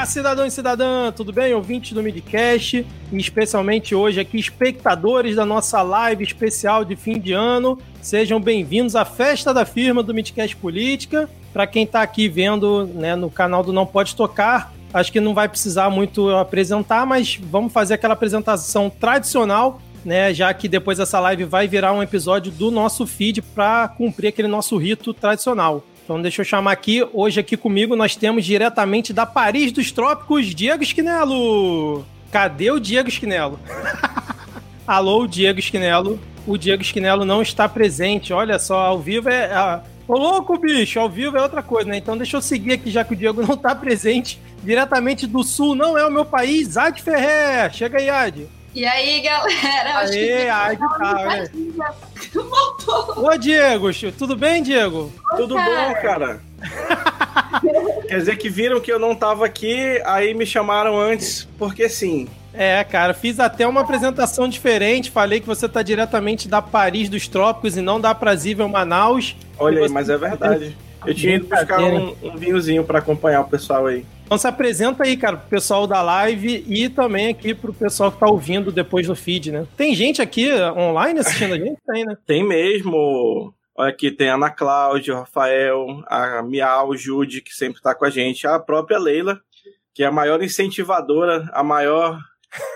Olá, cidadão e cidadã, tudo bem? Ouvintes do Midcast, e especialmente hoje aqui, espectadores da nossa live especial de fim de ano. Sejam bem-vindos à festa da firma do Midcast Política. Para quem está aqui vendo né, no canal do Não Pode Tocar, acho que não vai precisar muito apresentar, mas vamos fazer aquela apresentação tradicional né, já que depois essa live vai virar um episódio do nosso feed para cumprir aquele nosso rito tradicional. Então deixa eu chamar aqui, hoje aqui comigo nós temos diretamente da Paris dos Trópicos, Diego Esquinelo. Cadê o Diego Esquinelo? Alô, Diego Esquinelo. O Diego Esquinelo não está presente. Olha só, ao vivo é. é... Ô louco, bicho, ao vivo é outra coisa, né? Então deixa eu seguir aqui, já que o Diego não está presente. Diretamente do sul, não é o meu país, Ad Ferrer. Chega aí, Ad. E aí, galera? Acho Aê, ai, que tá, né? Ô, Diego, tudo bem, Diego? Oi, tudo cara. bom, cara? Quer dizer que viram que eu não tava aqui, aí me chamaram antes, porque sim. É, cara, fiz até uma apresentação diferente. Falei que você tá diretamente da Paris dos Trópicos e não da Prazível Manaus. Olha aí, mas é verdade. Eu tinha ido buscar um, um vinhozinho para acompanhar o pessoal aí. Então se apresenta aí, cara, pro pessoal da live e também aqui pro pessoal que tá ouvindo depois no feed, né? Tem gente aqui online assistindo a gente? Tem, né? Tem mesmo. Olha aqui, tem a Ana Cláudia, o Rafael, a Miau, o Jude, que sempre tá com a gente, a própria Leila, que é a maior incentivadora, a maior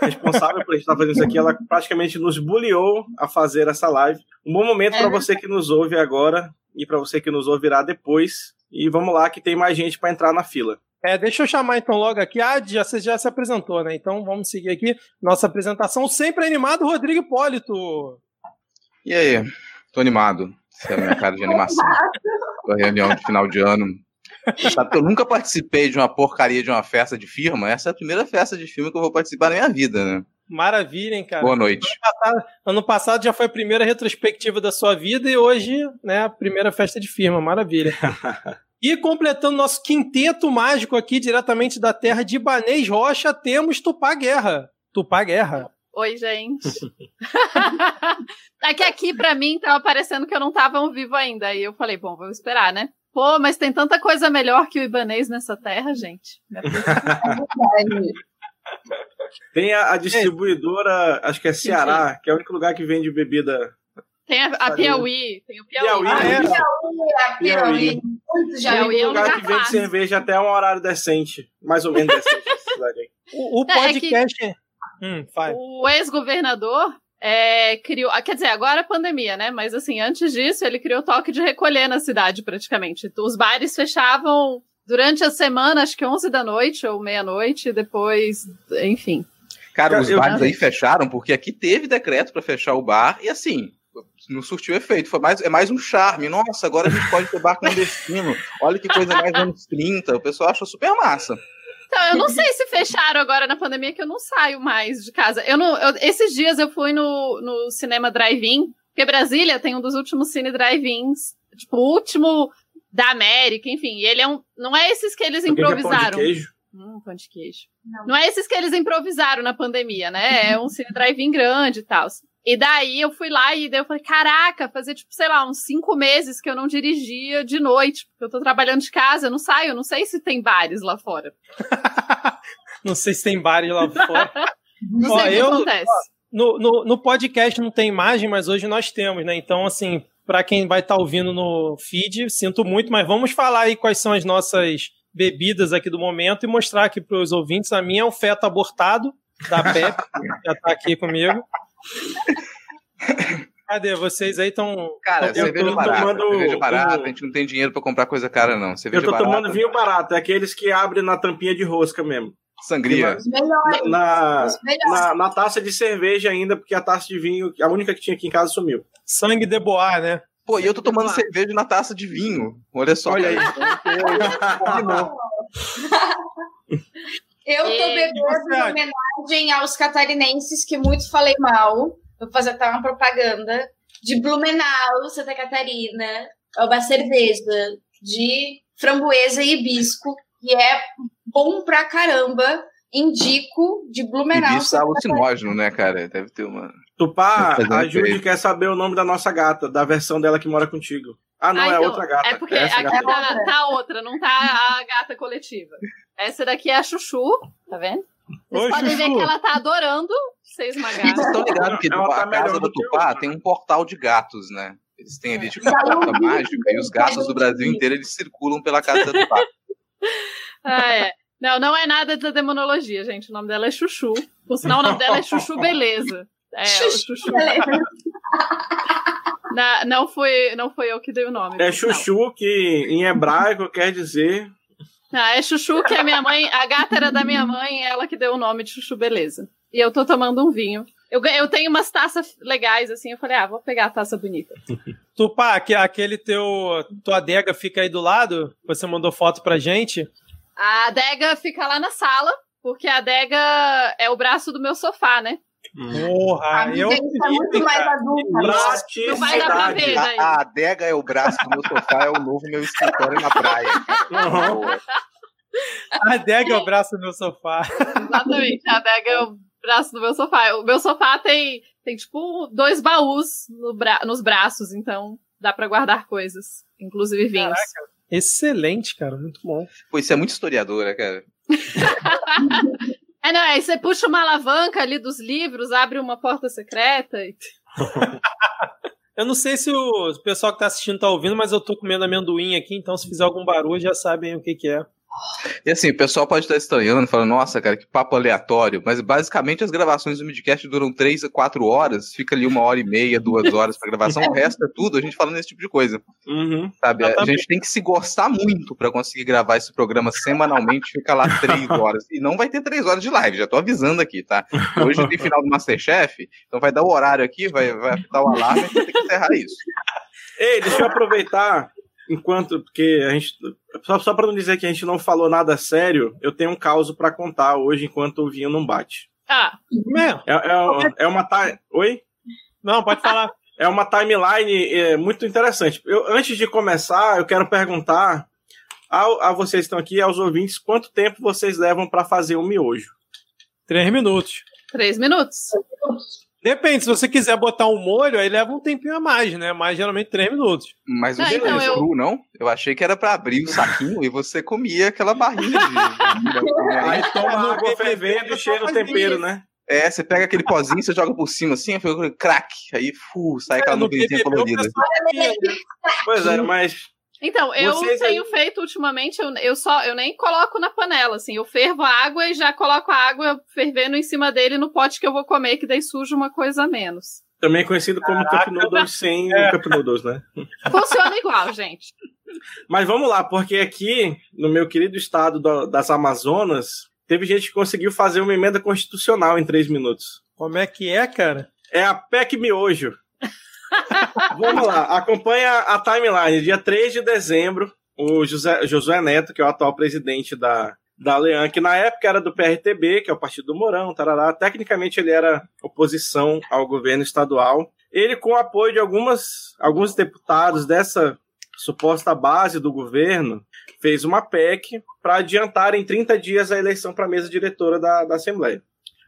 responsável por a gente estar tá fazendo isso aqui. Ela praticamente nos bullyou a fazer essa live. Um bom momento é. para você que nos ouve agora e para você que nos ouvirá depois. E vamos lá, que tem mais gente para entrar na fila. É, deixa eu chamar então logo aqui. Ah, já, você já se apresentou, né? Então vamos seguir aqui. Nossa apresentação sempre animado, Rodrigo Hipólito. E aí? Tô animado. Essa é a minha cara de animação. a reunião de final de ano. Você sabe que eu nunca participei de uma porcaria de uma festa de firma. Essa é a primeira festa de firma que eu vou participar na minha vida, né? Maravilha, hein, cara? Boa noite. Ano passado, ano passado, já foi a primeira retrospectiva da sua vida e hoje, né, a primeira festa de firma. Maravilha. E completando nosso quinteto mágico aqui, diretamente da terra de Ibanês Rocha, temos Tupá Guerra. Tupá Guerra. Oi, gente. é que aqui, pra mim, tava parecendo que eu não tava ao vivo ainda. Aí eu falei, bom, vamos esperar, né? Pô, mas tem tanta coisa melhor que o Ibanês nessa terra, gente. tem a, a distribuidora, acho que é Ceará, que é o único lugar que vende bebida tem a, a Piauí, tem o Piauí. Piauí, ah, é. Piauí, a Piauí. Piauí é um lugar que vende cerveja até um horário decente. Mais ou menos decente O, o podcast... É que, hum, o ex-governador é, criou... Ah, quer dizer, agora é pandemia, né? Mas assim, antes disso, ele criou toque de recolher na cidade, praticamente. Os bares fechavam durante a semana, acho que 11 da noite ou meia-noite, depois, enfim. Cara, os bares aí fecharam porque aqui teve decreto para fechar o bar e assim, não surtiu efeito. Foi mais, é mais um charme. Nossa, agora a gente pode ter bar clandestino. Olha que coisa mais anos 30. O pessoal achou super massa. Então, eu não sei se fecharam agora na pandemia, que eu não saio mais de casa. Eu não, eu, esses dias eu fui no, no cinema drive-in, porque Brasília tem um dos últimos cine drive-ins, tipo, o último da América, enfim. E ele é um. Não é esses que eles improvisaram. É pão de queijo? Hum, pão de queijo. Não. não é esses que eles improvisaram na pandemia, né? É um cine drive-in grande e tal. E daí eu fui lá e daí eu falei, caraca, fazer, tipo, sei lá, uns cinco meses que eu não dirigia de noite, porque eu tô trabalhando de casa, eu não saio, eu não sei se tem bares lá fora. não sei se tem bares lá fora. não ó, sei o que eu, acontece. Ó, no, no, no podcast não tem imagem, mas hoje nós temos, né? Então, assim, para quem vai estar tá ouvindo no feed, sinto muito, mas vamos falar aí quais são as nossas bebidas aqui do momento e mostrar aqui para os ouvintes. A minha é um feto abortado da Pepe, que já tá aqui comigo. Cadê? Vocês aí estão. Cara, tão, cerveja tô barata. Tomando, cerveja barata, a gente não tem dinheiro pra comprar coisa cara, não. Cerveja eu tô barata. tomando vinho barato, é aqueles que abrem na tampinha de rosca mesmo. Sangria. Na, na, na, na, taça de cerveja ainda, porque a taça de vinho, a única que tinha aqui em casa sumiu. Sangue de boar, né? Pô, e eu tô tomando cerveja na taça de vinho. Olha só. Olha aí. Eu tô bebendo em homenagem aos catarinenses que muito falei mal. Vou fazer até uma propaganda de Blumenau, Santa Catarina. É uma cerveja de framboesa e hibisco, que é bom pra caramba. Indico de Blumenau. Hibisco é alucinógeno, né, cara? Deve ter uma. Tupá, a Júlia quer saber o nome da nossa gata, da versão dela que mora contigo. Ah, não, ah, é então, outra gata. É porque é aqui tá, tá, outra, não tá a gata coletiva. Essa daqui é a Chuchu, tá vendo? Vocês Oi, podem ver Chuchu. que ela tá adorando ser esmagada. Vocês estão ligados que Ela tá a melhor casa do do Tupá eu. tem um portal de gatos, né? Eles têm ali tipo uma porta mágica e os gatos do Brasil inteiro eles circulam pela casa da Tupá. Ah, é. Não, não é nada da demonologia, gente. O nome dela é Chuchu. Por sinal, o nome dela é Chuchu Beleza. É, o Chuchu. Na- não, foi, não foi eu que dei o nome. É chuchu, que em hebraico quer dizer. Não, é Chuchu que a minha mãe, a gata era da minha mãe, ela que deu o nome de Chuchu Beleza. E eu tô tomando um vinho. Eu, eu tenho umas taças legais, assim, eu falei, ah, vou pegar a taça bonita. Tupá, aque- aquele teu. Tua adega fica aí do lado? Você mandou foto pra gente? A adega fica lá na sala, porque a adega é o braço do meu sofá, né? Porra, A eu. tá muito mais adulta. Não vai dar pra ver, daí. A, a adega é o braço do meu sofá, é o novo meu escritório na praia. Uhum. A adega é o braço do meu sofá. Exatamente, a adega é o braço do meu sofá. O meu sofá tem, tem tipo, dois baús no bra- nos braços, então dá pra guardar coisas, inclusive vinhos. Excelente, cara. Muito bom. Pô, isso é muito historiadora, cara. É, não, aí você puxa uma alavanca ali dos livros, abre uma porta secreta e... Eu não sei se o pessoal que tá assistindo tá ouvindo, mas eu tô comendo amendoim aqui, então se fizer algum barulho já sabem o que que é. E assim, o pessoal pode estar estranhando, falando, nossa, cara, que papo aleatório. Mas basicamente as gravações do Midcast duram 3 a 4 horas, fica ali uma hora e meia, duas horas pra gravação, o resto é tudo a gente falando esse tipo de coisa. Uhum. Sabe? A gente tem que se gostar muito pra conseguir gravar esse programa semanalmente, fica lá três horas. E não vai ter três horas de live, já tô avisando aqui, tá? Hoje tem final do Masterchef, então vai dar o horário aqui, vai, vai apitar o alarme e a gente vai ter que encerrar isso. Ei, deixa eu aproveitar, enquanto. Porque a gente. Só, só pra não dizer que a gente não falou nada sério, eu tenho um caos pra contar hoje enquanto o vinho não bate. Ah, É, É, é, é uma. ti- Oi? não, pode falar. É uma timeline é, muito interessante. Eu, antes de começar, eu quero perguntar ao- a, vocês que estão aqui, aos ouvintes, quanto tempo vocês levam pra fazer um miojo? Três minutos. três minutos. Depende, se você quiser botar um molho, aí leva um tempinho a mais, né? Mas geralmente três minutos. Mas Não, não, então eu- cru, não? Eu achei que era pra abrir o saquinho e você comia aquela barrinha de. Aí toma no água fervendo e cheira o tempero, né? É, você pega aquele pozinho, você joga por cima assim, fica crack, aí fu, sai aquela É, nuvenzinha o colorida. né? Pois é, mas. Então, eu Vocês aí- tenho feito ultimamente, eu, eu só eu nem coloco na panela, assim, eu fervo a água e já coloco a água fervendo em cima dele no pote que eu vou comer, que daí suja uma coisa a menos. Também conhecido como Cup Noodles sem É. o Cup Noodles, né? Funciona igual, gente. Mas vamos lá, porque aqui, no meu querido estado do- das Amazonas, teve gente que conseguiu fazer uma emenda constitucional em três minutos. Como é que é, cara? É a PEC Miojo. Vamos lá, acompanha a timeline. Dia 3 de dezembro, o José, Josué Neto, que é o atual presidente da, da que na época era do PRTB, que é o Partido do Mourão, tarará. tecnicamente ele era oposição ao governo estadual. Ele, com o apoio de algumas, alguns deputados dessa suposta base do governo, fez uma PEC para adiantar em 30 dias a eleição para a mesa diretora da, da Assembleia.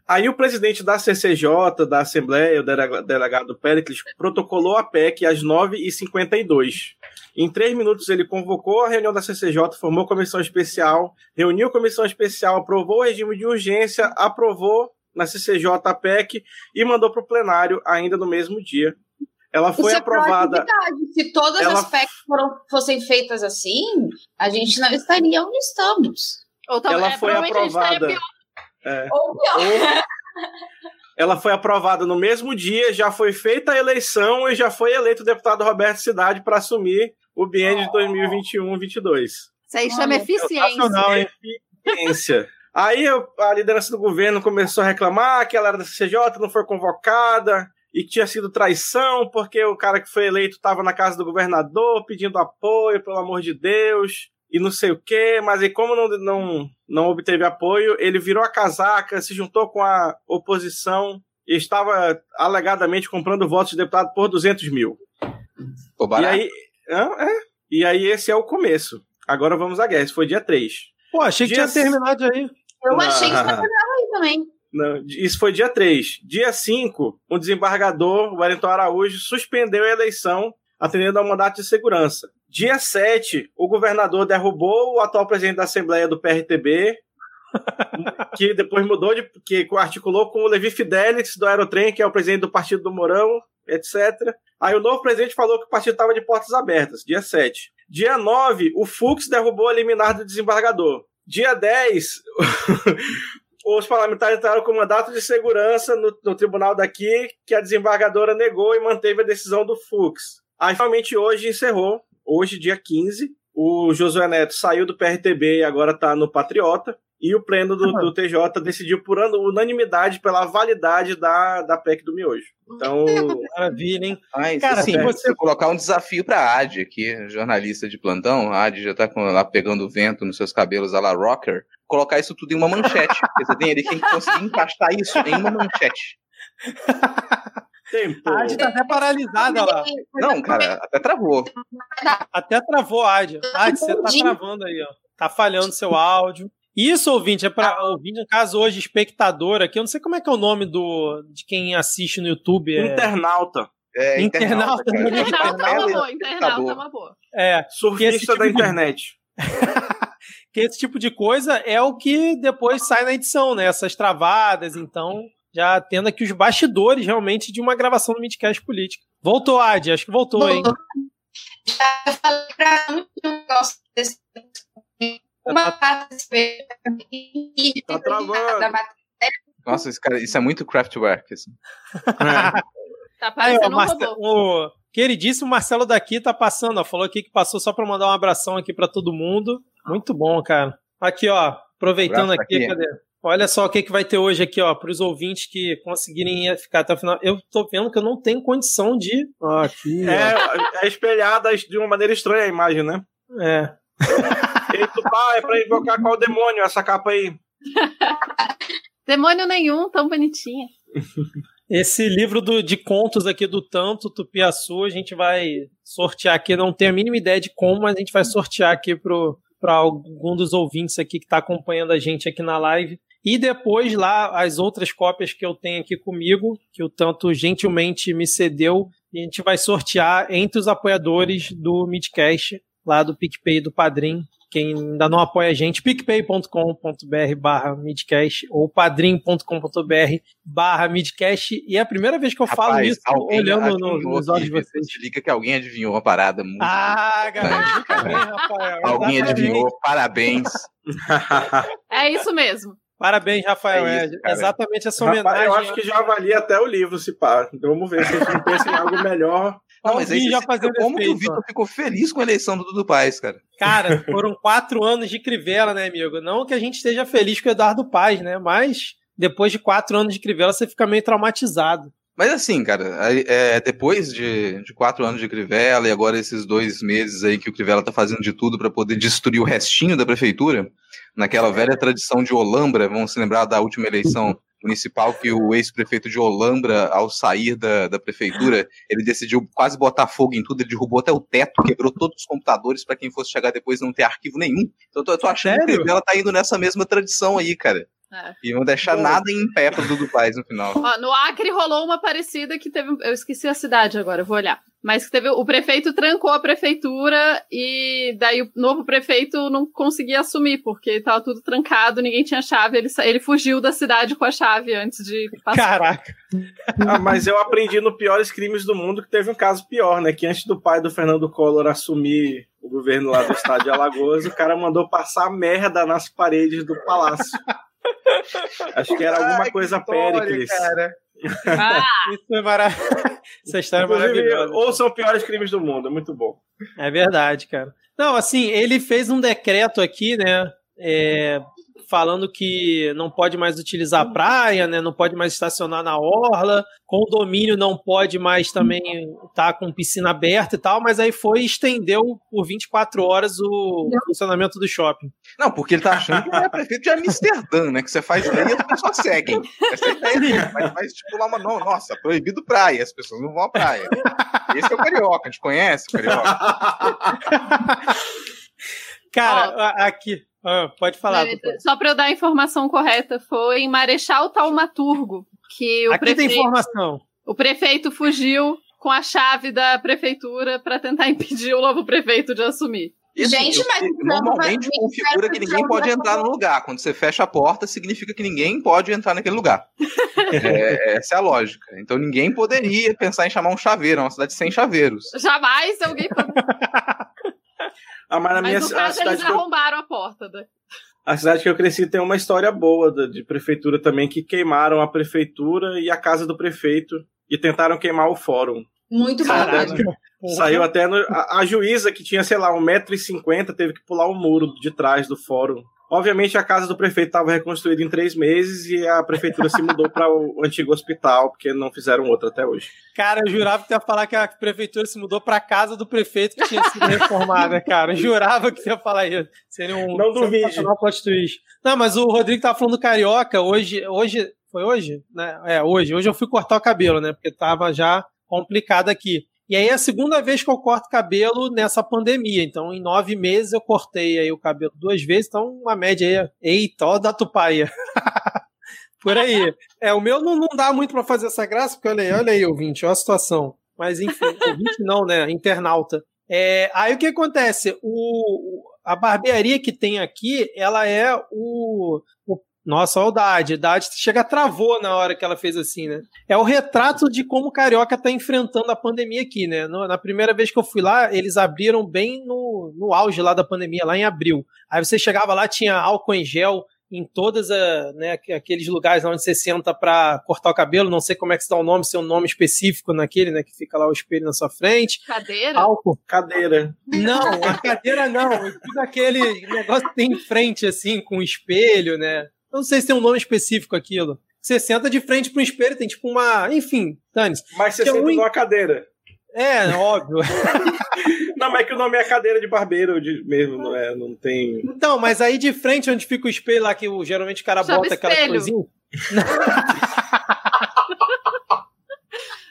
Aí o presidente da CCJ, da Assembleia, o delega- delegado Pericles, protocolou a PEC às 9h52. Em três minutos ele convocou a reunião da CCJ, formou comissão especial, reuniu a comissão especial, aprovou o regime de urgência, aprovou na CCJ a PEC e mandou para o plenário ainda no mesmo dia. Ela foi Isso é aprovada. proatividade. Se todas Ela- as PECs foram, fossem feitas assim, a gente não estaria onde estamos. Ou tal- Ela é, foi provavelmente a gente estaria aprovada. pior. É, Ou pior. ou- ela foi aprovada no mesmo dia, já foi feita a eleição e já foi eleito o deputado Roberto Cidade para assumir o biênio de 2021-22. Isso aí chama eficiência. Sensacional, hein? Ciência. Aí a liderança do governo começou a reclamar que ela era da CCJ, não foi convocada e que tinha sido traição porque o cara que foi eleito estava na casa do governador pedindo apoio, pelo amor de Deus, e não sei o quê. Mas aí, como não, não, não obteve apoio, ele virou a casaca, se juntou com a oposição e estava alegadamente comprando votos de deputado por 200 mil. Pô, E aí, é. e aí, esse é o começo. Agora vamos à guerra. Esse foi dia 3. Pô, achei que tinha terminado aí. Eu achei que você estava aí também. Não, isso foi dia 3. Dia 5, um desembargador, o Wellington Araújo, suspendeu a eleição, atendendo ao mandato de segurança. Dia 7, o governador derrubou o atual presidente da Assembleia do PRTB, que depois mudou de. que articulou com o Levi Fidelix do Aerotrem, que é o presidente do Partido do Mourão, etc. Aí o novo presidente falou que o partido estava de portas abertas, dia 7. Dia 9, o Fux derrubou a liminar do desembargador. Dia 10, os parlamentares entraram com mandato de segurança no, no, tribunal daqui, que a desembargadora negou e manteve a decisão do Fux. Aí, finalmente, hoje encerrou, hoje, dia 15, o Josué Neto saiu do PRTB e agora está no Patriota. E o pleno do, do, TJ decidiu por unanimidade pela validade da, da PEC do miojo. Então. Maravilha, hein? Mas, Cara, assim, você colocar um desafio para a Adi aqui, jornalista de plantão, a Adi já está lá pegando vento nos seus cabelos a la rocker, colocar isso tudo em uma manchete. você tem, ele tem que conseguir encaixar isso em uma manchete. Tempo. A Adi tá até paralisada lá. Não, cara, até travou. Até travou a Adi. Adi, você tá travando aí, ó. Tá falhando seu áudio. Isso, ouvinte, é para ouvinte, no caso hoje, espectador aqui. Eu não sei como é que é o nome do de quem assiste no YouTube. É... Internauta. É, internauta. Internauta é uma boa. Internauta é uma boa. É. Surfista tipo da internet. que esse tipo de coisa é o que depois sai na edição, né? Essas travadas, então já tendo aqui os bastidores realmente de uma gravação do Midcast Política. Voltou, Adi, acho que voltou, hein? Já falei pra muito gosto desse uma tá travando. Nossa, isso, cara, isso é muito craftwork. Assim. É. tá parecendo um O queridíssimo Marcelo daqui tá passando, ó, falou aqui que passou só para mandar um abração aqui para todo mundo. Muito bom, cara. Aqui, ó, aproveitando aqui, aqui, cadê? Olha só o que, que vai ter hoje aqui, ó, para os ouvintes que conseguirem ficar até o final. Eu tô vendo que eu não tenho condição de. Ó, aqui, é, é espelhada de uma maneira estranha a imagem, né? É. Eita, pá, é pra invocar qual demônio essa capa aí? demônio nenhum, tão bonitinha. Esse livro do, de contos aqui do Tanto Tupiaçu, a gente vai sortear aqui. Não tenho a mínima ideia de como, mas a gente vai sortear aqui para algum dos ouvintes aqui que está acompanhando a gente aqui na live. E depois lá, as outras cópias que eu tenho aqui comigo, que o Tanto gentilmente me cedeu, e a gente vai sortear entre os apoiadores do Midcast, lá do PicPay do Padrim, quem ainda não apoia a gente, picpay.com.br barra midcast ou padrim.com.br barra midcast. E é a primeira vez que eu Rapaz, falo isso olhando no, nos olhos de vocês. Liga que alguém adivinhou uma parada muito. Ah, galera, Alguém adivinhou, parabéns. é isso mesmo. Parabéns, Rafael. É, isso, é exatamente essa homenagem. Rapaz, eu acho que já avalia até o livro, se pá. Então vamos ver se a gente pensa em algo melhor não, mas aí já fazendo como que o Vitor ficou feliz com a eleição do Dudu Paz, cara? Cara, foram quatro anos de Crivella, né, amigo? Não que a gente esteja feliz com o Eduardo Paz, né? Mas depois de quatro anos de Crivella, você fica meio traumatizado. Mas assim, cara, é, depois de, de, quatro anos de Crivella e agora esses dois meses aí que o Crivella tá fazendo de tudo para poder destruir o restinho da prefeitura, naquela velha tradição de Olambra, vamos se lembrar da última eleição municipal que o ex-prefeito de Olambra, ao sair da, da prefeitura, ele decidiu quase botar fogo em tudo, ele derrubou até o teto, quebrou todos os computadores para quem fosse chegar depois não ter arquivo nenhum. Então eu tô, eu tô achando Sério? que ela tá indo nessa mesma tradição aí, cara. É. E não deixar Bom. nada em pé pro Dudu Paz no final. Ó, no Acre rolou uma parecida que teve. Eu esqueci a cidade agora, eu vou olhar. Mas que teve. O prefeito trancou a prefeitura e daí o novo prefeito não conseguia assumir, porque tava tudo trancado, ninguém tinha chave. Ele, ele fugiu da cidade com a chave antes de passar. Caraca! ah, mas eu aprendi no Piores Crimes do Mundo que teve um caso pior, né? Que antes do pai do Fernando Collor assumir o governo lá do estado de Alagoas, o cara mandou passar merda nas paredes do palácio. Acho que era alguma Ai, coisa Péricles. Cara. Ah, isso é maravilhoso. Essa história é maravilhosa. Ou são piores crimes do mundo, é muito bom. É verdade, cara. Não, assim, ele fez um decreto aqui, né? É, falando que não pode mais utilizar a praia, né? Não pode mais estacionar na orla, condomínio não pode mais também estar tá com piscina aberta e tal, mas aí foi e estendeu por 24 horas o funcionamento do shopping. Não, porque ele tá achando que é prefeito de Amsterdã, né? Que você faz aí e as pessoas seguem. Essa é a ideia. Mas, tipo, lá uma, não, nossa, proibido praia, as pessoas não vão à praia. Esse é o carioca, a gente conhece o carioca. Cara, oh. aqui. Ah, pode falar. Só para eu dar a informação correta, foi em Marechal Taumaturgo que o Aqui prefeito, tem informação. O prefeito fugiu com a chave da prefeitura para tentar impedir o novo prefeito de assumir. E, assim, Gente, eu- mas normalmente mas- configura que ninguém pode entrar no lugar. Quando você fecha a porta, significa que ninguém pode entrar naquele lugar. É, essa é a lógica. Então ninguém poderia pensar em chamar um chaveiro, é uma cidade sem chaveiros. Jamais alguém. Ah, mas na minha Mas caso, eles cidade, que eu, arrombaram a porta. Né? a cidade que eu cresci tem uma história boa da- de prefeitura também, que queimaram a prefeitura e a casa do prefeito e tentaram queimar o fórum. Muito. Porra. Saiu até no, a, a juíza, que tinha, sei lá, 1,50m, teve que pular o muro de trás do fórum. Obviamente, a casa do prefeito estava reconstruída em três meses e a prefeitura se mudou para o antigo hospital, porque não fizeram outra até hoje. Cara, eu jurava que ia falar que a prefeitura se mudou pra casa do prefeito que tinha sido reformada, cara. Eu jurava que ia falar isso. Seria um Não duvide. sensacional plot twist. Não, mas o Rodrigo tava falando do carioca. Hoje, hoje, foi hoje? Né? É, hoje. Hoje eu fui cortar o cabelo, né? Porque tava já complicado aqui. E aí é a segunda vez que eu corto cabelo nessa pandemia. Então, em nove meses eu cortei aí o cabelo duas vezes. Então, uma média aí. Eita, ó da tupaia. Por aí. É, o meu não, não dá muito pra fazer essa graça, porque olha aí, olha aí, ouvinte, olha a situação. Mas enfim, ouvinte não, né? Internauta. É, aí o que acontece? O- a barbearia que tem aqui, ela é o. o nossa, olha o Dade. O Dade chega travou na hora que ela fez assim, né? É o retrato de como o Carioca tá enfrentando a pandemia aqui, né? No- na primeira vez que eu fui lá, eles abriram bem no, no auge lá da pandemia, lá em abril. Aí você chegava lá, tinha álcool em gel em todas a, né, aqu- aqueles lugares onde você senta para cortar o cabelo, não sei como é que se dá o nome, se é um nome específico naquele, né, que fica lá o espelho na sua frente. Cadeira? Álcool. Cadeira. Não, a cadeira não, tudo aquele negócio que tem em frente assim, com espelho, né? Eu não sei se tem um nome específico aquilo. Você senta de frente para um espelho, tem tipo uma, enfim, dane Mas você Que é senta ruim. numa cadeira. É, óbvio. Não, mas é que o nome é cadeira de barbeiro de- mesmo, não é? Não tem. Então, mas aí de frente onde fica o espelho lá que o- geralmente o cara Chama bota aquela espelho. coisinha.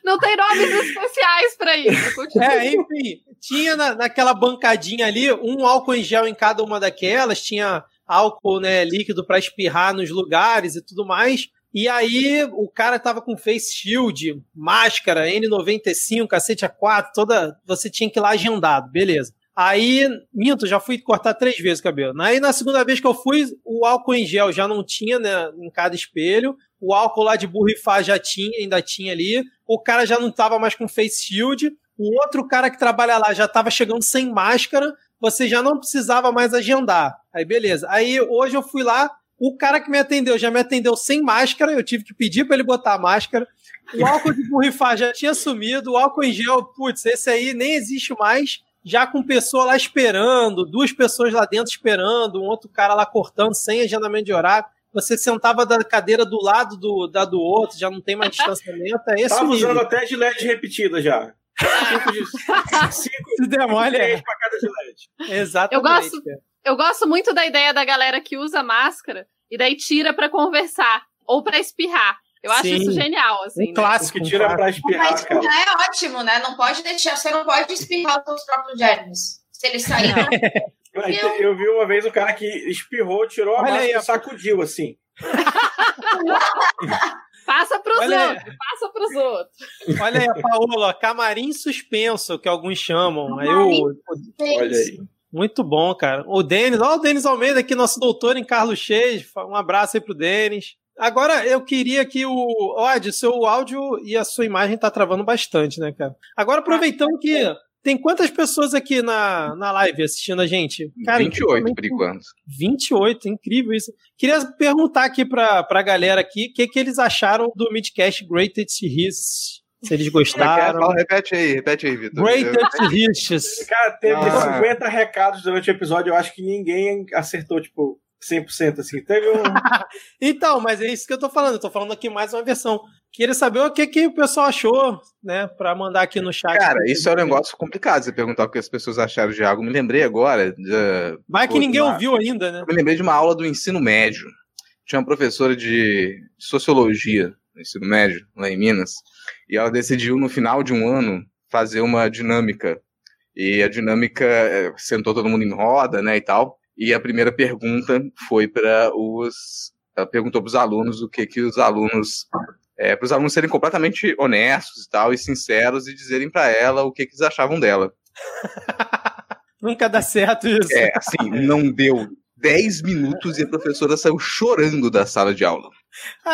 Não tem nomes especiais pra isso. Continua. É, enfim, tinha na, naquela bancadinha ali um álcool em gel em cada uma daquelas, tinha álcool né, líquido para espirrar nos lugares e tudo mais. E aí o cara tava com face shield, máscara, N95, cacete A4, toda. Você tinha que ir lá agendado, beleza. Aí, minto, já fui cortar três vezes o cabelo. Aí na segunda vez que eu fui, o álcool em gel já não tinha né, em cada espelho. O álcool lá de borrifar já tinha, ainda tinha ali. O cara já não tava mais com face shield. O outro cara que trabalha lá já tava chegando sem máscara. Você já não precisava mais agendar. Aí, beleza. Aí hoje eu fui lá. O cara que me atendeu já me atendeu sem máscara. Eu tive que pedir para ele botar a máscara. O álcool de borrifar já tinha sumido. O álcool em gel, putz, esse aí nem existe mais. Já com pessoa lá esperando, duas pessoas lá dentro esperando, um outro cara lá cortando sem agendamento de horário. Você sentava da cadeira do lado do, da do outro, já não tem mais distanciamento. É esse Tava usando até gilete repetida já. Cinco de. Cinco Se der mole, é. de pra cada gilete. Exatamente. Eu gosto- cara. Eu gosto muito da ideia da galera que usa máscara e daí tira pra conversar ou pra espirrar. Eu acho Sim. isso genial, assim. Um né? clássico. Que tira pra espirrar, Mas cara. espirrar é ótimo, né? Não pode deixar, você não pode espirrar os seus próprios germes. Se eles saírem. Então, Eu vi uma vez um cara que espirrou, tirou a Olha máscara aí, e sacudiu assim. Passa pros Olha aí. outros, passa pros outros. Olha aí, a Paola, camarim suspenso, que alguns chamam. Aí Camarim. o, Olha aí. muito bom, cara. O Denis, ó, o Denis Almeida aqui, nosso doutor em Carlos Cheios. Um abraço aí pro Denis. Agora, eu queria que o. Ó, Ed, seu áudio e a sua imagem tá travando bastante, né, cara? Agora, aproveitando que. Tem quantas pessoas aqui na, na live assistindo a gente? 28 incrivelmente- por enquanto. 28, incrível isso. Queria perguntar aqui pra, pra galera aqui o que, que eles acharam do Midcast Greatest Hits. Se eles gostaram. Fala, repete aí, repete aí, Vitor. Greatest Hits. Cara, teve Ah. 50 recados durante o episódio, eu acho que ninguém acertou, tipo, 100% assim. Teve um. Então, mas é isso que eu tô falando. Eu tô falando aqui mais uma versão. Queria saber o que, que o pessoal achou, né? Pra mandar aqui no chat. Cara, isso é um negócio complicado, você perguntar o que as pessoas acharam de algo. Me lembrei agora, de- Vai que ninguém uma- ouviu ainda, né? eu me lembrei de uma aula do ensino médio. Tinha uma professora de sociologia no ensino médio, lá em Minas, e ela decidiu, no final de um ano, fazer uma dinâmica. E a dinâmica eh, sentou todo mundo em roda, né, e tal. E a primeira pergunta foi para os. Ela perguntou para os alunos o que que os alunos. Para os alunos serem completamente honestos e tal, e sinceros, e dizerem para ela o que, que eles achavam dela. Nunca dá certo isso. É, assim, não deu 10 minutos e a professora saiu chorando da sala de aula.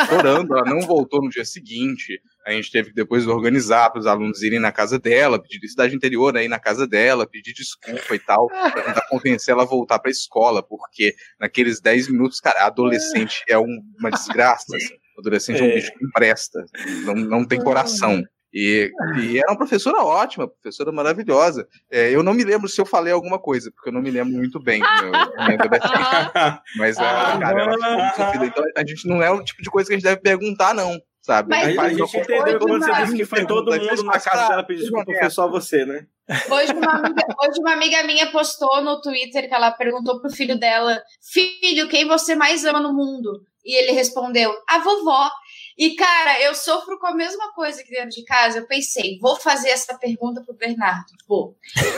Chorando, ela não voltou no dia seguinte. A gente teve que depois organizar para os alunos irem na casa dela, pedir cidade interior, né, ir na casa dela, pedir desculpa e tal, para tentar convencer ela a voltar para a escola, porque naqueles 10 minutos, cara, adolescente é um- uma desgraça. Assim. Adolescente é um É. bicho que não presta, não, não tem coração. E, e era uma professora ótima, professora maravilhosa. É, eu não me lembro se eu falei alguma coisa, porque eu não me lembro muito bem. meu-. Aham. Mas, Ah, ah, cara, ela ficou muito sofrida. Então, a gente não é o tipo de coisa que a gente deve perguntar, não, sabe? Mas A, Aí a gente entendeu quando você disse que foi todo mundo na casa uma dela pedir desculpa, foi só você, né? Hoje uma, amiga, hoje uma amiga minha postou no Twitter que ela perguntou pro filho dela: Filho, quem você mais ama no mundo? E ele respondeu: A vovó. E, cara, eu sofro com a mesma coisa aqui dentro de casa. Eu pensei, vou fazer essa pergunta pro Bernardo. Vou.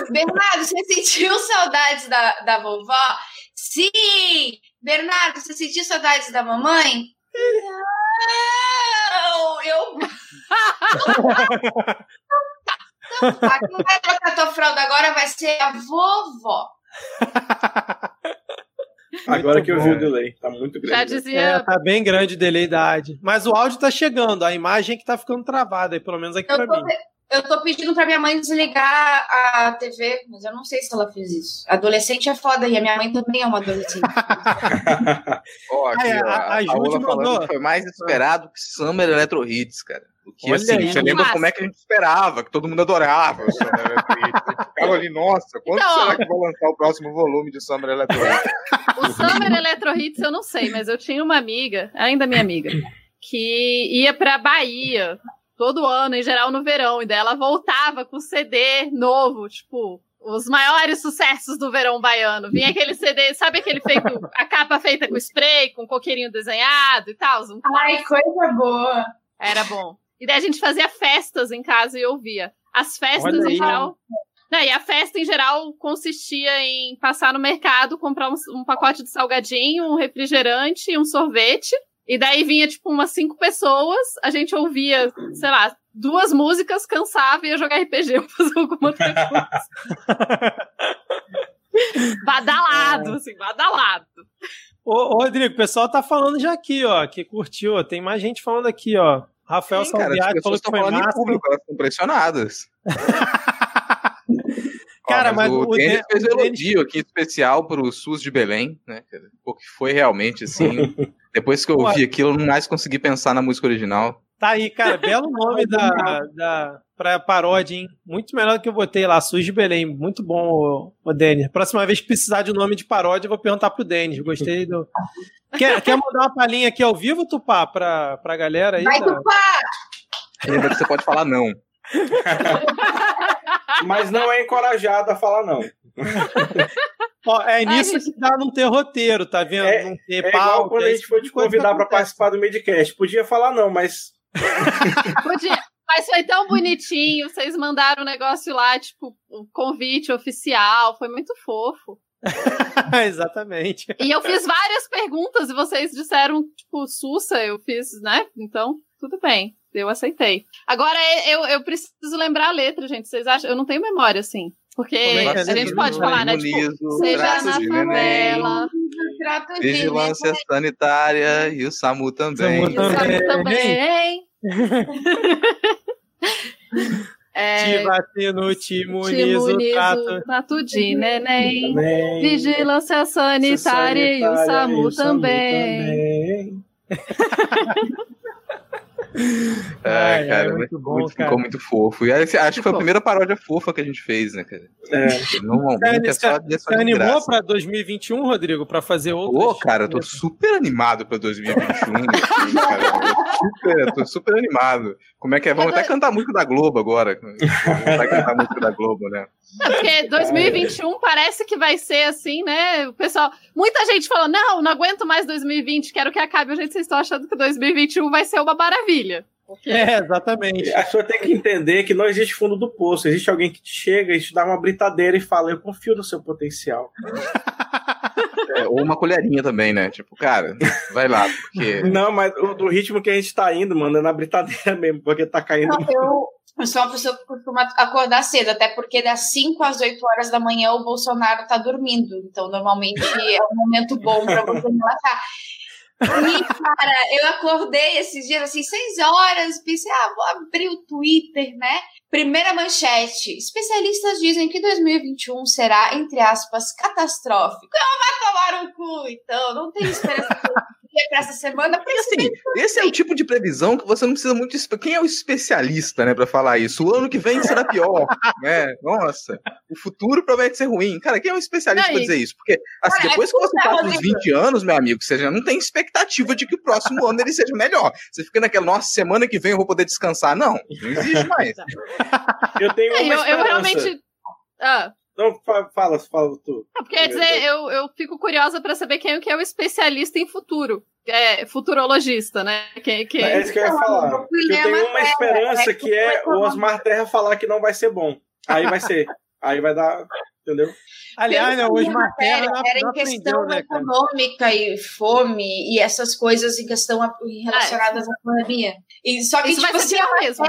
Bernardo, você sentiu saudades da, da vovó? Sim! Bernardo, você sentiu saudades da mamãe? Não! Eu. Então tá, que não vai trocar tua fralda agora, vai ser a vovó. Agora que eu vi o delay, tá muito grande. Já É, dizia. tá bem grande o delay da idade. Mas o áudio tá chegando, a imagem que tá ficando travada aí, pelo menos aqui Eu pra tô, mim. eu tô pedindo pra minha mãe desligar a TV, mas eu não sei se ela fez isso. Adolescente é foda e a minha mãe também é uma adolescente. Ó, aqui, é, a- a, a Jude Paola mandou. foi mais esperado que Summer Electro Hits, cara. O que, Olha assim, aí. você lembra Massa. como é que a gente esperava, que todo mundo adorava o Summer Electro Hits. A gente ficava ali, nossa, quando Então, será que vai lançar o próximo volume de Summer Electro Hits? O Summer Electro Hits eu não sei, mas eu tinha uma amiga, ainda minha amiga, que ia pra Bahia todo ano, em geral no verão, e daí ela voltava com CD novo, tipo, os maiores sucessos do verão baiano. Vinha aquele CD, sabe aquele feito, a capa feita com spray, com coqueirinho desenhado e tal? Um Ai, coisa boa. Era bom. E daí a gente fazia festas em casa e ouvia. As festas Olha em aí. geral. Não, e a festa em geral consistia em passar no mercado, comprar um, um pacote de salgadinho, um refrigerante e um sorvete. E daí vinha, tipo, umas cinco pessoas, a gente ouvia, sei lá, duas músicas, cansava e ia jogar RPG ou fazer alguma outra coisa. badalado, assim, badalado. Ô, ô, Rodrigo, o pessoal tá falando já aqui, ó, que curtiu. ó. Tem mais gente falando aqui, ó. Rafael Sim, cara, as Salviati pessoas falou que estão foi falando em massa. público, elas estão pressionadas. Cara, Ó, mas o, o Denis Den- fez um o elogio aqui especial pro SUS de Belém, né? Porque foi realmente assim. depois que eu ouvi aquilo, eu não mais consegui pensar na música original. Tá aí, cara, belo nome da, da pra paródia, hein? Muito melhor do que eu botei lá, Sus de Belém. Muito bom, ô, ô Denis. Próxima vez que precisar de nome de paródia, eu vou perguntar pro Denis. Gostei do. Quer, quer mandar uma palhinha aqui ao vivo, Tupá, pra, pra galera aí? Vai, da- Tupá! Lembra que você pode falar não. Mas não é encorajado a falar não. Ó, é nisso gente. que dá não ter roteiro, tá vendo? É- não ter É pauta. igual quando a é gente foi tipo te convidar pra acontece. participar do Midcast. Podia falar não, mas Podia. Mas foi tão bonitinho, vocês mandaram um negócio lá, tipo, um convite oficial, foi muito fofo. Exatamente. E eu fiz várias perguntas e vocês disseram, tipo, Sussa, eu fiz, né? Então, tudo bem, eu aceitei. Agora, eu, eu preciso lembrar a letra, gente, vocês acham? Eu não tenho memória, assim. Porque Como é é a gente pode falar, né? Tipo, seja na favela, Vigilância sanitária e o SAMU também. SAMU e o Também. também. É, Te vacino, te te imunizo, trato. trato de neném. também. Vigilância sanitária e o SAMU também. Ai, cara, é muito bom, muito- cara. ficou muito fofo. E aí, acho que foi a primeira paródia fofa que a gente fez, né, cara? É. Normalmente é só, é só Você animou graça. pra 2021, Rodrigo, pra fazer outro? Pô, cara, eu tô super animado pra 2021. assim, cara. Super, tô super animado. Como é que é? Vamos tô- até cantar música da Globo agora. Vamos até cantar música da Globo, né? Porque 2021 parece que vai ser assim, né? O pessoal. Muita gente falou: não, não aguento mais 2020, quero que acabe. A gente, vocês estão achando que 2021 vai ser uma maravilha. É, exatamente. A pessoa tem que entender que não existe fundo do poço. Existe alguém que te chega e te dá uma britadeira e fala: Eu confio no seu potencial. É, ou uma colherinha também, né? Tipo, cara, vai lá, porque. Não, mas o, do ritmo que a gente tá indo, mano, é na britadeira mesmo, porque tá caindo. Não, eu, Eu sou uma pessoa que costuma acordar cedo, até porque das 5 às 8 horas da manhã o Bolsonaro tá dormindo. Então, normalmente é um momento bom para você relaxar. E, cara, eu acordei esses dias, assim, 6 horas, pensei, ah, vou abrir o Twitter, né? Primeira manchete. Especialistas dizem que 2021 será, entre aspas, catastrófico. Eu vou tomar um cu, então, não tem esperança para essa semana. Porque, assim, esse é o tipo de previsão que você não precisa muito. Quem é o especialista, né, para falar isso? O ano que vem será pior, né? Nossa, o futuro promete ser ruim. Cara, quem é o especialista para dizer isso? Porque, assim, Cara, depois é que você passa os 20 anos, meu amigo, você já não tem expectativa de que o próximo ano ele seja melhor. Você fica naquela, nossa, semana que vem eu vou poder descansar. Não, não existe mais. eu tenho é, uma eu, eu realmente. Ah. Não, fala, fala tu. Não, porque, quer dizer, eu, eu fico curiosa para saber quem que é o especialista em futuro. É, futurologista, né? Quem, quem... É isso que eu ia falar. Eu tenho uma esperança que é o Osmar Terra falar que não vai ser bom. Aí vai ser. Aí vai dar. Entendeu? Aliás, né, o Osmar Terra. Era em questão né, econômica e fome e essas coisas em questão relacionadas à pandemia. E, só que, Isso tipo, vai ser assim, mesmo.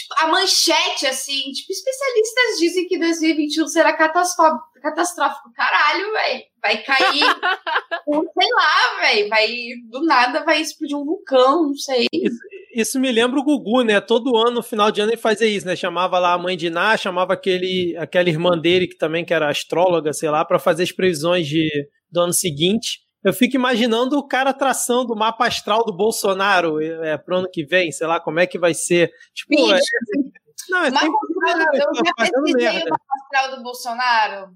Tipo, a manchete, assim, tipo, especialistas dizem que 2021 será catastrófico. Caralho, velho. Vai cair, sei lá, velho. Vai, do nada vai explodir um vulcão, não sei. Isso, isso, me lembra o Gugu, né? Todo ano, no final de ano, ele fazia isso, né? Chamava lá a mãe de Ná, chamava aquele, aquela irmã dele, que também que era astróloga, sei lá, para fazer as previsões de, do ano seguinte. Eu fico imaginando o cara traçando o mapa astral do Bolsonaro é, pro ano que vem, sei lá como é que vai ser. Tipo, Bicho, é, não, é sempre eu já pesquisei o mapa astral do Bolsonaro.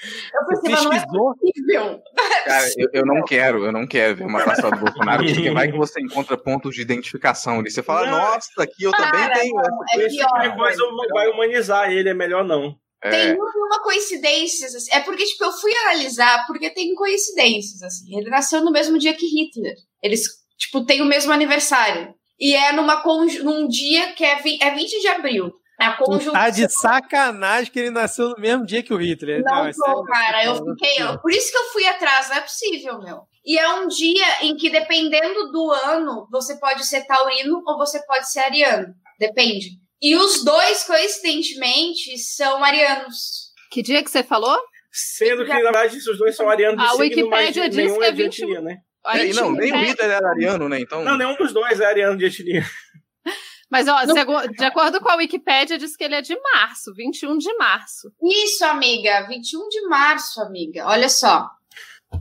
Eu pensei, mas não é possível. Cara, eu, eu, não quero, eu não quero ver uma passada do Bolsonaro, porque vai que você encontra pontos de identificação ali. Você fala, não. nossa, aqui eu Cara, também tenho. Não, é esse tipo de coisa vai humanizar ele, é melhor não. É. Tem uma coincidência, assim, é porque, tipo, eu fui analisar, porque tem coincidências, assim. Ele nasceu no mesmo dia que Hitler. Eles, tipo, têm o mesmo aniversário. E é numa num dia que é, vi é 20 de abril. A conjunção... Tá de sacanagem que ele nasceu no mesmo dia que o Hitler. Não, não tô, é... cara. Eu fiquei. Eu, por isso que eu fui atrás, não é possível, meu. E é um dia em que, dependendo do ano, você pode ser taurino ou você pode ser ariano. Depende. E os dois, coincidentemente, são arianos. Que dia que você falou? Sendo que, na verdade, os dois são arianos A Wikipédia diz que é 20... Etnia, né? É, não, nem o Hitler era ariano, né? Então... Não, nenhum dos dois é ariano de etnia. Mas, ó, de acordo com a Wikipédia, diz que ele é de março, 21 de março. Isso, amiga, 21 de março, amiga. Olha só.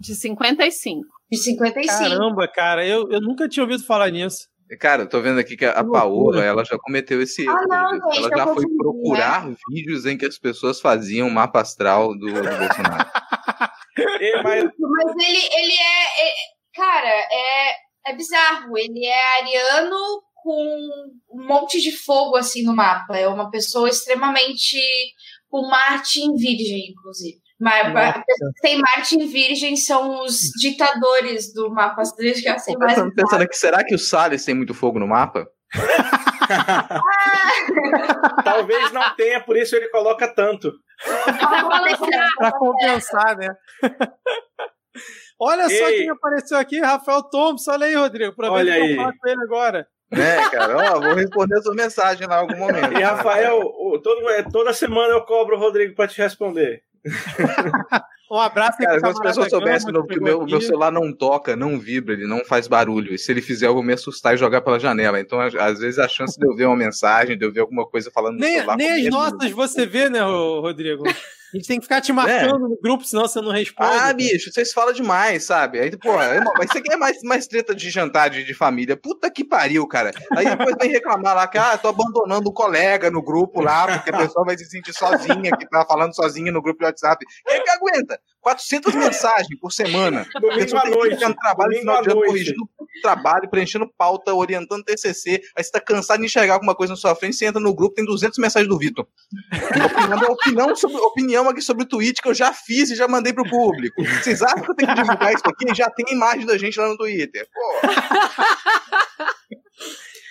De 55. De 55. Caramba, cara, eu, eu nunca tinha ouvido falar nisso. Cara, eu tô vendo aqui que a Paola, ela já cometeu esse erro. Ah, não, gente, ela já foi procurar né? vídeos em que as pessoas faziam mapa astral do, do Bolsonaro. É, mas... mas ele, ele é, é, Cara, é, é bizarro. Ele é ariano com um monte de fogo assim no mapa. É uma pessoa extremamente. com Marte em Virgem, inclusive. Mas tem Marte em Virgem são os ditadores do mapa. Desde que assim, mais pensando, pensando aqui, será que o Salles tem muito fogo no mapa? Talvez não tenha, por isso ele coloca tanto. para compensar, né? Olha Ei. só quem apareceu aqui, Rafael Thompson. Olha aí, Rodrigo. Aproveita que eu falo com ele agora. É, cara, ó, vou responder a sua mensagem lá em algum momento. E Rafael, todo, é, toda semana eu cobro o Rodrigo para te responder. Um abraço Cara, se as pessoas soubessem que o meu, meu, celular não toca, não vibra, ele não faz barulho. E se ele fizer, eu vou me assustar e jogar pela janela. Então, às vezes, a chance de eu ver uma mensagem, de eu ver alguma coisa falando nem, no celular. Nem as nossas você vê, né, Rodrigo? A gente tem que ficar te marcando é. no grupo, senão você não responde. Ah, bicho, vocês falam demais, sabe? Aí, porra, mas você quer mais, mais treta de jantar de, de, família. Puta que pariu, cara. Aí depois vem reclamar lá que, ah, tô abandonando o colega no grupo lá, porque a pessoa vai se sentir sozinha, que tá falando sozinha no grupo de WhatsApp. Quem que aguenta? 400 mensagens por semana. Domingo à noite. no trabalho, no final de ano, corrigindo trabalho, preenchendo pauta, orientando TCC. Aí você tá cansado de enxergar alguma coisa na sua frente, você entra no grupo, tem 200 mensagens do Vitor. Opinião, opinião, sobre, opinião aqui sobre o tweet que eu já fiz e já mandei pro público. Vocês acham que eu tenho que divulgar isso aqui? Já tem imagem da gente lá no Twitter. Pô.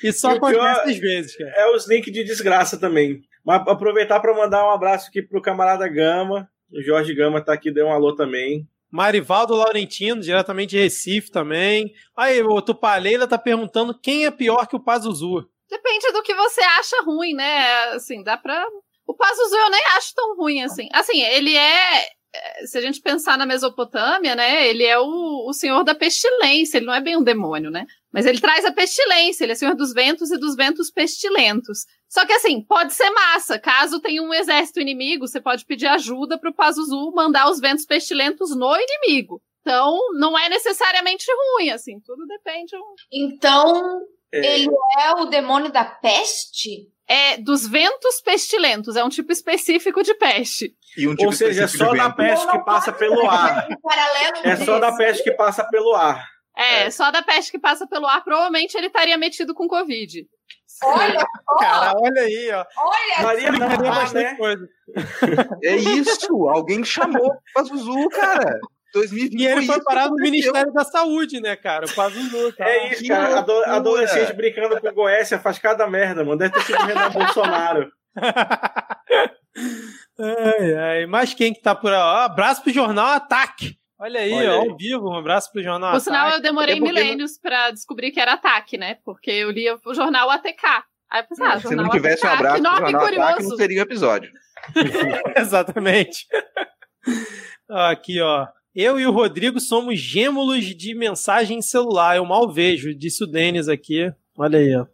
E só e acontece às vezes, cara. É os links de desgraça também. Mas aproveitar para mandar um abraço aqui pro camarada Gama. O Jorge Gama tá aqui, deu um alô também. Marivaldo Laurentino, diretamente de Recife também. Aí, o Tupaleila tá perguntando quem é pior que o Pazuzu. Depende do que você acha ruim, né? Assim, dá pra. O Pazuzu eu nem acho tão ruim assim. Assim, ele é. Se a gente pensar na Mesopotâmia, né? Ele é o, o senhor da pestilência, ele não é bem um demônio, né? Mas ele traz a pestilência, ele é senhor dos ventos e dos ventos pestilentos. Só que assim, pode ser massa. Caso tenha um exército inimigo, você pode pedir ajuda pro Pazuzu mandar os ventos pestilentos no inimigo. Então, não é necessariamente ruim, assim, tudo depende. Então, É, ele é o demônio da peste? É dos ventos pestilentos, é um tipo específico de peste. E um tipo Ou seja, é específico só de da peste que passa pelo ar. Paralelo É só da peste que passa pelo ar. É, É. só da peste que passa pelo ar, provavelmente ele estaria metido com Covid. Olha, ó, Cara, olha aí, ó. olha Maria Explicaria Mar, bastante né? coisa. É isso, alguém chamou o Pazuzu, cara. 2020 E ele foi parar no. Ministério da Saúde, né, cara? O Pazuzu, tá? É isso, Que cara. Ado- adolescente brincando com Goécia faz cada merda, mano. Deve ter sido o Renan Bolsonaro. Ai, ai. Mas quem que tá por aí? Ó, abraço pro Jornal Ataque. Olha aí, Olha ó, aí. ao vivo. Um abraço pro Jornal Por Ataque. sinal, eu demorei É milênios pra descobrir que era ataque, né? Porque eu lia o jornal ATK. Aí eu pensei, ah, Se jornal não tivesse um ATK, abraço pro nome Jornal Ataque, curioso. não seria o episódio. Exatamente. Aqui, ó. Eu e o Rodrigo somos gêmeos de mensagem celular. Eu mal vejo, disse o Denis aqui. Olha aí, ó.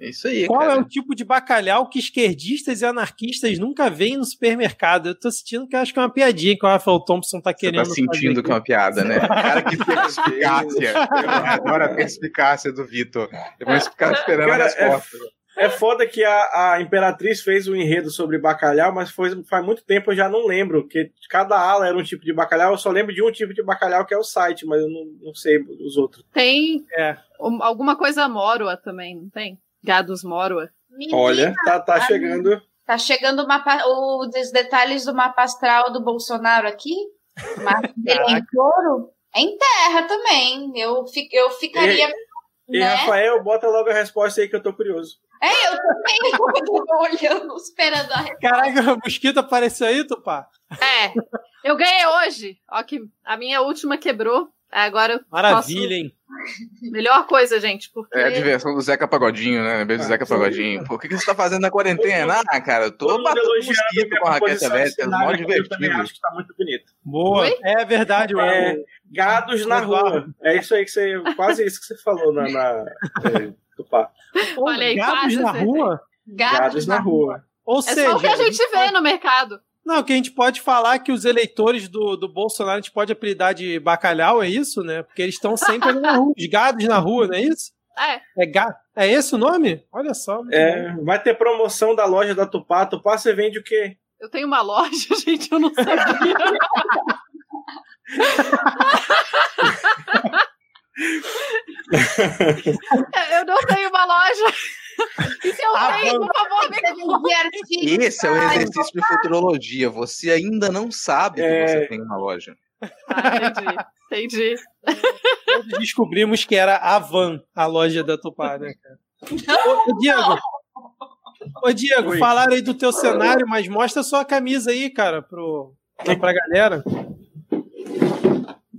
É isso aí, Qual cara. é o tipo de bacalhau que esquerdistas e anarquistas nunca veem no supermercado? Eu tô sentindo que eu acho que é uma piadinha que o Rafael Thompson tá Você querendo. tá sentindo fazer que é uma piada, né? Cara, que perspicácia. Eu adoro a perspicácia do Vitor. Eu vou ficar esperando Cara, a resposta. É foda que a, a Imperatriz fez um enredo sobre bacalhau, mas foi, faz muito tempo eu já não lembro, porque cada ala era um tipo de bacalhau. Eu só lembro de um tipo de bacalhau que é o site, mas eu não, não sei os outros. Tem É. um- alguma coisa móroa também, não tem? Gados móroa. Menina, Olha, tá, tá chegando. Tá chegando o mapa, o- os detalhes do mapa astral do Bolsonaro aqui. Dele é em touro. É em terra também. Eu, fi- eu ficaria. E né? Rafael, bota logo a resposta aí que eu tô curioso. É, eu também tô olhando, esperando a resposta. Caraca, o mosquito apareceu aí, Tupá? É, eu ganhei hoje. Ó, que a minha última quebrou. Agora eu Maravilha, hein? posso... Melhor coisa, gente, porque... É a diversão do Zeca Pagodinho, né? Beijo do Ah, Zeca. Pagodinho. Pô, o que, que você tá fazendo na quarentena? Ah, cara, eu tô batendo mosquito com a de Elétrica, mó cenário, que Eu também divertido. acho que tá muito bonito. Boa. Oi? É verdade, o- É. Gados na rua. É isso aí que você. Quase isso que você falou na. na é, Tupá. Pô, Olha aí, gatos quase na rua? Gados na rua. Ou É seja, só o que a gente vê no mercado. Não, que a gente pode falar que os eleitores do, do Bolsonaro a gente pode apelidar de bacalhau, é isso, né? Porque eles estão sempre ali na rua, os gados na rua, não é isso? É, É, ga... é esse o nome? Olha só. bom. É, vai ter promoção da loja da Tupá. Tupá, você vende o quê? eu tenho uma loja, gente, eu não sabia. É, eu não tenho uma loja. E se eu Ah, tenho, vamos. por favor, me. Esse é o exercício de futurologia. Você ainda não sabe que É. você tem uma loja. Ah, entendi, entendi. Descobrimos que era a Van, a loja da Tupá, né, cara? Ô, Diego, ô, Diego Oi. falaram aí do teu cenário, mas mostra a sua camisa aí, cara, pro, pra galera.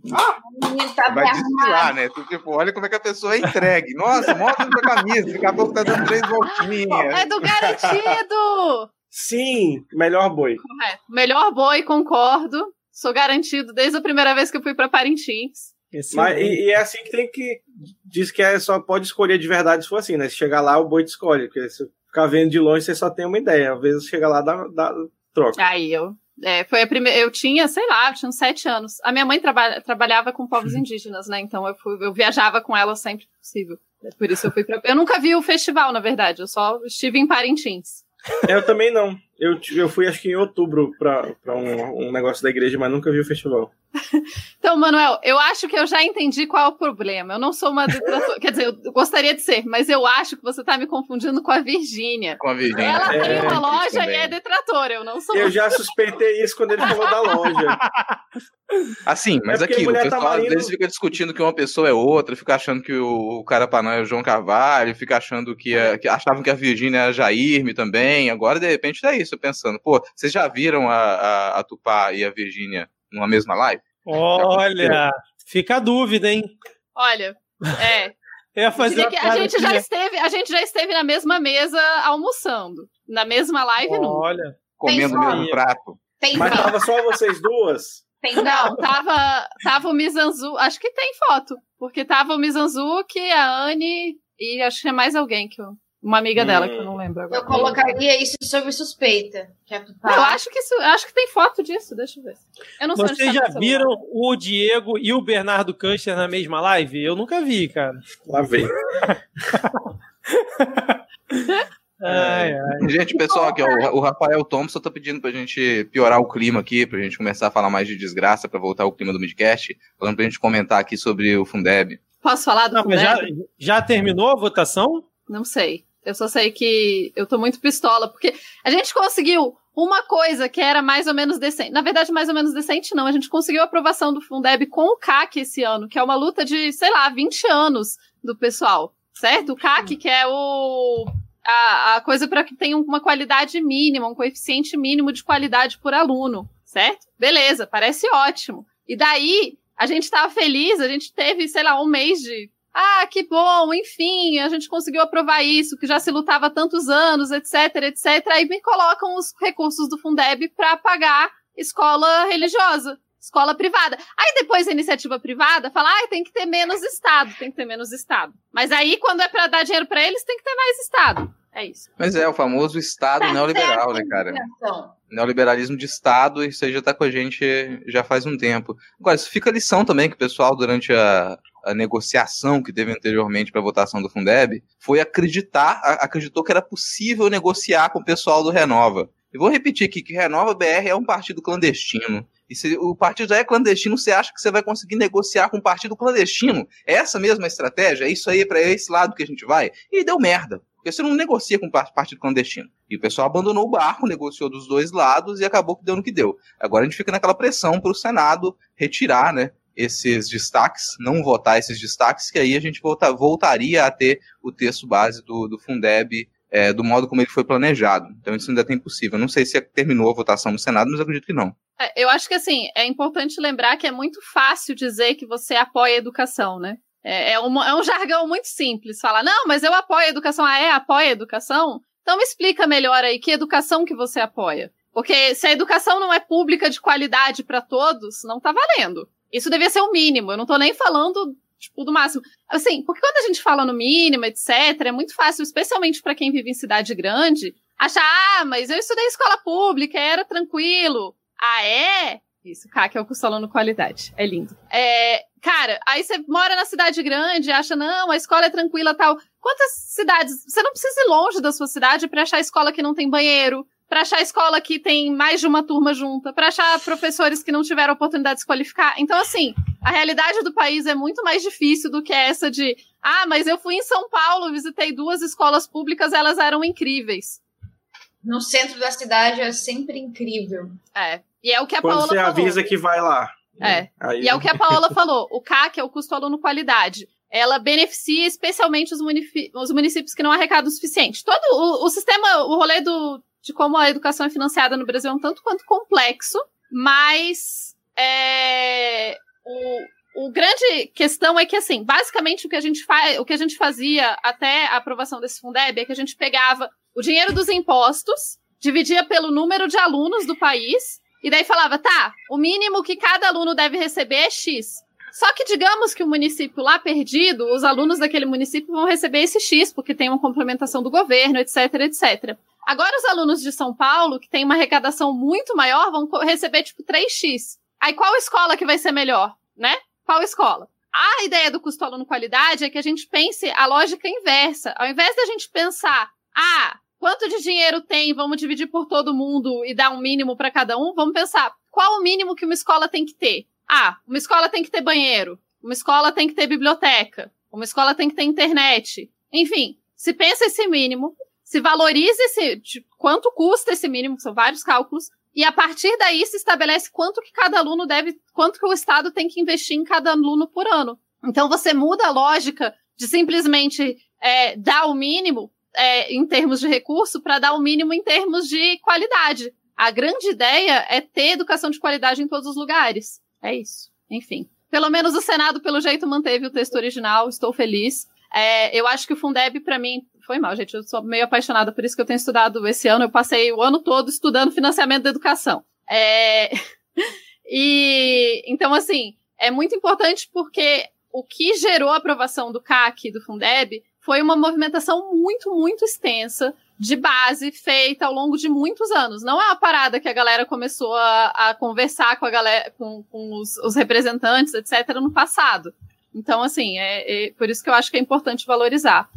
O menino tá Vai desfilar, né? Tu, tipo, olha como é que a pessoa é entregue. Nossa, mostra a sua camisa. Daqui a pouco tá dando três voltinhas. É do garantido! Sim, melhor boi. Correto. Melhor boi, concordo. Sou garantido desde a primeira vez que eu fui pra Parintins. Mas, e, e é assim que tem que. Diz que é, só pode escolher de verdade se for assim, né? Se chegar lá, o boi te escolhe. Porque se ficar vendo de longe, você só tem uma ideia. Às vezes chega lá, dá, dá troca. Aí eu. É, foi a primeira. Eu tinha, sei lá, eu tinha uns sete anos. A minha mãe traba- trabalhava com povos indígenas, né? Então eu, fui, eu viajava com ela sempre que possível. É Por isso eu fui pra. Eu nunca vi o festival, na verdade. Eu só estive em Parintins. Eu também não. Eu, eu fui acho que em outubro pra, pra um, um negócio da igreja, mas nunca vi o festival. Então, Manuel, eu acho que eu já entendi qual é o problema. Eu não sou uma detratora. Quer dizer, eu gostaria de ser, mas eu acho que você tá me confundindo com a Virgínia. Com a Virgínia. Ela É, tem uma loja e é detratora. Eu não sou. Eu já suspeitei isso quando ele falou da loja. Assim, mas É o mulher pessoal tá às vezes fica discutindo que uma pessoa é outra, fica achando que o, o Carapanã é o João Carvalho, fica achando que, é, que achavam que a Virgínia é a Jairme também. Agora, de repente, é isso, pensando, pô, vocês já viram a, a, a Tupá e a Virgínia numa mesma live? Olha, fica a dúvida, hein? Olha, é. Eu fazer a, a gente já esteve, a gente já esteve na mesma mesa almoçando. Na mesma live, Olha. não. Olha. Comendo o mesmo prato. Tem Mas tava só vocês duas? Tem não. Tava, tava o Mizanzu. Acho que tem foto. Porque tava o Mizanzuki, a Anne e acho que é mais alguém que eu, uma amiga hum. dela que eu não lembro agora. Eu colocaria isso sob suspeita. Que é eu acho que isso, acho que tem foto disso. Deixa eu ver. Eu não Vocês já viram o Diego e o Bernardo Custer na mesma live? Eu nunca vi, cara. Lá vem. Ai, ai. Gente, pessoal, aqui, ó, o Rafael Thompson tá pedindo pra gente piorar o clima aqui, pra gente começar a falar mais de desgraça, pra voltar ao clima do midcast, falando pra gente comentar aqui sobre o Fundeb. Posso falar do Não, Fundeb? já, já terminou a votação? Não sei. Eu só sei que eu tô muito pistola, porque a gente conseguiu uma coisa que era mais ou menos decente. Na verdade, mais ou menos decente, não. A gente conseguiu a aprovação do Fundeb com o CAC esse ano, que é uma luta de, sei lá, 20 anos do pessoal. Certo? O CAC, que é o a, a coisa para que tenha uma qualidade mínima, um coeficiente mínimo de qualidade por aluno, certo? Beleza, parece ótimo. E daí, a gente estava feliz, a gente teve, sei lá, um mês de. Ah, que bom, enfim, a gente conseguiu aprovar isso, que já se lutava há tantos anos, etc, etc. Aí me colocam os recursos do Fundeb para pagar escola religiosa escola privada. Aí depois a iniciativa privada fala, ah, tem que ter menos Estado, tem que ter menos Estado. Mas aí, quando é para dar dinheiro para eles, tem que ter mais Estado. É isso. Mas é, o famoso Estado tá neoliberal, né, cara? Neoliberalismo de Estado, isso aí já tá com a gente já faz um tempo. Agora, isso fica lição também que o pessoal, durante a, a negociação que teve anteriormente para a votação do Fundeb, foi acreditar, acreditou que era possível negociar com o pessoal do Renova. E vou repetir aqui que Renova BR é um partido clandestino. E se o partido já é clandestino, você acha que você vai conseguir negociar com um partido clandestino? É essa mesma estratégia? É isso aí, para esse lado que a gente vai? E deu merda. Porque você não negocia com partido clandestino. E o pessoal abandonou o barco, negociou dos dois lados e acabou que deu no que deu. Agora a gente fica naquela pressão para o Senado retirar, né? Esses destaques, não votar esses destaques, que aí a gente volta, voltaria a ter o texto base do, do Fundeb é, do modo como ele foi planejado. Então isso ainda tem possível. Não sei se terminou a votação no Senado, mas acredito que não. É, eu acho que assim, é importante lembrar que é muito fácil dizer que você apoia a educação, né? É, é, um, é um jargão muito simples. Falar, não, mas eu apoio a educação. Ah, é? Apoia a educação? Então me explica melhor aí que educação que você apoia. Porque se a educação não é pública de qualidade para todos, não tá valendo. Isso devia ser o mínimo. Eu não tô nem falando tipo, do máximo. Assim, porque quando a gente fala no mínimo, etc., é muito fácil, especialmente para quem vive em cidade grande, achar, ah, mas eu estudei escola pública, era tranquilo. Ah, é? Isso, CAC é o custo aluno qualidade. É lindo. É, cara, aí você mora na cidade grande, acha, não, a escola é tranquila tal. Quantas cidades? Você não precisa ir longe da sua cidade para achar escola que não tem banheiro, para achar escola que tem mais de uma turma junta, para achar professores que não tiveram oportunidade de se qualificar. Então, assim, a realidade do país é muito mais difícil do que essa de, ah, mas eu fui em São Paulo, visitei duas escolas públicas, elas eram incríveis. No centro da cidade é sempre incrível. É. E é o que a Quando Paola você falou. avisa que vai lá. É. Aí... E é o que a Paola falou. O CAC é o custo aluno qualidade. Ela beneficia especialmente os, os municípios que não arrecadam o suficiente. Todo o, o sistema, o rolê do, de como a educação é financiada no Brasil é um tanto quanto complexo, mas é, o, o grande questão é que, assim, basicamente o que a gente faz, o que a gente fazia até a aprovação desse Fundeb é que a gente pegava o dinheiro dos impostos, dividia pelo número de alunos do país, e daí falava, tá, o mínimo que cada aluno deve receber é X. Só que digamos que o município lá perdido, os alunos daquele município vão receber esse X, porque tem uma complementação do governo, etc, etc. Agora os alunos de São Paulo, que tem uma arrecadação muito maior, vão receber tipo 3x. Aí qual escola que vai ser melhor, né? Qual escola? A ideia do custo aluno qualidade é que a gente pense a lógica inversa. Ao invés da gente pensar, ah, quanto de dinheiro tem, vamos dividir por todo mundo e dar um mínimo para cada um, vamos pensar qual o mínimo que uma escola tem que ter. Ah, uma escola tem que ter banheiro, uma escola tem que ter biblioteca, uma escola tem que ter internet. Enfim, se pensa esse mínimo, se valoriza esse, quanto custa esse mínimo, são vários cálculos, e a partir daí se estabelece quanto que cada aluno deve, quanto que o Estado tem que investir em cada aluno por ano. Então você muda a lógica de simplesmente é, dar o mínimo é, em termos de recurso para dar o mínimo em termos de qualidade. A grande ideia é ter educação de qualidade em todos os lugares. É isso. Enfim. Pelo menos o Senado, pelo jeito, manteve o texto original. Estou feliz. É, eu acho que o Fundeb, para mim, foi mal, gente. Eu sou meio apaixonada, por isso que eu tenho estudado esse ano. Eu passei o ano todo estudando financiamento da educação. É... e então, assim, é muito importante porque o que gerou a aprovação do CAC do Fundeb foi uma movimentação muito, muito extensa de base feita ao longo de muitos anos. Não é uma parada que a galera começou a, a conversar com a galera, com, com os, os, representantes, etc., no passado. Então, assim, é, é, por isso que eu acho que é importante valorizar.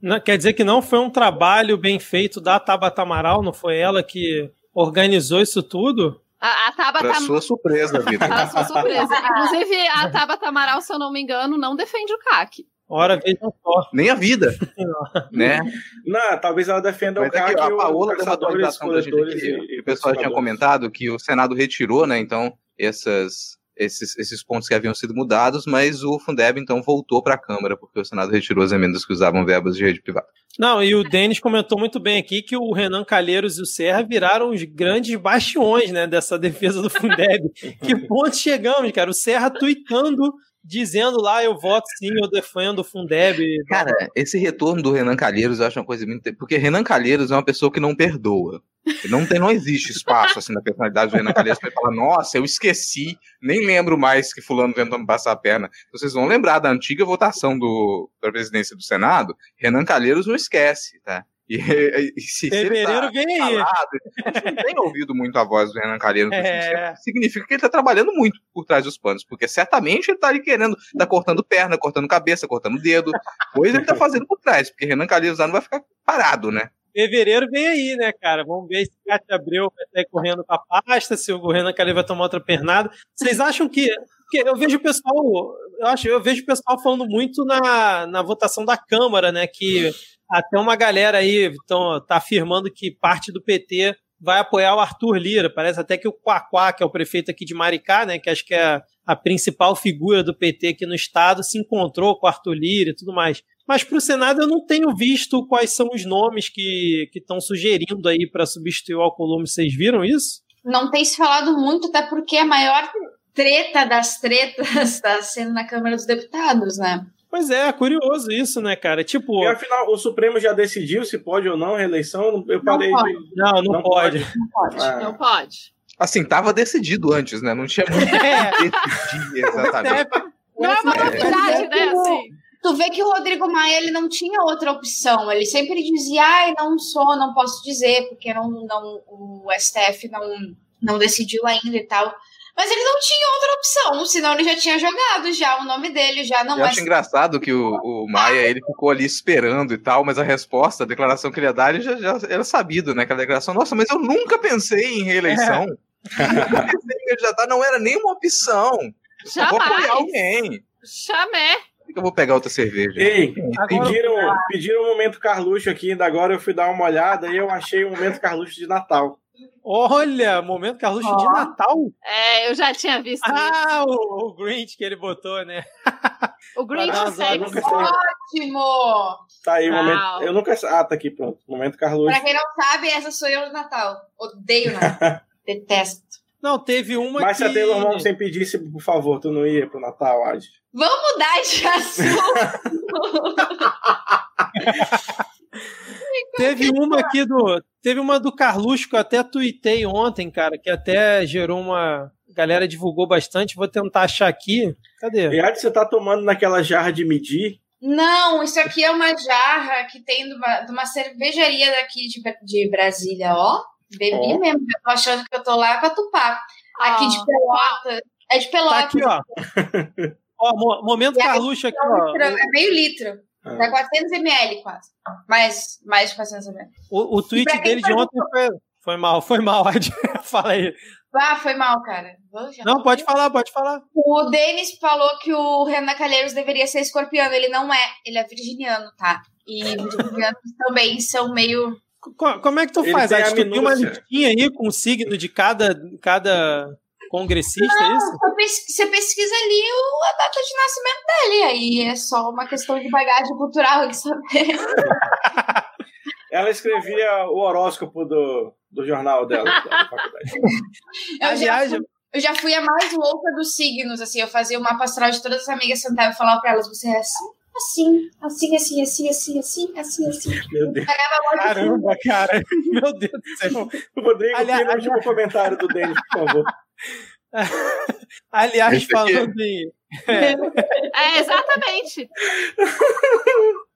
Não, quer dizer que não foi um trabalho bem feito da Tabata Amaral, não foi ela que organizou isso tudo? A, a Tabata... Pra sua surpresa, Vitor. Para sua surpresa. Inclusive, a Tabata Amaral, se eu não me engano, não defende o CAC. Ora, vejam só. Nem a vida. né? Não, talvez ela defenda Mas o CAC. É a Paola levantou a ligação da gente aqui, o pessoal tinha comentado que o Senado retirou, né? Então, essas, esses, esses pontos que haviam sido mudados, mas o Fundeb então voltou para a Câmara, porque o Senado retirou as emendas que usavam verbas de rede privada. Não, e o Denis comentou muito bem aqui que o Renan Calheiros e o Serra viraram os grandes bastiões né, dessa defesa do Fundeb. que ponto chegamos, cara? O Serra tweetando dizendo lá, eu voto sim, eu defendo o Fundeb. Cara, esse retorno do Renan Calheiros eu acho uma coisa muito. Porque Renan Calheiros é uma pessoa que não perdoa. Não, tem, não existe espaço assim na personalidade do Renan Calheiros para falar, nossa, eu esqueci, nem lembro mais que fulano tentou me passar a perna. Vocês vão lembrar da antiga votação do, da presidência do Senado, Renan Calheiros não esquece, tá? E, e se, Fevereiro se vem aí. Falado, a gente não tem ouvido muito a voz do Renan Calheiros. É. Significa que ele está trabalhando muito por trás dos panos, porque certamente ele está ali querendo, tá cortando perna, cortando cabeça, cortando dedo, coisa ele está fazendo por trás, porque Renan Calheiros não vai ficar parado, né? Fevereiro vem aí, né, cara? Vamos ver se Cátia Abreu vai sair correndo com a pasta, se o Renan Calheiros vai tomar outra pernada. Vocês acham que. Porque eu vejo o pessoal. Eu, acho, eu vejo o pessoal falando muito na, na votação da Câmara, né? Que até uma galera aí então, tá afirmando que parte do PT vai apoiar o Arthur Lira. Parece até que o Quaquá, que é o prefeito aqui de Maricá, né, que acho que é a principal figura do PT aqui no estado, se encontrou com o Arthur Lira e tudo mais. Mas para o Senado eu não tenho visto quais são os nomes que estão sugerindo aí para substituir o Alcolumbre. Vocês viram isso? Não tem se falado muito, até porque a maior treta das tretas está sendo na Câmara dos Deputados, né? Pois é, curioso isso, né, cara? Tipo. E afinal, o Supremo já decidiu se pode ou não a reeleição? Eu parei. Não, pode. Não, não, não, pode. pode. Não pode. Ah. Não pode. Assim, tava decidido antes, né? Não tinha muito é. decidir exatamente. Não é uma novidade, né? Assim. Tu vê que o Rodrigo Maia ele não tinha outra opção. Ele sempre dizia, ai, não sou, não posso dizer, porque não, não, o STF não, não decidiu ainda e tal. Mas ele não tinha outra opção, senão ele já tinha jogado já o nome dele, já não Eu acho engraçado que o, o Maia ele ficou ali esperando e tal, mas a resposta, a declaração que ele ia dar, ele já, já era sabido, né? Aquela declaração, nossa, mas eu nunca pensei em reeleição. É. Eu pensei em candidatar, não era nenhuma opção. Eu vou apoiar alguém. Chamé. Eu vou pegar outra cerveja. Ei, pediram, pediram um momento Carluxo aqui, ainda agora eu fui dar uma olhada e eu achei o um momento Carluxo de Natal. Olha, momento Carluxo oh. de Natal. É, eu já tinha visto ah, isso. O, o Grinch que ele botou, né? O Grinch sexy. Ótimo! Tá aí, o momento. Eu nunca. Ah, tá aqui, pronto. Momento Carluxo. Pra quem não sabe, essa sou eu no Natal. Odeio Natal. Detesto. Não, teve uma Mas que... se a Taylor Momsen pedisse, por favor, tu não ia pro Natal, Adi? Vamos mudar de assunto. Teve uma aqui do. Teve uma do Carluxo que eu até tuitei ontem, cara, que até gerou uma. A galera divulgou bastante. Vou tentar achar aqui. Cadê? E aí você tá tomando naquela jarra de medir? Não, isso aqui é uma jarra que tem de uma, de uma cervejaria daqui de, de Brasília, ó. Bebi oh. mesmo, eu tô achando que eu tô lá com a Tupá. Aqui oh. de Pelota. É de Pelota. Tá aqui, ó. ó, momento Carluxo aqui, ó. É meio litro. Dá 400 ml quase. Mais, mais de 400 ml. O, o tweet dele de ontem foi, foi mal, foi mal. Fala aí. Ah, foi mal, cara. Não, pode falar, pode falar. O Denis falou que o Renan Calheiros deveria ser escorpiano. Ele não é, ele é virginiano, tá? E virginianos também são meio. Como é que tu Ele faz? Acho que tem uma listinha aí com o signo de cada, cada congressista, é não, isso? Você pesquisa ali a data de nascimento dele, aí é só uma questão de bagagem cultural de saber. Ela escrevia o horóscopo do, do jornal dela, da faculdade. Eu já, fui, eu já fui a mais louca dos signos, assim, eu fazia o mapa astral de todas as amigas, sentava e falava pra elas, você é assim? assim, assim, assim, assim, assim, assim, assim. assim. Meu Deus. Assim. Caramba, cara. Meu Deus do céu. Rodrigo, aliás, tira o último comentário do Denis, por favor. Aliás, Esse aqui? falando em. É, exatamente.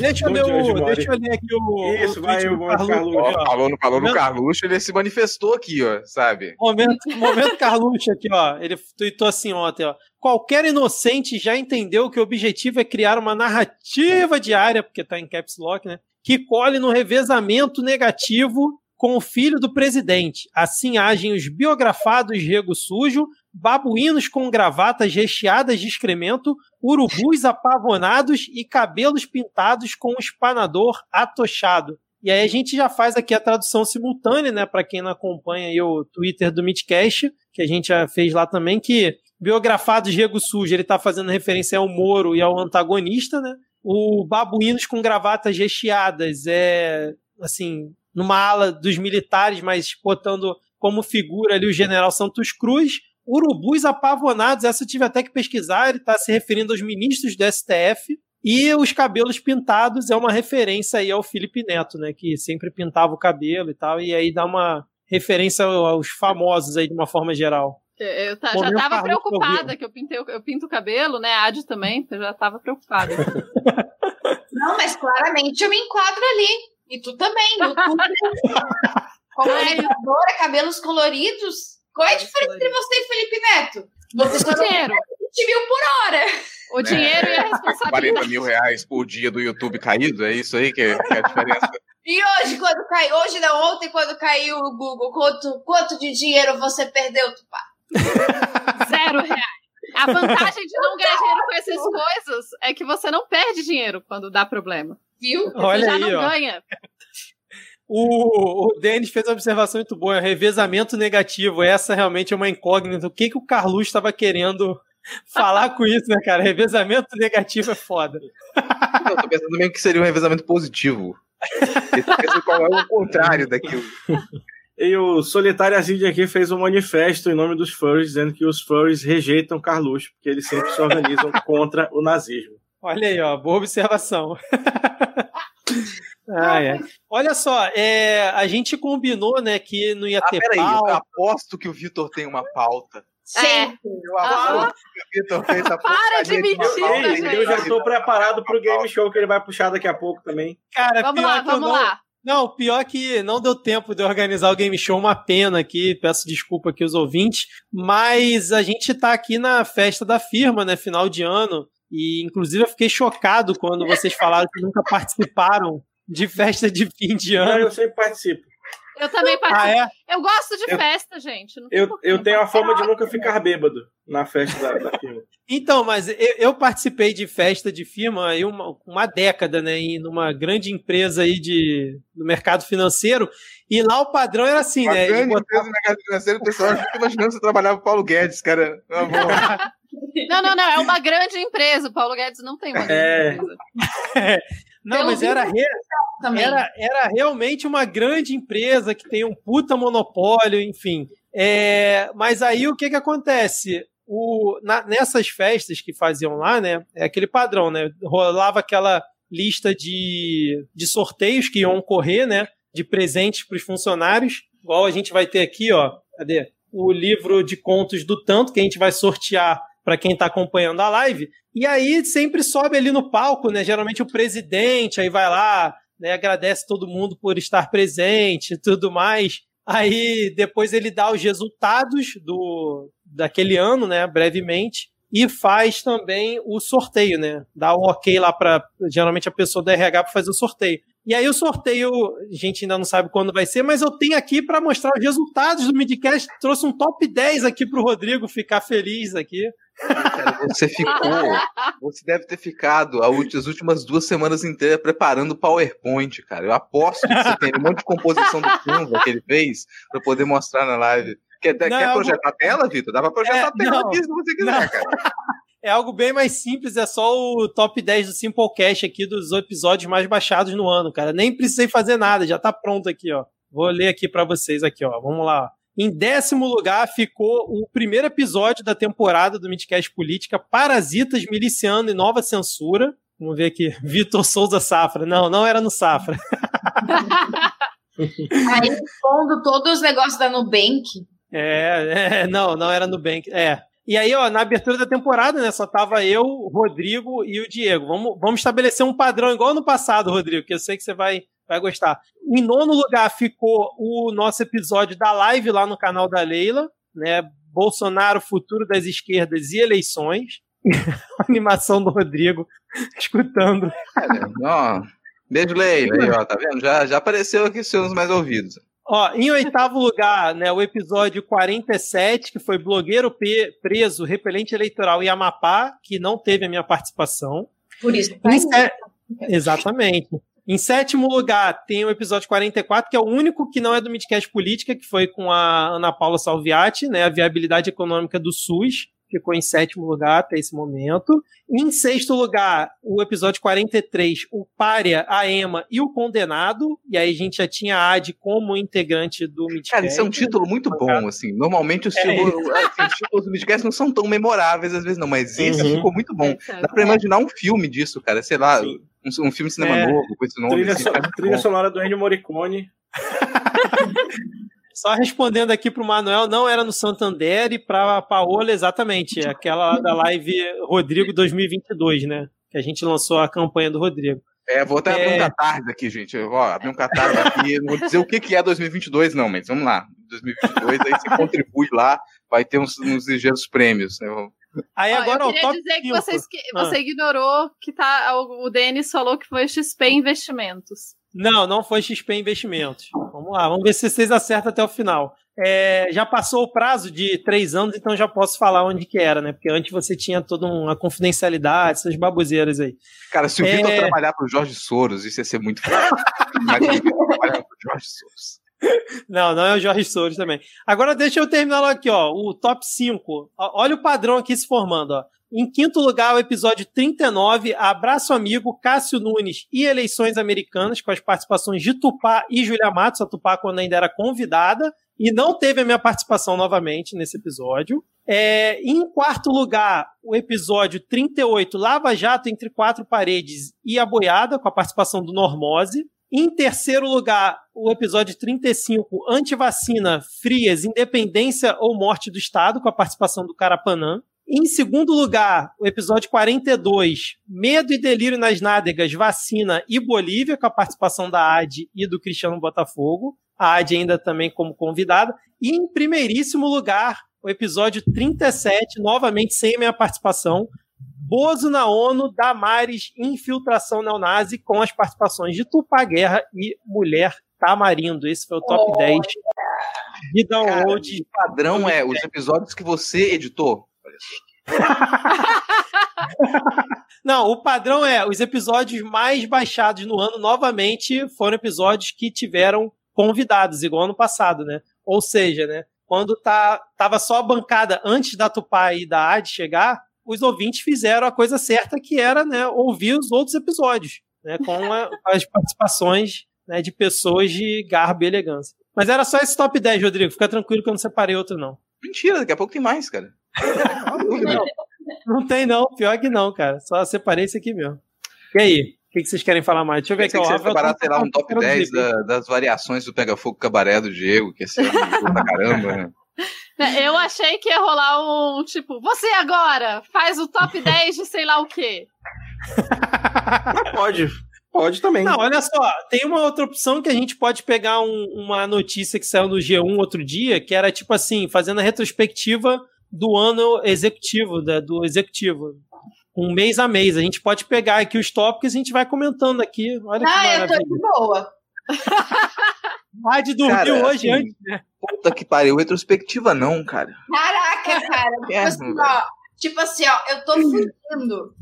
Deixa eu, ler o, deixa eu ler aqui o. Isso, o vai, o Carluxo. Carluxo, Ó, Momento- Carluxo, ele se manifestou aqui, ó, sabe? Momento, momento Carluxo aqui, ó. Ele tweetou assim ontem, ó. Qualquer inocente já entendeu que o objetivo é criar uma narrativa diária, porque tá em caps lock, né? Que colhe no revezamento negativo com o filho do presidente. Assim agem os biografados rego sujo, babuínos com gravatas recheadas de excremento, urubus apavonados e cabelos pintados com um espanador atochado. E aí a gente já faz aqui a tradução simultânea, né, para quem não acompanha o Twitter do Midcast, que a gente já fez lá também, que biografados Rego Sujo, ele tá fazendo referência ao Moro e ao antagonista, né? O Babuínos com gravatas recheadas é, assim, numa ala dos militares, mas botando como figura ali o general Santos Cruz. Urubus apavonados, essa eu tive até que pesquisar, ele está se referindo aos ministros do STF. E os cabelos pintados é uma referência aí ao Felipe Neto, né? Que sempre pintava o cabelo e tal, e aí dá uma referência aos famosos aí de uma forma geral. Eu, eu ta- já Momento tava Carluxo preocupada, que eu, pintei, o- eu pinto o cabelo, né? A Adi também, eu já tava preocupada. Não, mas claramente eu me enquadro ali. E tu também, YouTube. Comunicadora, cabelos coloridos. Qual é a diferença entre você e Felipe Neto? Você O dinheiro. 20 mil por hora. O dinheiro e a 40 responsabilidade. mil reais por dia do YouTube caído, é isso aí que é, que é a diferença? E hoje, quando caiu, hoje não, ontem, quando caiu o Google, quanto, quanto de dinheiro você perdeu, Tupá? Zero reais. A vantagem de não ganhar dinheiro com essas coisas é que você não perde dinheiro quando dá problema. Viu? Olha você já aí, não ó. ganha. O, o Denis fez uma observação muito boa, revezamento negativo. Essa realmente é uma incógnita. O que, que o Carlos estava querendo falar com isso, né, cara? Revezamento negativo é foda. Eu tô pensando mesmo que seria um revezamento positivo. Eu tô pensando qual é o contrário daquilo. E o Solitário Azid aqui fez um manifesto em nome dos furries, dizendo que os furries rejeitam Carluxo, porque eles sempre se organizam contra o nazismo. Olha aí, ó, boa observação. ah, é. Olha só, é, a gente combinou, né, que não ia Ah, ter peraí, eu pauta. aposto que o Vitor tem uma pauta. Sempre. Eu Aham. aposto que o Vitor fez a Para de porcaria uma mentir, pauta. né, Eu, eu já tô preparado pro game show que ele vai puxar daqui a pouco também. Cara, Vamos pior lá, que eu vamos não, lá. Não, pior que não deu tempo de eu organizar o game show, uma pena aqui, peço desculpa aqui aos ouvintes, mas a gente tá aqui na festa da firma, né, final de ano, e inclusive eu fiquei chocado quando vocês falaram que nunca participaram de festa de fim de ano. eu sempre participo. Eu também Ah, participo. é? Eu gosto de Eu- festa, gente. Não Eu, eu não tenho a fama de nunca ficar bêbado na festa da, da firma. Então, mas eu, eu participei de festa de firma aí uma, uma década, né, em numa grande empresa aí de, do mercado financeiro, e lá o padrão era assim, Uma né, grande botavam- empresa no mercado financeiro, o pessoal fica imaginando que você trabalhava pro Paulo Guedes, cara. Bom. Não, não, não. É uma grande empresa. O Paulo Guedes não tem uma grande É. empresa. Não, Pelo mas era, re-. Era, era realmente uma grande empresa que tem um puta monopólio, enfim. É, mas aí o que que acontece? O, na- nessas festas que faziam lá, né? É aquele padrão, né? Rolava aquela lista de, de sorteios que iam ocorrer, né? De presentes para os funcionários. Igual a gente vai ter aqui, ó. Cadê? O livro de contos do tanto que a gente vai sortear para quem está acompanhando a live. E aí sempre sobe ali no palco, né? Geralmente o presidente, aí vai lá, né, agradece todo mundo por estar presente e tudo mais. Aí depois ele dá os resultados do daquele ano, né, brevemente, e faz também o sorteio, né? Dá o ok lá para geralmente a pessoa do RH para fazer o sorteio. E aí o sorteio, a gente ainda não sabe quando vai ser, mas eu tenho aqui para mostrar os resultados do Midcast. Trouxe um top 10 aqui pro Rodrigo ficar feliz aqui. Cara, você ficou. Você deve ter ficado as últimas duas semanas inteiras preparando o PowerPoint, cara. Eu aposto que você tem um monte de composição do Canva que ele fez pra poder mostrar na live. Quer, Não, quer projetar a tela, Vitor? Dá pra projetar É, a tela aqui se você quiser, Não. cara. É algo bem mais simples, é só o top 10 do Simplecast aqui dos episódios mais baixados no ano, cara. Nem precisei fazer nada, já tá pronto aqui, ó. Vou ler aqui para vocês aqui, ó. Vamos lá. Em décimo lugar ficou o primeiro episódio da temporada do Midcast Política, Parasitas Miliciano e Nova Censura. Vamos ver aqui, Vitor Souza Safra. Não, não era no Safra. Aí expondo todos os negócios da Nubank. É, é, não, não era Nubank. É. E aí, ó, na abertura da temporada, né, só tava eu, o Rodrigo e o Diego. Vamos, vamos estabelecer um padrão igual no passado, Rodrigo, que eu sei que você vai, vai gostar. Em nono lugar ficou o nosso episódio da live lá no canal da Leila, né? Bolsonaro, futuro das esquerdas e eleições. A animação do Rodrigo escutando. Beijo, Leila. Aí, ó, tá vendo? Já, já apareceu aqui os seus mais ouvidos. Ó, em oitavo lugar, né, o episódio 47, que foi blogueiro preso, repelente eleitoral em Amapá, que não teve a minha participação. Por isso. Em sé... Exatamente. Em sétimo lugar, tem o episódio 44, que é o único que não é do Midcast Política, que foi com a Ana Paula Salviati, né, a viabilidade econômica do SUS ficou em sétimo lugar até esse momento. Em sexto lugar, o episódio 43, o Pária, a Ema e o Condenado. E aí a gente já tinha a Ad como integrante do Midcast. Cara, isso é um título muito bom, assim. Normalmente os, é. títulos, assim, os títulos do Midcast não são tão memoráveis às vezes, não, mas esse uhum. ficou muito bom. É, Dá pra imaginar um filme disso, cara. Sei lá, um, um, filme de cinema é. novo com esse nome. Trilha, assim, so, trilha sonora do Ennio Morricone. Só respondendo aqui pro Manuel, não era no Santander e pra Paola, exatamente, aquela da live Rodrigo 2022, né? Que a gente lançou a campanha do Rodrigo. É, vou até é... abrir um catarse aqui, gente. Eu vou abrir um catarse aqui. Não vou dizer o que, que é 2022, não, mas vamos lá. 2022, aí você contribui lá, vai ter uns, uns ligeiros prêmios. Né? Aí agora eu queria dizer que você, ah. você ignorou que tá, o Denis falou que foi XP Investimentos. Não, não foi XP Investimentos. Vamos lá, vamos ver se vocês acertam até o final. É, já passou o prazo de três anos, então já posso falar onde que era, né? Porque antes você tinha toda uma confidencialidade, essas baboseiras aí. Cara, se o é... Vitor trabalhar pro Jorge Soros, isso ia ser muito fácil. Imagina trabalhar pro Jorge Soros. Não, não é o Jorge Soros também. Agora deixa eu terminar aqui, ó. O top 5. Olha o padrão aqui se formando, ó. Em quinto lugar, o episódio 39, Abraço Amigo, Cássio Nunes e Eleições Americanas, com as participações de Tupá e Julia Matos, a Tupá quando ainda era convidada, e não teve a minha participação novamente nesse episódio. É, em quarto lugar, o episódio 38, Lava Jato entre Quatro Paredes e a Boiada, com a participação do Normose. Em terceiro lugar, o episódio 35, Antivacina, Frias, Independência ou Morte do Estado, com a participação do Carapanã. Em segundo lugar, o episódio 42, Medo e Delírio nas Nádegas, Vacina e Bolívia, com a participação da AD e do Cristiano Botafogo. A AD ainda também como convidada. E em primeiríssimo lugar, o episódio 37, novamente sem minha participação, Bozo na ONU, Damares, Infiltração Neonazi, com as participações de Tupá Guerra e Mulher Tamarindo. Esse foi o top oh, 10 de download. o padrão é os episódios que você editou. Não, o padrão é os episódios mais baixados no ano, novamente, foram episódios que tiveram convidados, igual ano passado, né? Ou seja, né? Quando tá, tava só a bancada antes da Tupá e da AD chegar, os ouvintes fizeram a coisa certa, que era né, ouvir os outros episódios, né? Com a, as participações né, de pessoas de garbo e elegância. Mas era só esse top 10, Rodrigo. Fica tranquilo que eu não separei outro, não. Mentira, daqui a pouco tem mais, cara. Não, não tem, não. Pior que não, cara. Só separei esse aqui mesmo. E aí? O que, que vocês querem falar mais? Deixa eu ver aqui. Você separar, sei lá, um top 10 da, das variações do Pega Fogo Cabaré do Diego, que esse ano pra caramba, né? Eu achei que ia rolar um tipo, você agora faz o top 10 de sei lá o quê. pode, pode também. Não, olha só, tem uma outra opção que a gente pode pegar um, uma notícia que saiu no G1 outro dia, que era tipo assim, fazendo a retrospectiva do ano executivo, da, do executivo. Um mês a mês. A gente pode pegar aqui os tópicos e a gente vai comentando aqui. Olha ah, que maravilha. eu tô de boa. Vai de dormir cara, hoje assim, antes, né? Puta que pariu, retrospectiva não, cara. Caraca, cara. tipo, assim, ó, tipo assim, ó, eu tô fugindo.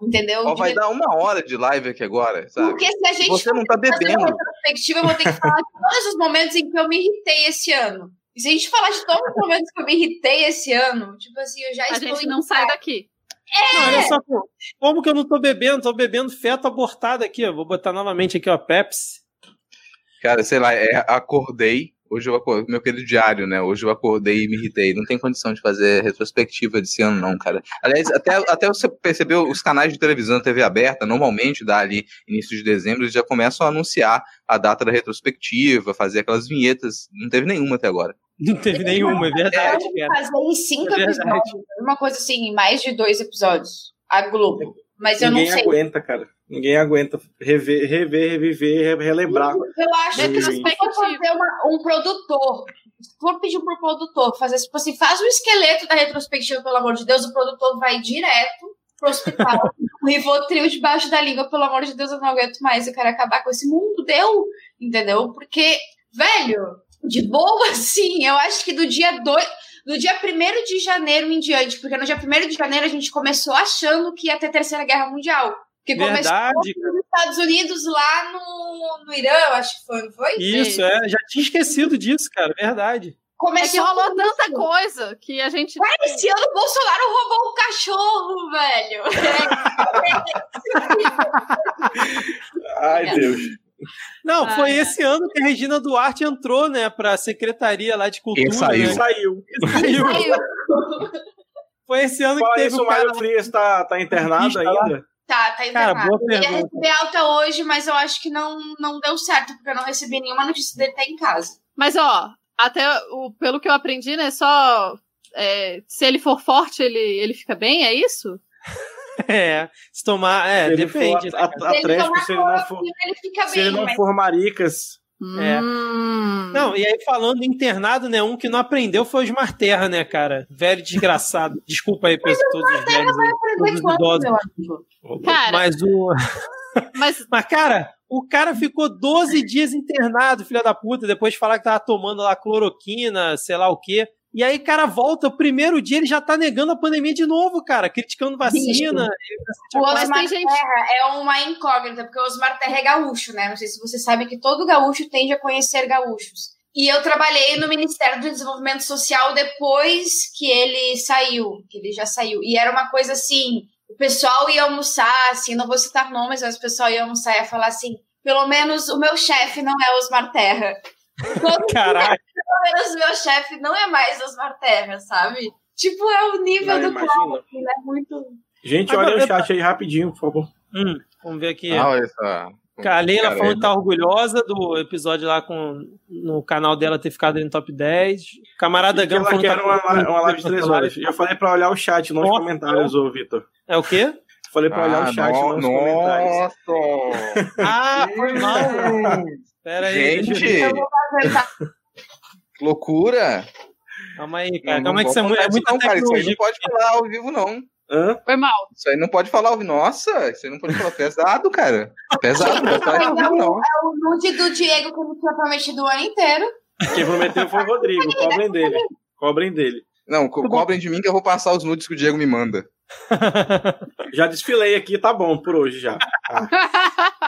Entendeu? Ó, vai dar uma hora de live aqui agora, sabe? Porque se a gente Você não tá bebendo. retrospectiva, eu vou ter que falar de todos os momentos em que eu me irritei esse ano. E se a gente falar de todos os momentos que eu me irritei esse ano, tipo assim, eu já a estou. A gente não sai daqui. É. Não, olha só, como que eu não tô bebendo? Tô bebendo feto abortado aqui, ó. Vou botar novamente aqui, ó, Pepsi. Cara, sei lá, é, acordei hoje eu acordei, meu querido diário, né? Hoje eu acordei e me irritei. Não tem condição de fazer retrospectiva desse ano, não, cara. Aliás, até, até você percebeu, os canais de televisão, TV aberta, normalmente dá ali início de dezembro, eles já começam a anunciar a data da retrospectiva, fazer aquelas vinhetas. Não teve nenhuma até agora. Não teve nenhuma, é verdade. É, fazer em cinco é episódios. Uma coisa assim, em mais de dois episódios. A Globo. Mas eu Ninguém não sei. aguenta, cara. Ninguém aguenta rever, rever, reviver, relembrar. Eu acho que se for fazer uma- um produtor, se for pedir pro produtor fazer, tipo assim, faz o esqueleto da retrospectiva, pelo amor de Deus, o produtor vai direto pro hospital, o Rivotril debaixo da língua, pelo amor de Deus, eu não aguento mais, eu quero acabar com esse mundo, deu, entendeu? Porque, velho, de boa, sim, eu acho que do dia 2, do dia 1 de janeiro em diante, porque no dia 1 de janeiro a gente começou achando que ia ter Terceira Guerra Mundial. Porque começou Verdade, nos Estados Unidos lá no, no Irã, eu acho que foi, não foi? Isso, é. Já tinha esquecido disso, cara. Verdade. É que Começou rolou tanta coisa que a gente. Cara, esse ano o Bolsonaro roubou um cachorro, velho. Ai, Deus. Não, Ah, foi é. esse ano que a Regina Duarte entrou, né, pra Secretaria lá de Cultura. E saiu. né? Saiu. Saiu. Saiu. Foi esse ano que teve isso, o o cara. Mário Frias tá, tá internado ainda? Tá, tá Cara, internado. boa Ele ia receber alta hoje, mas eu acho que não, não deu certo, porque eu não recebi nenhuma notícia dele tá em casa. Mas, ó, até o, pelo que eu aprendi, né? Só. é, se ele for forte, ele, ele fica bem, é isso? É, se tomar. É, Se ele depende. for né, a- cara? a- Se ele Atlético, tomar se ele não for, ele fica se bem, ele não mas for maricas. É. Hum. Não, e aí falando internado, né? Um que não aprendeu foi o Osmar Terra, né, cara? Velho desgraçado. Desculpa aí pra todos os velhos aí. aprender Todos idosos. meu amigo? Cara, Mas o. mas Mas, cara, o cara ficou 12 dias internado, filha da puta, depois de falar que tava tomando lá cloroquina, sei lá o quê. E aí, cara, volta, o primeiro dia ele já tá negando a pandemia de novo, cara, criticando vacina. O Mas Osmar gente- Terra é uma incógnita, porque o Osmar Terra é gaúcho, né? Não sei se você sabe que todo gaúcho tende a conhecer gaúchos. E eu trabalhei no Ministério do Desenvolvimento Social depois que ele saiu, que ele já saiu. E era uma coisa assim, o pessoal ia almoçar, assim, não vou citar nomes, mas o pessoal ia almoçar e ia falar assim, pelo menos o meu chefe não é Osmar Terra. Todo Caralho, pelo menos o meu chefe não é mais Osmar Terra, sabe? Tipo, é o nível Não, do qual, né? Muito... Gente, Agora, olha o eu- chat aí rapidinho, por favor. Hum, vamos ver aqui. Ah, olha só. A Leila Cara, falando que tá orgulhosa do episódio lá com no canal dela ter ficado no top 10. Camarada Gama falando que quer tá uma, uma live de três horas. Já falei pra olhar o chat, não os Nossa, comentários, ô Vitor. É o quê? Falei pra olhar Ah, o chat, no- não os comentários. Nossa! Ah, foi mal. Pera aí, Gente, eu. Que loucura! Calma aí, cara. Não, Calma aí que não isso é, mu- pode é falar muita isso não, cara. Isso aí não pode falar ao vivo, não. Hã? foi mal. Isso aí não pode falar ao vivo. Nossa, isso aí não pode falar. Pesado, cara. Pesado, não pode vivo, não. É o nude do Diego que eu tinha prometido o ano inteiro. Quem prometeu foi o Rodrigo. Cobrem dele. Cobrem dele. Não, co cobrem de mim que eu vou passar os nudes que o Diego me manda. Já desfilei aqui, tá bom por hoje já.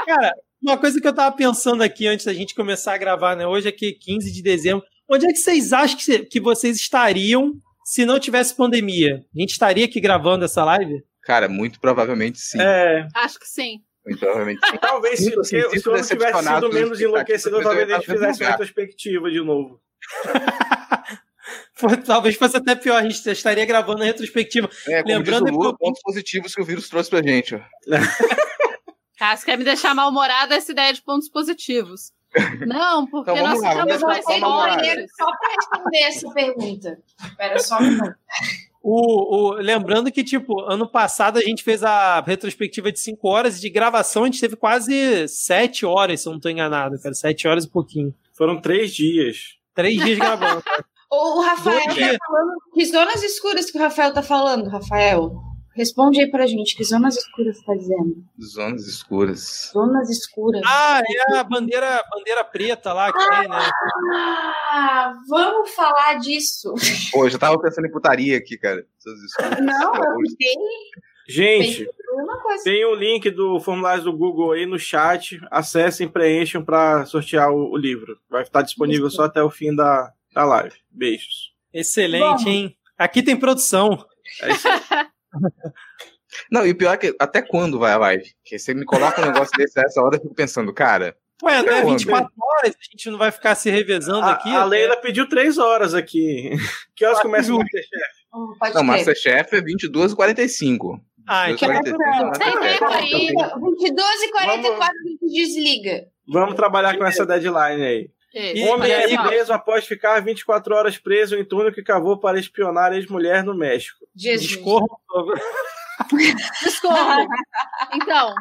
Cara, uma coisa que eu tava pensando aqui antes da gente começar a gravar, né? Hoje é que 15 de dezembro. Onde é que vocês acham que, que vocês estariam se não tivesse pandemia? A gente estaria aqui gravando essa live? Cara, muito provavelmente sim. É, Acho que sim. Muito provavelmente sim. talvez se, assim, se, se ano tivesse sido menos enlouquecido, talvez a gente eu fizesse lugar. retrospectiva de novo. Talvez fosse até pior, a gente estaria gravando a retrospectiva. É, Lembrando diz o que Lula, eu- pontos positivos que o vírus trouxe pra gente. ó. Você quer me deixar mal-humorada essa ideia de pontos positivos. Não, porque Então, nós lá, ficamos mais fortes. Só pra responder essa pergunta. Espera só um minuto. O, o- lembrando que, tipo, ano passado a gente fez a retrospectiva de 5 horas e de gravação a gente teve quase 7 horas, se eu não tô enganado, cara. 7 horas e pouquinho. Foram três dias. Três dias gravando. O Rafael Dois dias. tá falando. Que zonas escuras que o Rafael tá falando, Rafael? Responde aí pra gente. Que zonas escuras tá dizendo? Zonas escuras. Zonas escuras. Ah, é a bandeira, bandeira preta lá que tem, né? Ah, vamos falar disso. Pô, eu já tava pensando em putaria aqui, cara. Zonas escuras. Não, eu fiquei Gente, tem o link do formulário do Google aí no chat. Acessem, preencham pra sortear o, o livro. Vai estar disponível só até o fim da, da live. Beijos. Excelente, Bom. hein? Aqui tem produção. É isso aí. Não, e o pior é que até quando vai a live? Porque você me coloca um negócio desse a essa hora, eu fico pensando, cara, Ué, não é Não, 24 horas? A gente não vai ficar se revezando A, aqui? a Leila pediu três horas aqui. Que horas começa o. Masterchef? Pode Não, crer. Masterchef é 22 e 45. Ah, então 45 é Não, Tem Masterchef. tempo aí. 22 e 44 a gente desliga. Vamos trabalhar com essa deadline aí. Esse, E- Homem é aí, preso após ficar 24 horas preso em túnel que cavou para espionar ex-mulher no México. Jesus. discorro sobre- Discordo. Então,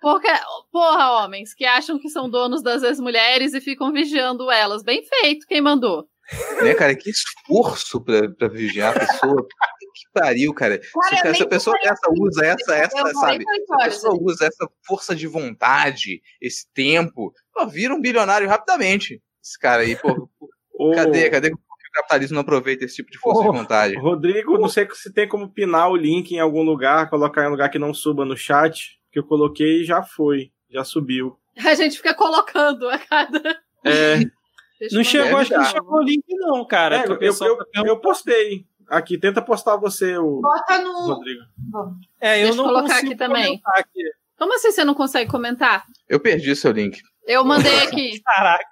porque, porra, homens que acham que são donos das ex-mulheres e ficam vigiando elas. Bem feito, quem mandou? Né, cara? Que esforço pra, pra vigiar a pessoa. que pariu, cara. Cara, se, eu se a nem pessoa essa, usa essa, essa, Eu sabe? 48 Se a pessoa usa essa força de vontade, esse tempo, pô, vira um bilionário rapidamente. Esse cara aí, pô, O cadê, cadê que o capitalismo não aproveita esse tipo de força Oh. de vontade? Rodrigo, não sei se tem como pinar o link em algum lugar, colocar em um lugar que não suba no chat, que eu coloquei e já foi, já subiu. A gente fica colocando a cada. É, Deixa Não eu chegou, acho que não chegou o link, não, cara. é, eu, eu, tá eu perguntando. postei. Aqui, tenta postar você, o Bota no. Rodrigo. É, eu Deixa eu não colocar consigo aqui também. aqui. Como assim você não consegue comentar? Eu perdi seu link. Eu mandei aqui. Caraca.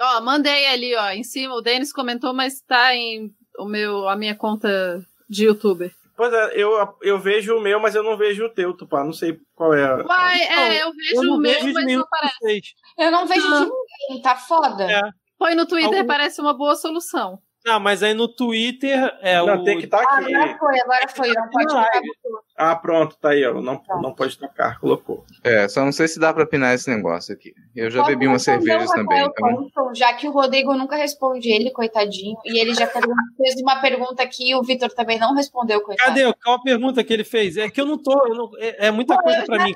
Ó, mandei ali, ó, em cima. O Denis comentou, mas tá em o meu, a minha conta de youtuber. Pois é, eu, eu vejo o meu, mas eu não vejo o teu, Tupá. Não sei qual é. a- é, eu vejo Eu o meu, vejo mas não aparece. Eu não vejo Ah. de ninguém, tá foda. É. Põe no Twitter, Algum- parece uma boa solução. Não, mas aí no Twitter é Não, o. tem que estar Ah, aqui. agora foi, agora foi. Não pode live. Ah, pronto, tá aí, ó. Não, não pode tocar, colocou. É, só não sei se dá pra pinar esse negócio aqui. Eu já Pode bebi umas cervejas também. Então... Já que o Rodrigo nunca responde ele, coitadinho. E ele já fez uma pergunta aqui e o Vitor também não respondeu, coitado. Cadê? Qual a pergunta que ele fez? É que eu não tô. eu não- é, é muita Pô, coisa pra mim.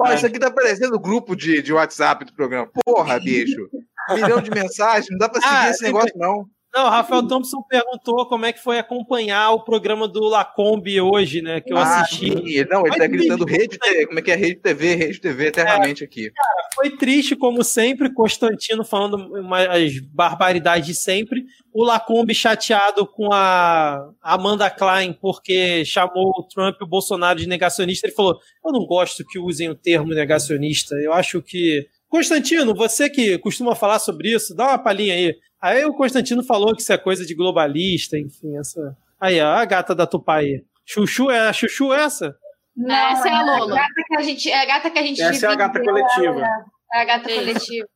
Ó, isso aqui tá parecendo o grupo de, de WhatsApp do programa. Porra, bicho. Milhão de mensagens, não dá pra seguir Ah, esse negócio, não. Não, o Rafael Thompson perguntou como é que foi acompanhar o programa do Lacombe hoje, né? Que eu Ah, assisti. sim. Não, ele tá gritando rede TV. Como é que é rede TV, rede TV eternamente aqui. Foi triste, como sempre, Constantino falando uma- as barbaridades de sempre. O Lacombe chateado com a Amanda Klein, porque chamou o Trump e o Bolsonaro de negacionista. Ele falou: Eu não gosto que usem o termo negacionista. Eu acho que. Constantino, você que costuma falar sobre isso, dá uma palhinha aí. Aí o Constantino falou que isso é coisa de globalista, enfim, essa. Aí, ó, a gata da Tupai. Chuchu é a Chuchu essa? Não, Essa é a Lola. gata que a gente, é a gata que a gente Essa é a gata coletiva. É a gata Isso. coletiva.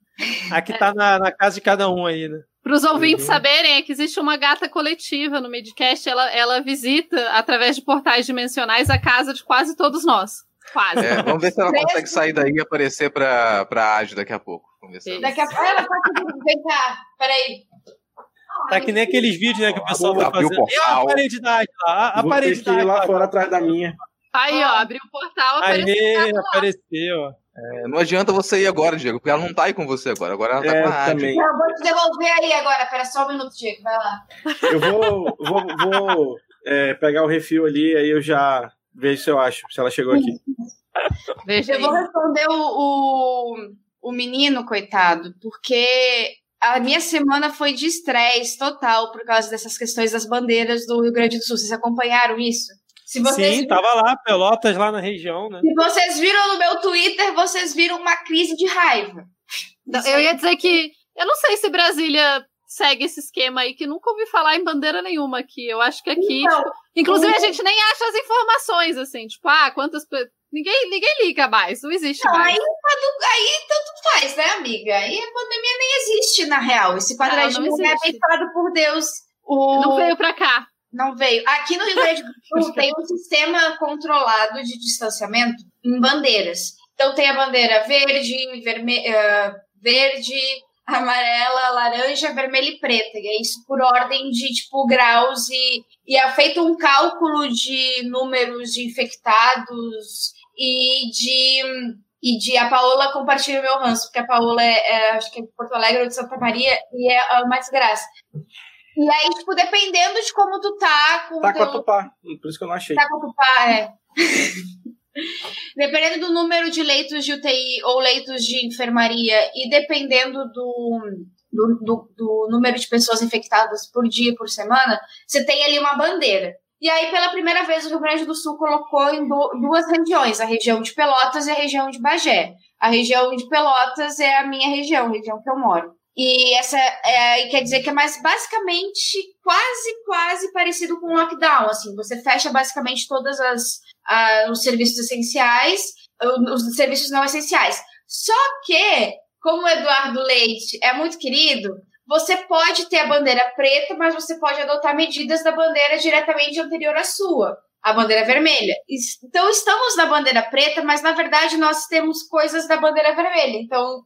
A que tá na, na casa de cada um aí, né? Para os ouvintes Uhum. saberem, é que existe uma gata coletiva no Midcast. Ela, ela visita, através de portais dimensionais, a casa de quase todos nós. Quase. É, vamos ver se ela Mesmo- consegue sair daí e aparecer pra, pra Age daqui a pouco. Daqui a pouco. Ela tá aqui. Vem cá, peraí. Tá que nem aqueles vídeos, né, que o pessoal vai fazendo. E a portal. parede da Águila lá, a, Águila lá fora atrás da minha. Aí, ó, abriu o portal, apareceu. Aê, apareceu. ó. É, não adianta você ir agora, Diego, porque ela não tá aí com você agora. Agora ela tá É, com a também. Não, eu vou te devolver aí agora. Pera só um minuto, Diego. Vai lá. Eu vou, vou, vou é, pegar o refil ali, aí eu já vejo se eu acho, se ela chegou aqui. Veja Eu vou responder o, o, o menino, coitado, porque a minha semana foi de estresse total por causa dessas questões das bandeiras do Rio Grande do Sul. Vocês acompanharam isso? Se vocês, Sim, tava lá, Pelotas lá na região, né? se vocês viram no meu Twitter, vocês viram uma crise de raiva. Não, Eu ia dizer que. Eu não sei se Brasília segue esse esquema aí, que nunca ouvi falar em bandeira nenhuma aqui. Eu acho que aqui. Então, tipo, inclusive, a gente nem acha as informações, assim, tipo, ah, quantas. Ninguém, ninguém liga mais, não existe Não, mais. aí, aí tanto faz, né, amiga? Aí a pandemia nem existe, na real. Esse quadradinho não é existe. abençoado por Deus. O... Não veio pra cá. Não veio. Aqui no Rio Grande do Sul tem um sistema controlado de distanciamento em bandeiras. Então tem a bandeira verde, eh, verde, amarela, laranja, vermelha e preta. E é isso por ordem de tipo graus e, e é feito um cálculo de números de infectados e de e de a Paola compartilha o meu ranço, porque a Paola é, é, acho que é de Porto Alegre ou de Santa Maria e é uma desgraça. E aí, tipo, dependendo de como tu tá com Tá o com a teu Tupá, por isso que eu não achei. Tá com ocupar, é. dependendo do número de leitos de UTI ou leitos de enfermaria e dependendo do, do, do, do número de pessoas infectadas por dia, por semana, você tem ali uma bandeira. E aí, pela primeira vez, o Rio Grande do Sul colocou em du- duas regiões, a região de Pelotas e a região de Bagé. A região de Pelotas é a minha região, a região que eu moro. E essa é, quer dizer que é mais basicamente quase, quase parecido com lockdown. Assim, você fecha basicamente todas as os serviços essenciais, os serviços não essenciais. Só que, como o Eduardo Leite é muito querido, você pode ter a bandeira preta, mas você pode adotar medidas da bandeira diretamente anterior à sua, a bandeira vermelha. Então estamos na bandeira preta, mas na verdade nós temos coisas da bandeira vermelha. Então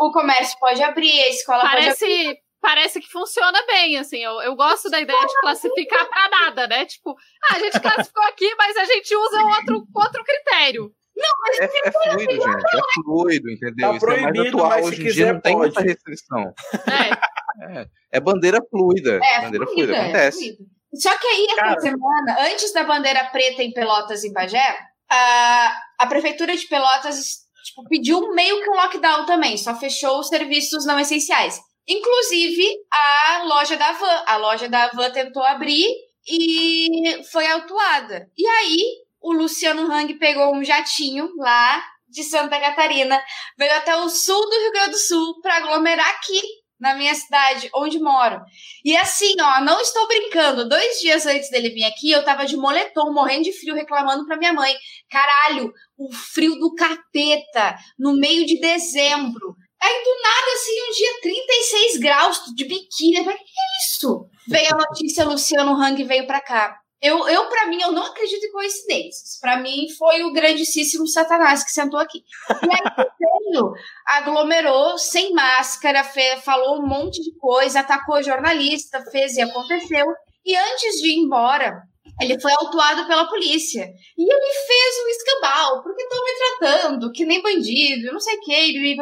o comércio pode abrir, a escola Parece... pode abrir parece que funciona bem, assim. Eu, eu gosto da ideia de classificar para nada, né? Tipo, ah, a gente classificou aqui, mas a gente usa outro, outro critério. Não, mas é, é fluido, gente. É fluido, entendeu? Tá Isso é mais atual. Hoje em dia não tem muita restrição. É. é. é. bandeira fluida. É, bandeira fluida, fluida acontece. Fluida. Só que aí, essa semana, antes da bandeira preta em Pelotas e Bagé, a, a prefeitura de Pelotas tipo, pediu meio que um lockdown também, só fechou os serviços não essenciais. Inclusive a loja da Van. A loja da Van tentou abrir e foi autuada. E aí o Luciano Hang pegou um jatinho lá de Santa Catarina, veio até o sul do Rio Grande do Sul para aglomerar aqui na minha cidade, onde moro. E assim, ó, não estou brincando. Dois dias antes dele vir aqui, eu tava de moletom, morrendo de frio, reclamando pra minha mãe. Caralho, o frio do capeta, no meio de dezembro. Aí do nada, assim, um dia 36 graus de biquíni. Eu falei, que é isso? Veio a notícia, Luciano Hang veio pra cá. Eu, eu para mim, eu não acredito em coincidências. Para mim, foi o grandíssimo Satanás que sentou aqui. E aí aglomerou, sem máscara, fez, falou um monte de coisa, atacou jornalista, fez e aconteceu. E antes de ir embora, ele foi autuado pela polícia. E ele fez um escambau, porque estão me tratando que nem bandido, não sei o que.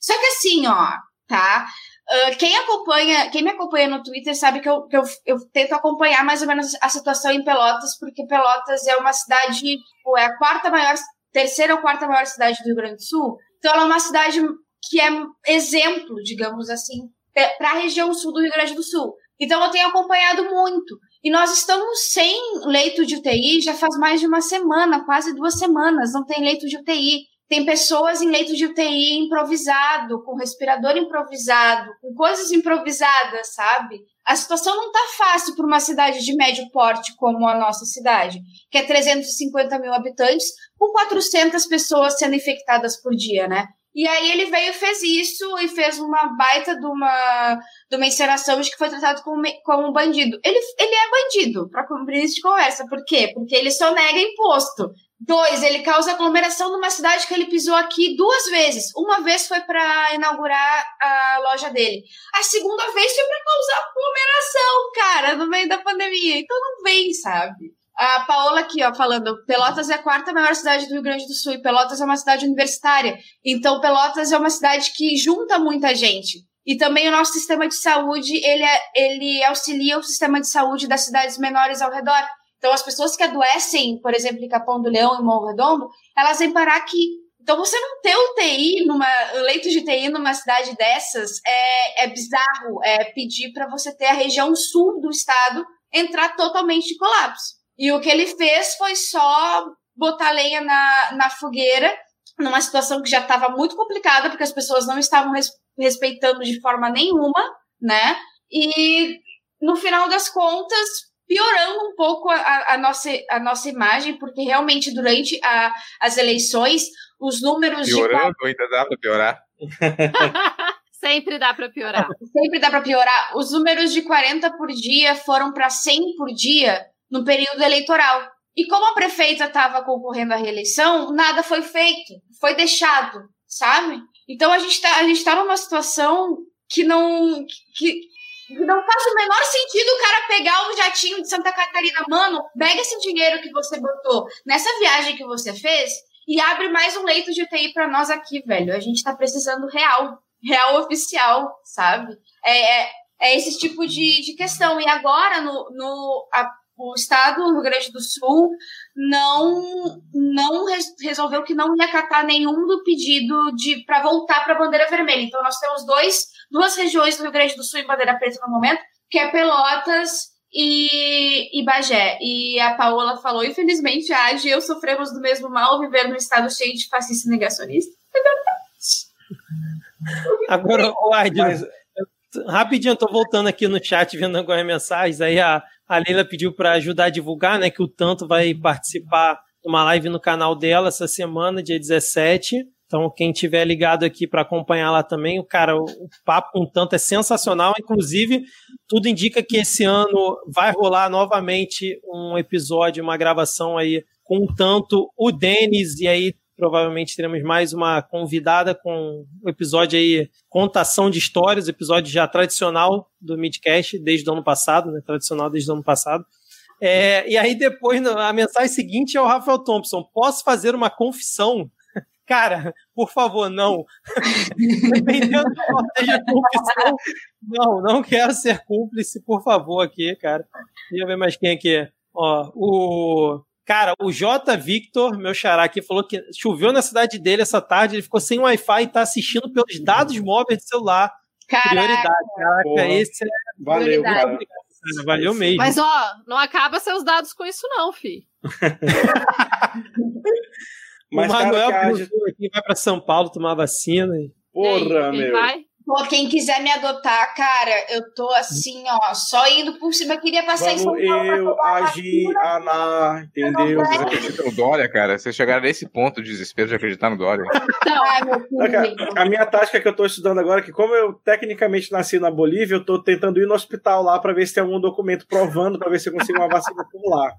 Só que assim, ó, tá? Uh, quem acompanha, quem me acompanha no Twitter sabe que, eu, que eu, eu, tento acompanhar mais ou menos a situação em Pelotas, porque Pelotas é uma cidade, ou é a quarta maior, terceira ou quarta maior cidade do Rio Grande do Sul. Então ela é uma cidade que é exemplo, digamos assim, para a região sul do Rio Grande do Sul. Então eu tenho acompanhado muito. E nós estamos sem leito de UTI já faz mais de uma semana, quase duas semanas, não tem leito de UTI. Tem pessoas em leito de UTI improvisado, com respirador improvisado, com coisas improvisadas, sabe? A situação não tá fácil para uma cidade de médio porte como a nossa cidade, que é 350 mil habitantes, com 400 pessoas sendo infectadas por dia, né? E aí ele veio e fez isso e fez uma baita de uma, de uma encenação de que foi tratado como, como um bandido. Ele, ele é bandido, para cumprir isso de conversa. Por quê? Porque ele só nega imposto. Dois, ele causa aglomeração numa cidade que ele pisou aqui duas vezes. Uma vez foi para inaugurar a loja dele. A segunda vez foi para causar aglomeração, cara, no meio da pandemia. Então não vem, sabe? A Paola aqui, ó, falando, Pelotas é a quarta maior cidade do Rio Grande do Sul e Pelotas é uma cidade universitária. Então Pelotas é uma cidade que junta muita gente. E também o nosso sistema de saúde, ele, é, ele auxilia o sistema de saúde das cidades menores ao redor. Então, as pessoas que adoecem, por exemplo, em Capão do Leão e Morro Redondo, elas vêm parar aqui. Então, você não ter UTI, numa, leito de UTI numa cidade dessas, é, é bizarro. É pedir para você ter a região sul do estado entrar totalmente em colapso. E o que ele fez foi só botar lenha na, na fogueira, numa situação que já estava muito complicada, porque as pessoas não estavam res, respeitando de forma nenhuma, né? E no final das contas, piorando um pouco a, a, nossa, a nossa imagem, porque realmente durante a, as eleições, os números piorando, de. ainda dá para piorar. Sempre dá para piorar. Sempre dá para piorar. Os números de 40 por dia foram para 100 por dia no período eleitoral. E como a prefeita estava concorrendo à reeleição, nada foi feito, foi deixado, sabe? Então a gente está tá numa situação que não. Que, não faz o menor sentido o cara pegar o jatinho de Santa Catarina. Mano, pega esse dinheiro que você botou nessa viagem que você fez e abre mais um leito de UTI para nós aqui, velho. A gente tá precisando real, real oficial, sabe? É, é, é esse tipo de, de questão. E agora, no, no a, o Estado do Rio Grande do Sul não, não resolveu que não ia acatar nenhum do pedido de para voltar para a bandeira vermelha. Então, nós temos dois duas regiões do Rio Grande do Sul em bandeira preta no momento, que é Pelotas e, e Bagé. E a Paola falou: infelizmente, a Age e eu sofremos do mesmo mal, viver num estado cheio de fascista negacionista. É verdade. Agora, o Ard, Mas... rapidinho, eu tô voltando aqui no chat, vendo agora mensagens. Aí a, a Leila pediu para ajudar a divulgar, né? Que o Tanto vai participar de uma live no canal dela essa semana, dia 17. Então, quem tiver ligado aqui para acompanhar lá também, o cara, o, papo com tanto é sensacional. Inclusive, tudo indica que esse ano vai rolar novamente um episódio, uma gravação aí com tanto o Denis, e aí provavelmente teremos mais uma convidada com o um episódio aí, contação de histórias, episódio já tradicional do Midcast, desde o ano passado, né? Tradicional desde o ano passado. É, e aí depois, a mensagem seguinte é o Rafael Thompson. Posso fazer uma confissão? Cara, por favor, não. Dependendo de qual seja confissão, não, não quero ser cúmplice, por favor, aqui, cara. Deixa eu ver mais quem aqui. Ó, o. Cara, o J. Victor, meu xará aqui, falou que choveu na cidade dele essa tarde, ele ficou sem Wi-Fi e tá assistindo pelos dados móveis do celular. Caraca. Prioridade. Caraca, esse é. Valeu, cara. Valeu mesmo. Mas, ó, não acaba seus dados com isso, não, fi. Mas, o Manuel cara, que aqui vai para São Paulo tomar vacina. Porra, meu. Vai? Pô, quem quiser me adotar, cara, eu tô assim, ó, só indo por cima. Eu queria passar Vamos em São Paulo. Eu, Agi, Ana, entendeu? Você acredita no Dória, cara? Você chegar nesse ponto de desespero de acreditar no Dória. Ai, meu a, a minha tática que eu tô estudando agora é que, como eu tecnicamente nasci na Bolívia, eu tô tentando ir no hospital lá para ver se tem algum documento provando, para ver se eu consigo uma vacina por lá.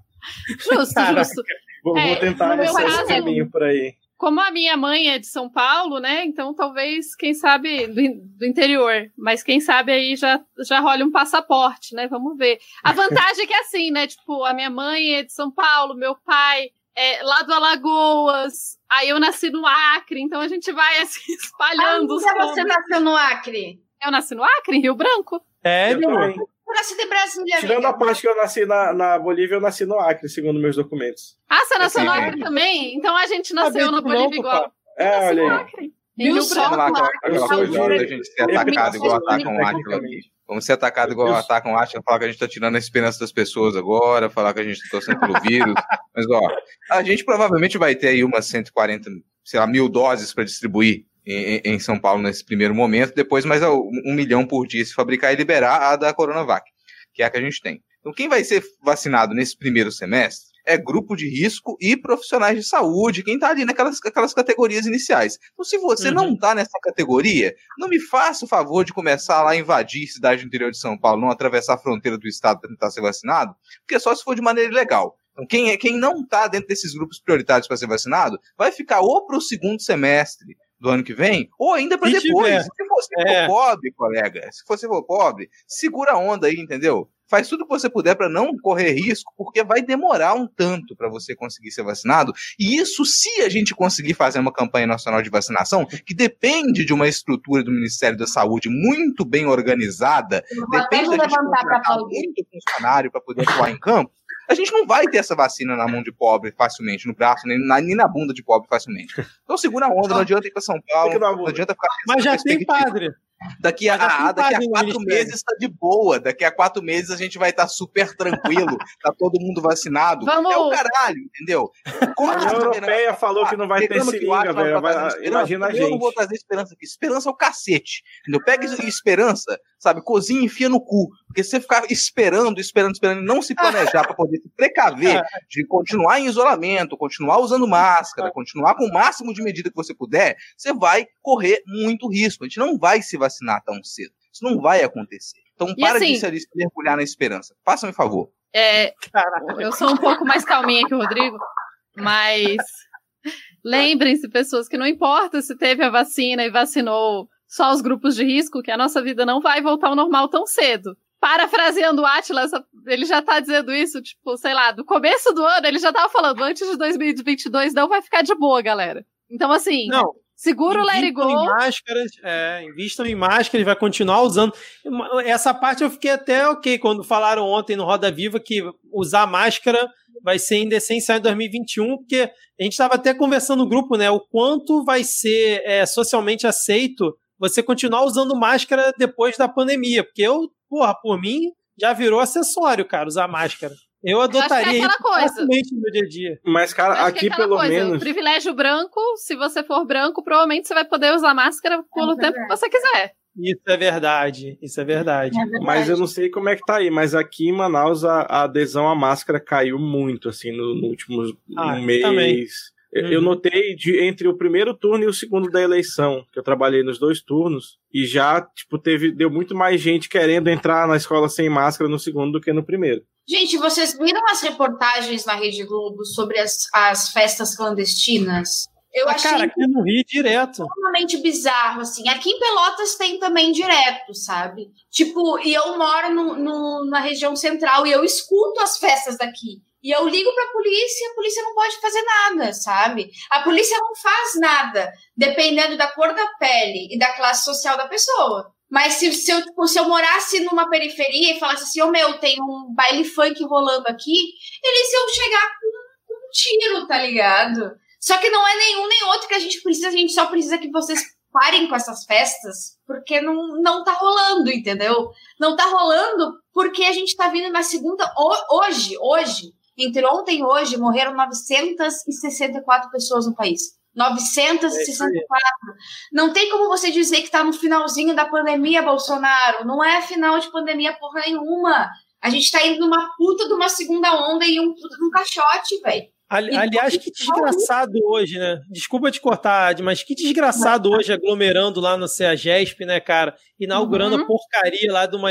Justo, Caraca. justo. Vou, é, vou tentar esse, esse caminho por aí como a minha mãe é de São Paulo, né? Então talvez, quem sabe, do, do, interior. Mas quem sabe aí já, já rola um passaporte, né? Vamos ver. A vantagem é que é assim, né? Tipo, a minha mãe é de São Paulo, meu pai é lá do Alagoas. Aí eu nasci no Acre, então a gente vai assim espalhando Onde os você nasceu no Acre? Eu nasci no Acre, em Rio Branco. É, eu também. Eu nasci em Brasília. Tirando amiga. a parte que eu nasci na, na Bolívia, eu nasci no Acre, segundo meus documentos. Ah, você nasceu no Acre também? Então a gente nasceu na Bolívia igual. É, olha aí. Acre. Rio Branco. Aquela coisa da gente ser atacado igual atacam o Acre. Vamos ser atacados igual atacam o Atila, falar que a gente tá tirando a esperança das pessoas agora, falar que a gente tá torcendo pelo vírus. Mas, ó, a gente provavelmente vai ter aí umas 140, sei lá, mil doses para distribuir em, em, São Paulo nesse primeiro momento, depois mais um milhão por dia se fabricar e liberar a da Coronavac, que é a que a gente tem. Então, quem vai ser vacinado nesse primeiro semestre é grupo de risco e profissionais de saúde, quem está ali naquelas aquelas categorias iniciais. Então, se você uhum. não está nessa categoria, não me faça o favor de começar lá a invadir cidade do interior de São Paulo, não atravessar a fronteira do estado para tentar ser vacinado, porque só se for de maneira ilegal. Então, quem, é, quem não está dentro desses grupos prioritários para ser vacinado, vai ficar ou para o segundo semestre do ano que vem, ou ainda para depois. Se você é. for pobre, colega, se você for pobre, segura a onda aí, entendeu? Faz tudo o que você puder para não correr risco, porque vai demorar um tanto para você conseguir ser vacinado. E isso, se a gente conseguir fazer uma campanha nacional de vacinação, que depende de uma estrutura do Ministério da Saúde muito bem organizada, depende da gente contratar muito funcionário para poder atuar em campo, a gente não vai ter essa vacina na mão de pobre facilmente, no braço, nem na, nem na bunda de pobre facilmente. Então segura a onda, não adianta ir para São Paulo, não adianta ficar. Mas já tem padre. Daqui a, a daqui a quatro meses está de boa. Daqui a quatro meses a gente vai estar tá super tranquilo. tá todo mundo vacinado. Vamos... É o caralho, entendeu? Como a União Europeia falou que não vai ter seringa, velho. Imagina a gente. Eu não vou trazer esperança aqui. Esperança é o cacete. Entendeu? Pega esperança, sabe? Cozinha e enfia no cu. Porque se você ficar esperando, esperando, esperando e não se planejar para poder se precaver de continuar em isolamento, continuar usando máscara, continuar com o máximo de medida que você puder, você vai correr muito risco. A gente não vai se vacinar vacinar tão cedo. Isso não vai acontecer. Então, para assim, de se mergulhar na esperança. Faça-me favor. É, eu sou um pouco mais calminha que o Rodrigo, mas lembrem-se, pessoas, que não importa se teve a vacina e vacinou só os grupos de risco, que a nossa vida não vai voltar ao normal tão cedo. Parafraseando o Atlas, ele já tá dizendo isso, tipo, sei lá, do começo do ano, ele já tava falando, antes de 2022 não vai ficar de boa, galera. Então, assim, não. Segura o Let It Go. Em máscaras, é, invistam em máscaras, vai continuar usando. Essa parte eu fiquei até ok quando falaram ontem no Roda Viva que usar máscara vai ser ainda essencial em 2021, porque a gente estava até conversando no grupo, né? O quanto vai ser é, socialmente aceito você continuar usando máscara depois da pandemia. Porque eu, porra, por mim, já virou acessório, cara, usar máscara. Eu adotaria eu acho que é aquela coisa. no meu dia a dia. Mas, cara, aqui é pelo coisa, menos. O privilégio branco, se você for branco, provavelmente você vai poder usar máscara pelo tempo que você quiser. Isso é verdade, isso é verdade. É verdade. Mas eu não sei como é que tá aí, mas aqui em Manaus a, a adesão à máscara caiu muito, assim, no, no último Ah, mês. também. Eu- Eu Uhum. notei de, entre o primeiro turno e o segundo da eleição, que eu trabalhei nos dois turnos, e já, tipo, teve, deu muito mais gente querendo entrar na escola sem máscara no segundo do que no primeiro. Gente, vocês viram as reportagens na Rede Globo sobre as, as festas clandestinas? Eu Ah, achei cara, aqui no Rio direto. extremamente bizarro, assim. Aqui em Pelotas tem também direto, sabe? Tipo, e eu moro no, no- na região central e eu escuto as festas daqui. E eu ligo pra polícia e a polícia não pode fazer nada, sabe? A polícia não faz nada, dependendo da cor da pele e da classe social da pessoa. Mas se, se, eu, tipo, se eu morasse numa periferia e falasse assim, ô meu, tem um baile funk rolando aqui, eles iam chegar com, com um tiro, tá ligado? Só que não é nenhum nem outro que a gente precisa, a gente só precisa que vocês parem com essas festas, porque não, não tá rolando, entendeu? Não tá rolando porque a gente tá vindo na segunda. ho- Hoje, hoje, entre ontem e hoje, morreram 964 pessoas no país. 964. Não tem como você dizer que tá no finalzinho da pandemia, Bolsonaro. Não é final de pandemia porra nenhuma. A gente tá indo numa puta de uma segunda onda e um puta de um caixote, velho. Ali- E- aliás, que desgraçado hoje, né? Desculpa te cortar, Ad, mas que desgraçado hoje aglomerando lá no CEAGESP, né, cara? Inaugurando Uhum. a porcaria lá de uma,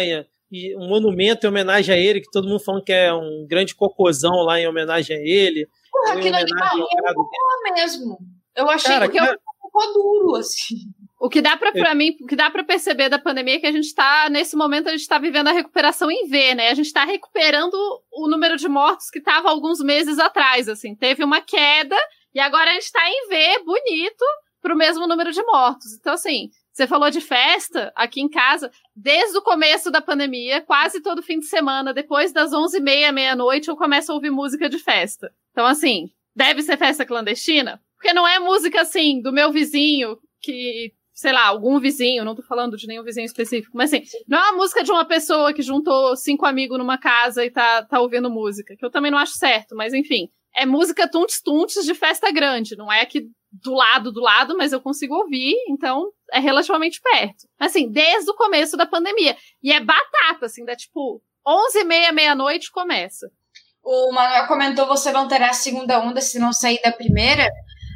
e um monumento em homenagem a ele, que todo mundo falando que é um grande cocôzão lá em homenagem a ele. Porra, aquilo ali é um cocô mesmo. Eu achei Cara, que que- eu ficou duro, assim. O que dá pra, pra mim, o que dá pra perceber da pandemia é que a gente tá, nesse momento, a gente tá vivendo a recuperação em V, né? A gente tá recuperando o número de mortos que tava alguns meses atrás, assim. Teve uma queda e agora a gente tá em V, bonito, pro mesmo número de mortos. Então, assim, você falou de festa aqui em casa, desde o começo da pandemia, quase todo fim de semana, depois das 11h30, meia-noite, eu começo a ouvir música de festa. Então, assim, deve ser festa clandestina? Porque não é música, assim, do meu vizinho, que, sei lá, algum vizinho, não tô falando de nenhum vizinho específico, mas assim, não é uma música de uma pessoa que juntou cinco amigos numa casa e tá, tá ouvindo música, que eu também não acho certo, mas enfim. É música tuntes-tuntes de festa grande, não é aqui do lado, do lado, mas eu consigo ouvir, então é relativamente perto. Assim, desde o começo da pandemia. E é batata, assim, dá tipo 11 e meia, meia-noite começa. O Manuel comentou você não terá a segunda onda se não sair da primeira,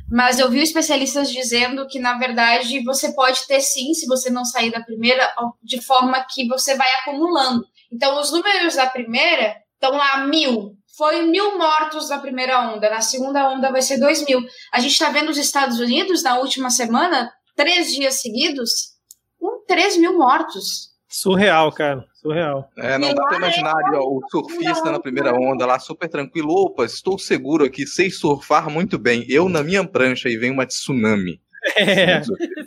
mas eu vi especialistas dizendo que, na verdade, você pode ter sim, se você não sair da primeira, de forma que você vai acumulando. Então, os números da primeira estão lá mil. Foi mil mortos na primeira onda, na segunda onda vai ser dois mil. A gente está vendo os Estados Unidos, na última semana, três dias seguidos, com três mil mortos. Surreal, cara. Surreal. É, não dá pra imaginar ali, ó, o surfista na primeira onda lá, super tranquilo. Opa, estou seguro aqui, sei surfar muito bem. Eu na minha prancha e vem uma tsunami. É.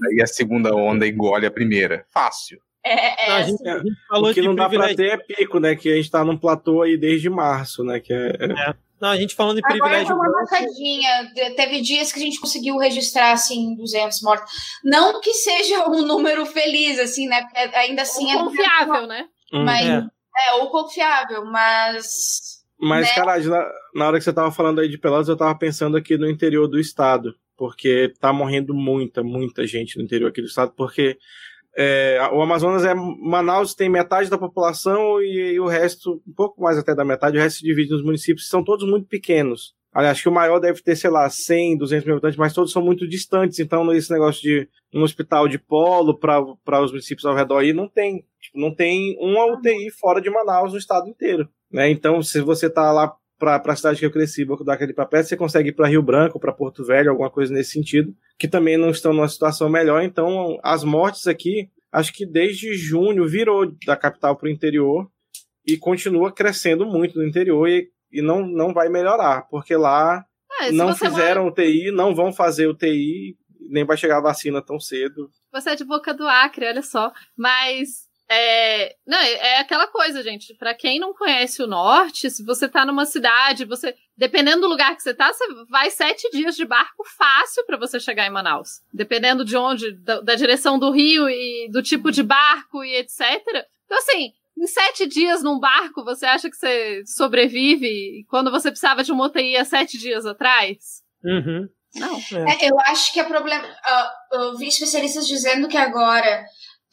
Aí a segunda onda engole a primeira. Fácil. É, Não, a, é, gente, a gente falou o que de não dá privilégio. ter é pico, né? Que a gente tá num platô aí desde março, né? Que é, Não, a gente falando de Agora privilégio foi uma. De- Teve dias que a gente conseguiu registrar, assim, 200 mortos. Não que seja um número feliz, assim, né? Porque ainda assim Ou é confiável, né? Hum. Mas, É. é. ou confiável, mas... Mas, né? caralho, na, na hora que você tava falando aí de Pelotas, eu tava pensando aqui no interior do estado. Porque tá morrendo muita, muita gente no interior aqui do estado. Porque é, o Amazonas é. Manaus tem metade da população e, e o resto, um pouco mais até da metade, o resto se divide nos municípios, são todos muito pequenos. Aliás, acho que o maior deve ter, sei lá, 100, 200 mil habitantes, mas todos são muito distantes. Então, esse negócio de um hospital de polo para os municípios ao redor aí não tem. Tipo, não tem uma UTI fora de Manaus no estado inteiro. Né? Então, se você tá lá para a cidade que eu cresci, Boca do Acre para perto, você consegue ir para Rio Branco, para Porto Velho, alguma coisa nesse sentido, que também não estão numa situação melhor. Então, as mortes aqui, acho que desde junho virou da capital para o interior e continua crescendo muito no interior e, e não, não vai melhorar, porque lá Ah, se não fizeram mora- UTI, não vão fazer UTI, nem vai chegar a vacina tão cedo. Você é de boca do Acre, olha só. Mas. É, não, é é aquela coisa, gente. Pra quem não conhece o norte, se você tá numa cidade, você. Dependendo do lugar que você tá, você vai sete dias de barco fácil pra você chegar em Manaus. Dependendo de onde, da, da direção do rio e do tipo de barco e etc. Então, assim, Em sete dias num barco, você acha que você sobrevive quando você precisava de uma UTI há sete dias atrás? Uhum. Não. É, eu acho que é problema. Uh, eu vi especialistas dizendo que agora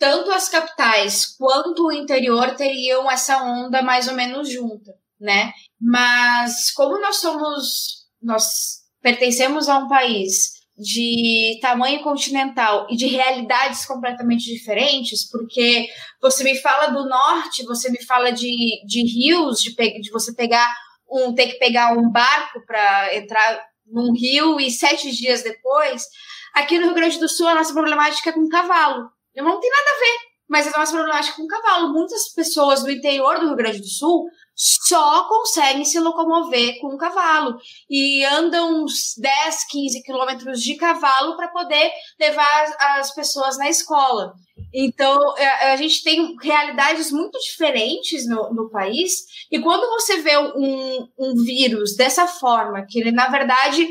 tanto as capitais quanto o interior teriam essa onda mais ou menos junta, né? Mas como nós somos, nós pertencemos a um país de tamanho continental e de realidades completamente diferentes, porque você me fala do norte, você me fala de, de rios, de, de você pegar um, ter que pegar um barco para entrar num rio e sete dias depois. Aqui no Rio Grande do Sul, a nossa problemática é com cavalo. Não tem nada a ver, mas a nossa problemática é com cavalo. Muitas pessoas do interior do Rio Grande do Sul só conseguem se locomover com um cavalo e andam uns 10, 15 quilômetros de cavalo para poder levar as pessoas na escola. Então, é, a gente tem realidades muito diferentes no, no país, e quando você vê um, um vírus dessa forma, que ele, na verdade,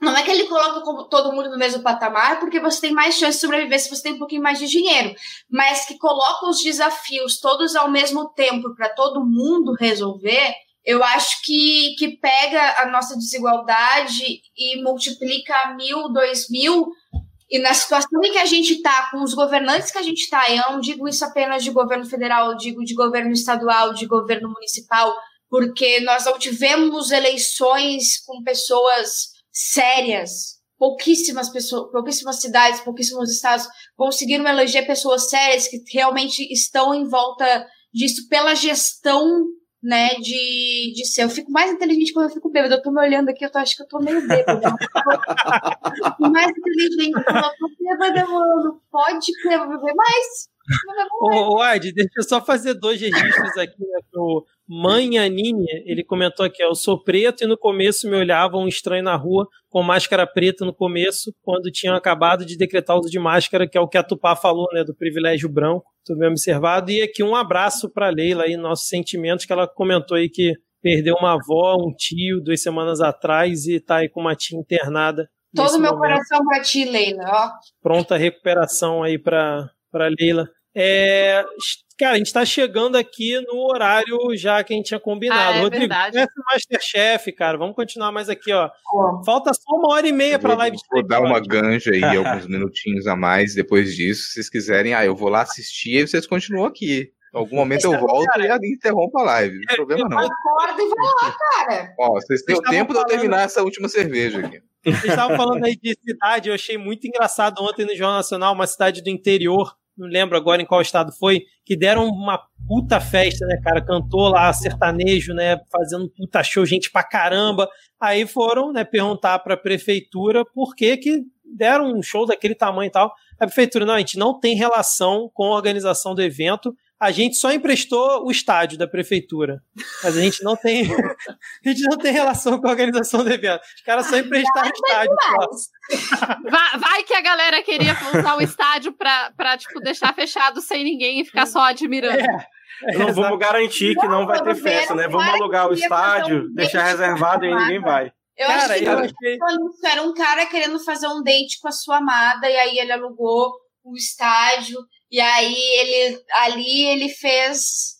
não é que ele coloca todo mundo no mesmo patamar, porque você tem mais chance de sobreviver se você tem um pouquinho mais de dinheiro, mas que coloca os desafios todos ao mesmo tempo para todo mundo resolver, eu acho que, que pega a nossa desigualdade e multiplica a mil, dois mil, e na situação em que a gente está, com os governantes que a gente está, eu não digo isso apenas de governo federal, eu digo de governo estadual, de governo municipal, porque nós não tivemos eleições com pessoas sérias. Pouquíssimas pessoas, pouquíssimas cidades, pouquíssimos estados conseguiram eleger pessoas sérias que realmente estão em volta disso pela gestão, né, de, de ser. Eu fico mais inteligente quando eu fico bêbada. Eu tô me olhando aqui, eu tô, acho que eu tô meio bêbada. mais inteligente quando eu tô bêbada, mano. Pode beber mais. Ô, Ed, deixa eu só fazer dois registros aqui, né, pro Manhanini, ele comentou aqui, eu sou preto e no começo me olhava um estranho na rua com máscara preta no começo, quando tinham acabado de decretar o uso de máscara, que é o que a Tupá falou, né, do privilégio branco, tudo bem observado, e aqui um abraço para Leila aí, nossos sentimentos, que ela comentou aí que perdeu uma avó, um tio, duas semanas atrás e tá aí com uma tia internada. Todo meu momento. coração pra ti, Leila, ó. Pronta recuperação aí pra, pra Leila. É, cara, a gente está chegando aqui no horário já que a gente tinha combinado. Ah, é Rodrigo, conhece o Masterchef, cara. Vamos continuar mais aqui, ó. Falta só uma hora e meia para a live. Vou dar uma ganja aí, alguns minutinhos a mais depois disso. Se vocês quiserem, ah, eu vou lá assistir e vocês continuam aqui. Em algum momento eu volto cara, e interrompo a live. Não tem problema não. Acorda e vai lá, cara. Ó, vocês têm o tempo falando... de eu terminar essa última cerveja aqui. Vocês estavam falando aí de cidade, eu achei muito engraçado ontem no Jornal Nacional, uma cidade do interior não lembro agora em qual estado foi, que deram uma puta festa, né, cara? Cantou lá sertanejo, né? Fazendo puta show, gente pra caramba. Aí foram, né, perguntar pra prefeitura por que que deram um show daquele tamanho e tal. A prefeitura, não, a gente não tem relação com a organização do evento, a gente só emprestou o estádio da prefeitura. Mas a gente não tem. a gente não tem relação com a organização do evento. Os caras só emprestaram o estádio. Vai, vai, que a galera queria usar o estádio pra, pra tipo, deixar fechado sem ninguém e ficar só admirando. É. É, não vamos garantir que não, não vai ter festa, né? Vamos alugar o estádio, um deixar reservado e ninguém vai. Eu cara, acho que eu achei... era um cara querendo fazer um date com a sua amada, e aí ele alugou o estádio e aí ele ali ele fez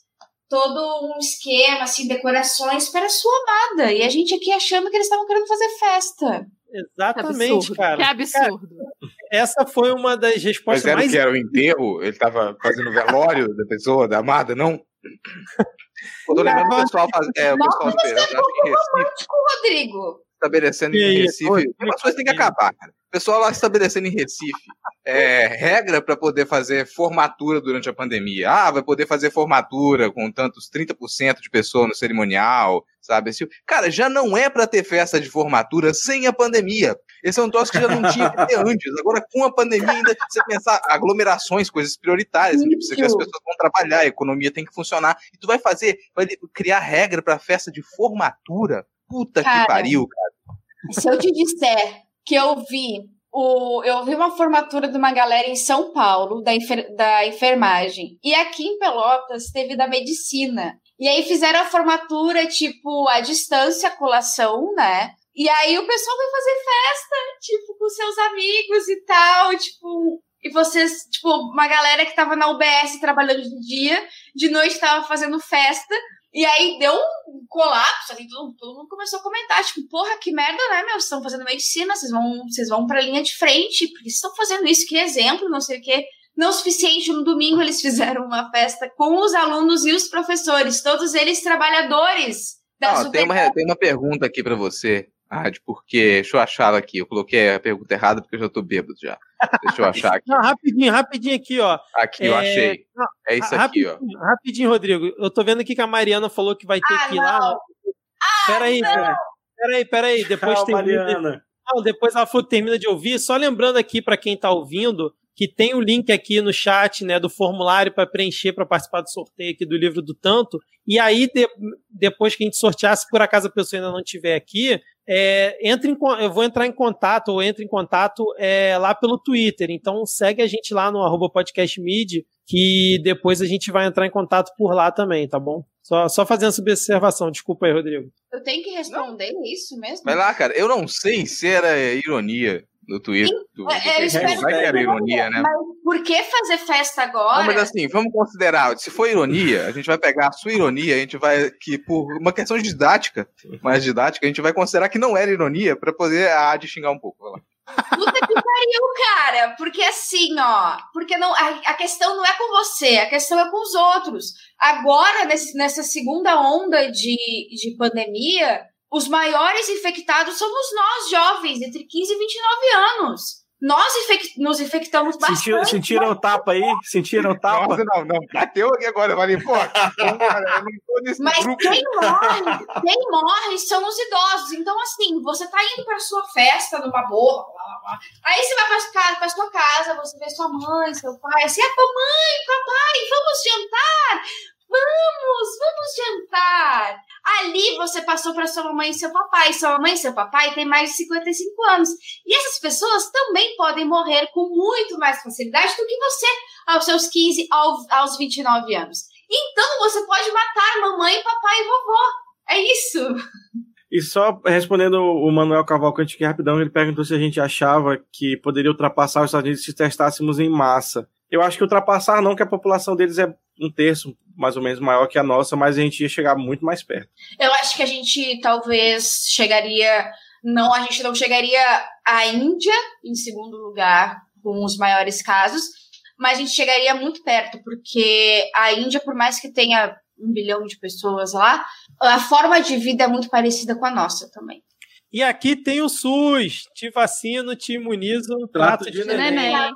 todo um esquema, assim, decorações para a sua amada. E a gente aqui achando que eles estavam querendo fazer festa. Exatamente, que cara. Que absurdo. Cara, essa foi uma das respostas Mas era mais... que era o enterro? Ele estava fazendo velório da pessoa, da amada, não? Eu tô lembrando o pessoal faz... é, o pessoal esperando, Rodrigo. Estabelecendo em Recife. As coisas têm que acabar, cara. Pessoal lá estabelecendo em Recife é, regra para poder fazer formatura durante a pandemia. Ah, vai poder fazer formatura com tantos 30% de pessoas no cerimonial, sabe? Cara, já não é para ter festa de formatura sem a pandemia. Esse é um troço que já não tinha que ter antes. Agora, com a pandemia, ainda você pensar aglomerações, coisas prioritárias. Tipo, quer as pessoas vão trabalhar, a economia tem que funcionar. E tu vai fazer, vai criar regra para festa de formatura. Puta cara, que pariu, cara. Se eu te disser que eu vi o, eu vi uma formatura de uma galera em São Paulo, da, enfer, da enfermagem. E aqui em Pelotas teve da medicina. E aí fizeram a formatura, tipo, à distância, colação, né? E aí o pessoal foi fazer festa, tipo, com seus amigos e tal, tipo, e vocês, tipo, uma galera que tava na UBS trabalhando de dia, de noite tava fazendo festa, e aí deu um colapso, assim, todo, todo mundo começou a comentar, tipo, porra, que merda, né, meu? Vocês estão fazendo medicina, vocês vão, vocês vão pra linha de frente, porque vocês estão fazendo isso, que exemplo, não sei o quê. Não o suficiente, no domingo eles fizeram uma festa com os alunos e os professores, todos eles trabalhadores da ah, tem, uma, tem uma pergunta aqui para você, Rádio, porque deixa eu achar aqui, eu coloquei a pergunta errada porque eu já tô bêbado já. Deixa eu achar aqui. Não, rapidinho, rapidinho aqui, ó. Aqui, é... eu achei. É isso aqui, ó. Rapidinho, Rodrigo. Eu tô vendo aqui que a Mariana falou que vai ter ah, que ir não. lá. Ah, peraí, peraí, peraí, peraí. Depois tem. Mariana. Não, depois ela falou termina de ouvir. Só lembrando aqui para quem tá ouvindo, que tem o link aqui no chat, né, do formulário para preencher para participar do sorteio aqui do livro do Tanto. E aí, de, depois que a gente sortear, se por acaso a pessoa ainda não estiver aqui, é, entre em, eu vou entrar em contato ou entre em contato é, lá pelo Twitter. Então segue a gente lá no arroba podcastmid, que depois a gente vai entrar em contato por lá também, tá bom? Só, só fazendo essa observação. Desculpa aí, Rodrigo. Eu tenho que responder não. isso mesmo? Vai lá, cara. Eu não sei se era ironia no Twitter. Do, é, do vai que era ironia, né? Mas por que fazer festa agora? Não, mas assim, vamos considerar, se for ironia, a gente vai pegar a sua ironia, a gente vai, que por uma questão didática, mais didática, a gente vai considerar que não era ironia para poder a Adi xingar um pouco. Vai lá. Puta que pariu, cara. Porque assim, ó. Porque não, a, a, questão não é com você, a questão é com os outros. Agora, nesse, nessa segunda onda de, de pandemia, os maiores infectados somos nós, jovens, entre 15 e 29 anos. Nós infect nos infectamos bastante. Sentiram, sentiram o tapa aí? Sentiram o tapa? Nossa, não, não. Bateu aqui agora. Eu falei, pô, eu não tô nesse Mas grupo. quem morre, quem morre são os idosos. Então, assim, você tá indo pra sua festa numa boa, blá, blá, blá. Aí você vai pra, casa, pra sua casa, você vê sua mãe, seu pai, assim, ah, mãe, papai, vamos jantar. Vamos, vamos jantar. Ali você passou para sua mamãe e seu papai. Sua mamãe e seu papai têm mais de 55 anos. E essas pessoas também podem morrer com muito mais facilidade do que você aos seus 15 aos 29 anos. Então você pode matar mamãe, papai e vovó. É isso. E só respondendo o Manuel Cavalcante aqui rapidão, ele perguntou se a gente achava que poderia ultrapassar os Estados Unidos se testássemos em massa. Eu acho que ultrapassar não, que a população deles é um terço, mais ou menos, maior que a nossa, mas a gente ia chegar muito mais perto. Eu acho que a gente talvez chegaria. Não, a gente não chegaria à Índia em segundo lugar, com os maiores casos, mas a gente chegaria muito perto, porque a Índia, por mais que tenha um bilhão de pessoas lá, a forma de vida é muito parecida com a nossa também. E aqui tem o SUS. Te vacino, te imunizo, trato, trato de, de neném. neném.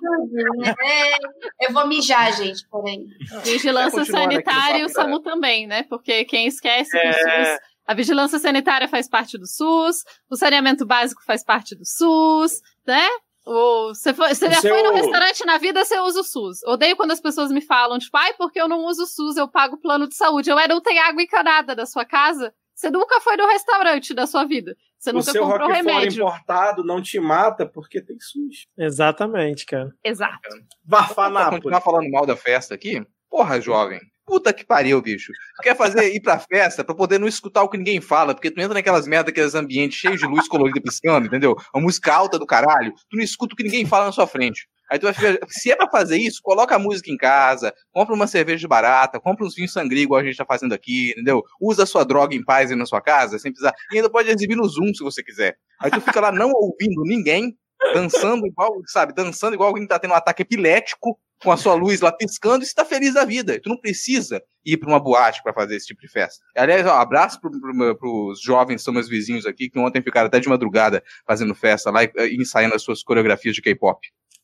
Eu vou mijar, gente, porém. Vigilância sanitária e o SAMU também, né? Porque quem esquece é... SUS... A vigilância sanitária faz parte do SUS, o saneamento básico faz parte do SUS, né? Você, foi, você já seu... foi no restaurante na vida, você usa o SUS. Odeio quando as pessoas me falam, tipo, ai, porque eu não uso o SUS, eu pago plano de saúde. Eu era, não tem água encanada da sua casa? Você nunca foi no restaurante da sua vida. Você o nunca seu comprou remédio. importado não te mata porque tem SUS. Exatamente, cara. Exato. Bafanápolis. continuar falando mal da festa aqui? Porra, jovem. Puta que pariu, bicho. Tu quer fazer ir pra festa pra poder não escutar o que ninguém fala, porque tu entra naquelas merda, aqueles ambientes cheios de luz colorida piscando, entendeu? Uma música alta do caralho, tu não escuta o que ninguém fala na sua frente. Aí tu vai ficar, se é pra fazer isso, coloca a música em casa, compra uma cerveja barata, compra uns vinhos sangria igual a gente tá fazendo aqui, entendeu? Usa a sua droga em paz aí na sua casa, sem precisar. E ainda pode exibir no Zoom se você quiser. Aí tu fica lá não ouvindo ninguém, dançando igual, sabe, dançando igual alguém tá tendo um ataque epilético, com a sua luz lá piscando e está feliz da vida. Tu não precisa ir para uma boate para fazer esse tipo de festa. Aliás, um abraço para pro, os jovens são meus vizinhos aqui, que ontem ficaram até de madrugada fazendo festa lá e, e ensaiando as suas coreografias de K-pop.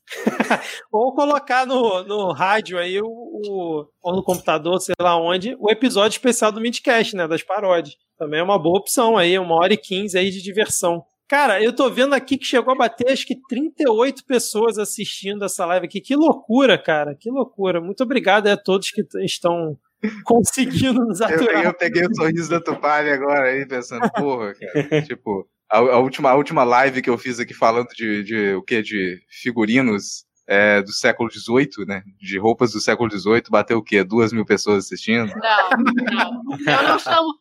ou colocar no, no rádio aí, o, o, ou no computador, sei lá onde, o episódio especial do Midcast, né? Das paródias. Também é uma boa opção aí, uma hora e quinze aí de diversão. Cara, eu tô vendo aqui que chegou a bater acho que 38 pessoas assistindo essa live aqui. Que loucura, cara. Que loucura. Muito obrigado a todos que estão conseguindo nos aturar. Eu, eu peguei o sorriso da Tupari agora aí, pensando, porra, cara. tipo, a, a, última, a última live que eu fiz aqui falando de, de o que? De figurinos é, do século XVIII, né? De roupas do século XVIII, bateu o quê? Duas mil pessoas assistindo? Não, não. Eu não, chamo,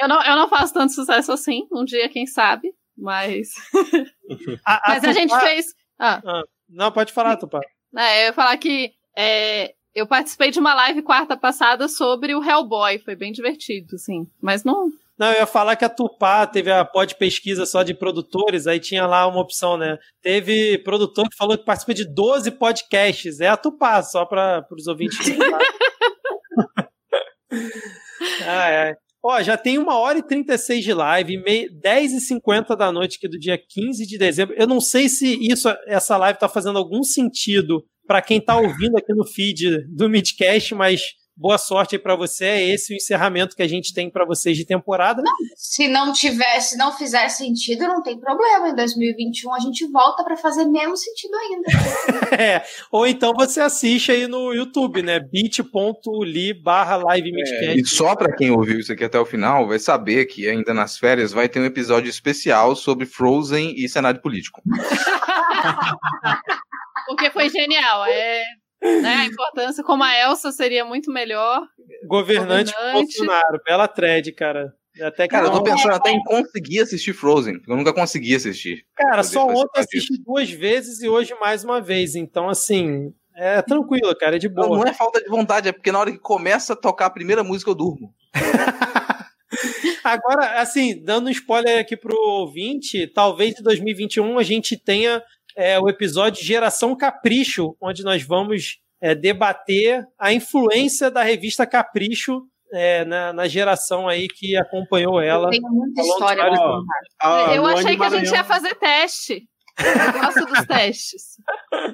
eu não, eu não faço tanto sucesso assim. Um dia, quem sabe. Mas. a, a mas a gente fez. Ah. Ah, não, pode falar, Tupá. É, eu ia falar que é, eu participei de uma live quarta passada sobre o Hellboy, foi bem divertido, assim. Mas não. Não, eu ia falar que a Tupá teve a pod pesquisa só de produtores, aí tinha lá uma opção, né? Teve produtor que falou que participa de 12 podcasts. É a Tupá, só para os ouvintes. ah, é. Ó, já tem uma hora e 36 de live, 10 e 50 da noite aqui do dia 15 de dezembro. Eu não sei se isso, essa live tá fazendo algum sentido para quem tá ouvindo aqui no feed do Midcast, mas boa sorte aí para você. É esse o encerramento que a gente tem para vocês de temporada. Não, se não tiver, se não fizer sentido, não tem problema. Em 2021 a gente volta para fazer menos sentido ainda. é, ou então você assiste aí no YouTube, né? bit.ly barra live é, E só para quem ouviu isso aqui até o final, vai saber que ainda nas férias vai ter um episódio especial sobre Frozen e cenário político. Porque foi genial. É né? A importância, como a Elsa seria muito melhor. Governante, governante. Bolsonaro, bela thread, cara. Até cara, eu tô pensando até em conseguir assistir Frozen, eu nunca consegui assistir. Cara, só ontem assisti duas vezes e hoje mais uma vez, então assim, é tranquilo, cara, é de boa. Não, não é falta de vontade, é porque na hora que começa a tocar a primeira música eu durmo. Agora, assim, dando um spoiler aqui pro ouvinte, talvez em 2021 a gente tenha é o episódio Geração Capricho, onde nós vamos é, debater a influência da revista Capricho é, na, na, geração aí que acompanhou ela. Tem muita história pra contar. Eu achei que a gente ia fazer teste. Eu gosto dos testes.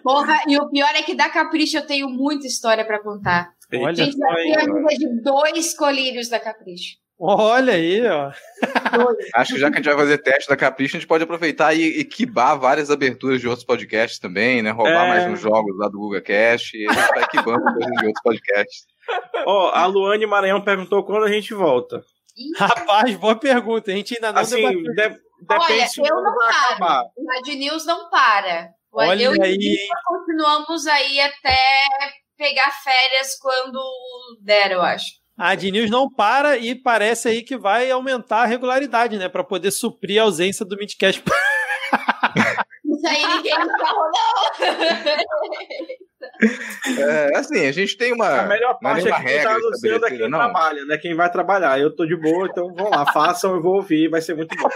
Porra, e o pior é que da Capricho eu tenho muita história para contar. Olha, gente já tem de dois colírios da Capricho. Olha aí, ó. Acho que já que a gente vai fazer teste da Capricho, a gente pode aproveitar e equibar várias aberturas de outros podcasts também, né? Roubar é... mais uns jogos lá do Google e a gente tá equibando coisas de outros podcasts. Ó, oh, a Luane Maranhão perguntou quando a gente volta. Rapaz, boa pergunta. A gente ainda não assim, de, depende Olha, eu não paro. O Mad News não para. Olha eu aí. e continuamos aí até pegar férias quando der, eu acho a Ad não para e parece aí que vai aumentar a regularidade, né? Para poder suprir a ausência do Midcast. Isso aí ninguém falou, não. É, assim, a gente tem uma. A melhor é parte é que quem tá anunciando é quem não. trabalha, né? Quem vai trabalhar. Eu tô de boa, então vão lá, façam, eu vou ouvir, vai ser muito bom.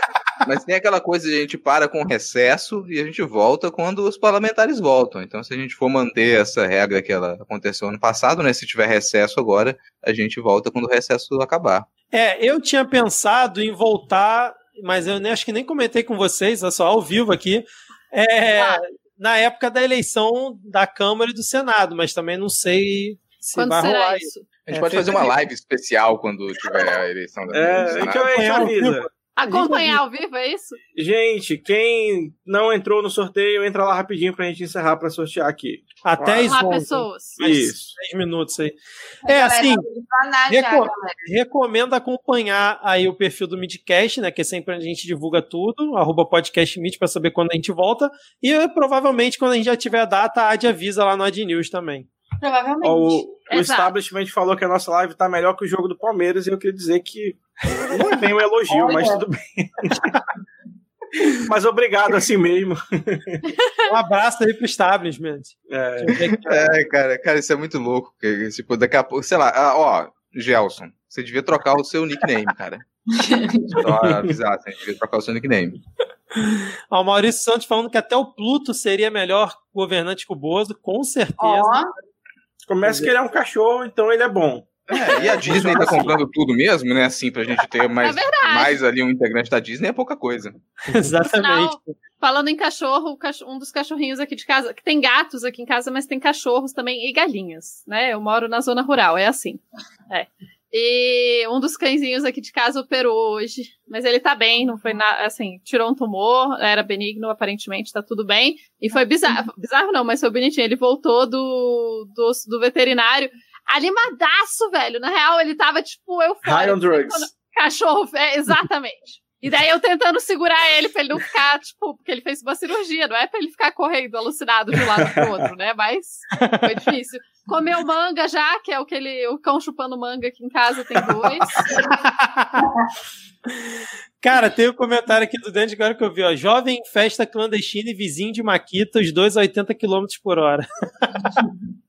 Mas tem aquela coisa de a gente para com recesso e a gente volta quando os parlamentares voltam. Então, se a gente for manter essa regra que ela aconteceu ano passado, né? Se tiver recesso agora, a gente volta quando o recesso acabar. É, eu tinha pensado em voltar, mas eu acho que nem comentei com vocês, é só ao vivo aqui. É, ah. Na época da eleição da Câmara e do Senado, mas também não sei se Quando vai rolar isso. A gente é, pode fazer uma live especial quando tiver a eleição da é, Senado. A gente avisa. Acompanhar ao vivo, é isso? Gente, quem não entrou no sorteio, entra lá rapidinho pra gente encerrar pra sortear aqui. Até as pessoas. Isso. 10 minutos aí. É, assim, reco recomendo acompanhar aí o perfil do Midcast, né, que é sempre onde a gente divulga tudo, arroba podcastmid pra saber quando a gente volta, e provavelmente quando a gente já tiver a data, a Ad avisa lá no Ad News também. Provavelmente. O, o establishment falou que a nossa live tá melhor que o jogo do Palmeiras, e eu queria dizer que não é bem um elogio, mas tudo bem. Mas obrigado assim mesmo. Um abraço aí pro establishment. É. é, cara, cara, isso é muito louco. Tipo, daqui a pouco, sei lá, ah, ó, Gelson, você devia trocar o seu nickname, cara. Só avisar, você devia trocar o seu nickname. Ó, o Maurício Santos falando que até o Pluto seria melhor governante que o Bozo, com certeza. Oh. Começa que ele é um cachorro, então ele é bom. É, e a Disney tá comprando tudo mesmo, né? Assim, pra gente ter mais, é mais ali um integrante da Disney é pouca coisa. Exatamente. falando em cachorro, um dos cachorrinhos aqui de casa, que tem gatos aqui em casa, mas tem cachorros também e galinhas, né? Eu moro na zona rural, é assim. É. E um dos cãezinhos aqui de casa operou hoje, mas ele tá bem, não foi nada, assim, tirou um tumor, era benigno, aparentemente, tá tudo bem. E foi bizarro, bizarro não, mas foi bonitinho. Ele voltou do, do, do veterinário animadaço, velho. Na real, ele tava, tipo, eu High on drugs. Cachorro, é, exatamente. E daí eu tentando segurar ele pra ele não ficar, tipo, porque ele fez uma cirurgia, não é pra ele ficar correndo alucinado de um lado pro outro, né? Mas foi difícil. Comeu manga já, que é o que ele, o cão chupando manga aqui em casa tem dois. Cara, tem um comentário aqui do Dante agora que eu vi, ó. Jovem festa clandestina e vizinho de Maquita, os dois a 80 km por hora.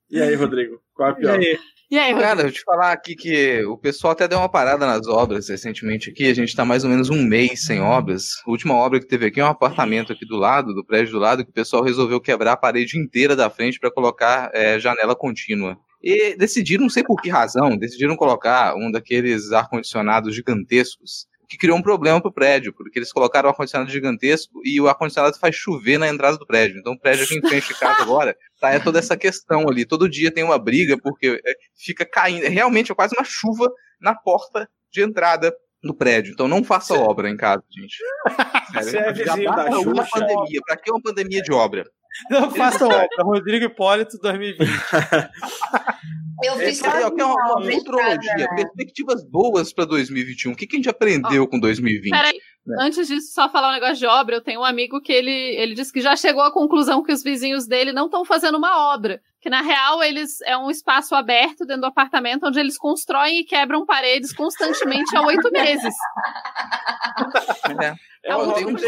E aí, Rodrigo? Qual é a pior? E aí? E aí, Cara, eu te falar aqui que o pessoal até deu uma parada nas obras recentemente aqui. A gente tá mais ou menos um mês sem obras. A última obra que teve aqui é um apartamento aqui do lado, do prédio do lado, que o pessoal resolveu quebrar a parede inteira da frente para colocar é, janela contínua. E decidiram, não sei por que razão, decidiram colocar um daqueles ar-condicionados gigantescos que criou um problema pro prédio, porque eles colocaram um ar-condicionado gigantesco e o ar-condicionado faz chover na entrada do prédio. Então o prédio aqui em frente de casa agora tá é toda essa questão ali. Todo dia tem uma briga porque é, fica caindo, realmente é quase uma chuva na porta de entrada do prédio. Então não faça Cê- obra em casa, gente. Você é vizinho da basta uma Xuxa. pandemia. Pra que uma pandemia de obra? Não façam obra. Rodrigo Hipólito 2020. Eu fiz ó, que é uma, uma futurologia, né? perspectivas boas pra 2021. O que, que a gente aprendeu com 2020? Peraí, antes disso, só falar um negócio de obra, eu tenho um amigo que ele, ele disse que já chegou à conclusão que os vizinhos dele não estão fazendo uma obra. Que na real eles é um espaço aberto dentro do apartamento onde eles constroem e quebram paredes constantemente há oito meses. É. É um Ó, tem, um de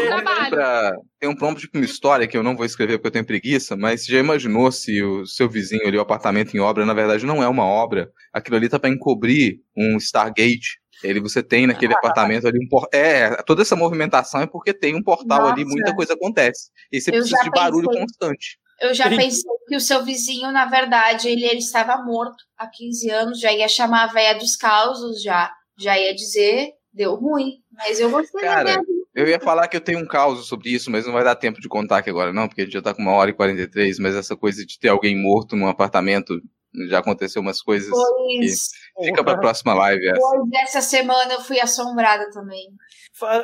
pra, tem um prompt uma história que eu não vou escrever porque eu tenho preguiça, mas você já imaginou se o seu vizinho ali, o apartamento em obra, na verdade não é uma obra? Aquilo ali tá pra encobrir um Stargate. Ele, você tem naquele apartamento ali um por... É, toda essa movimentação é porque tem um portal ali, Nossa. muita coisa acontece. E você Eu precisa de barulho pensei. constante. Eu já pensei que o seu vizinho, na verdade, ele, ele estava morto há 15 anos, já ia chamar a véia dos causos, já, já ia dizer, deu ruim. Mas eu gostei Cara, da Eu ia falar que eu tenho um caos sobre isso, mas não vai dar tempo de contar aqui agora, não, porque a gente já tá com uma hora e 43, mas essa coisa de ter alguém morto num apartamento, já aconteceu umas coisas. Pois, Fica pra próxima live essa. pois essa semana eu fui assombrada também.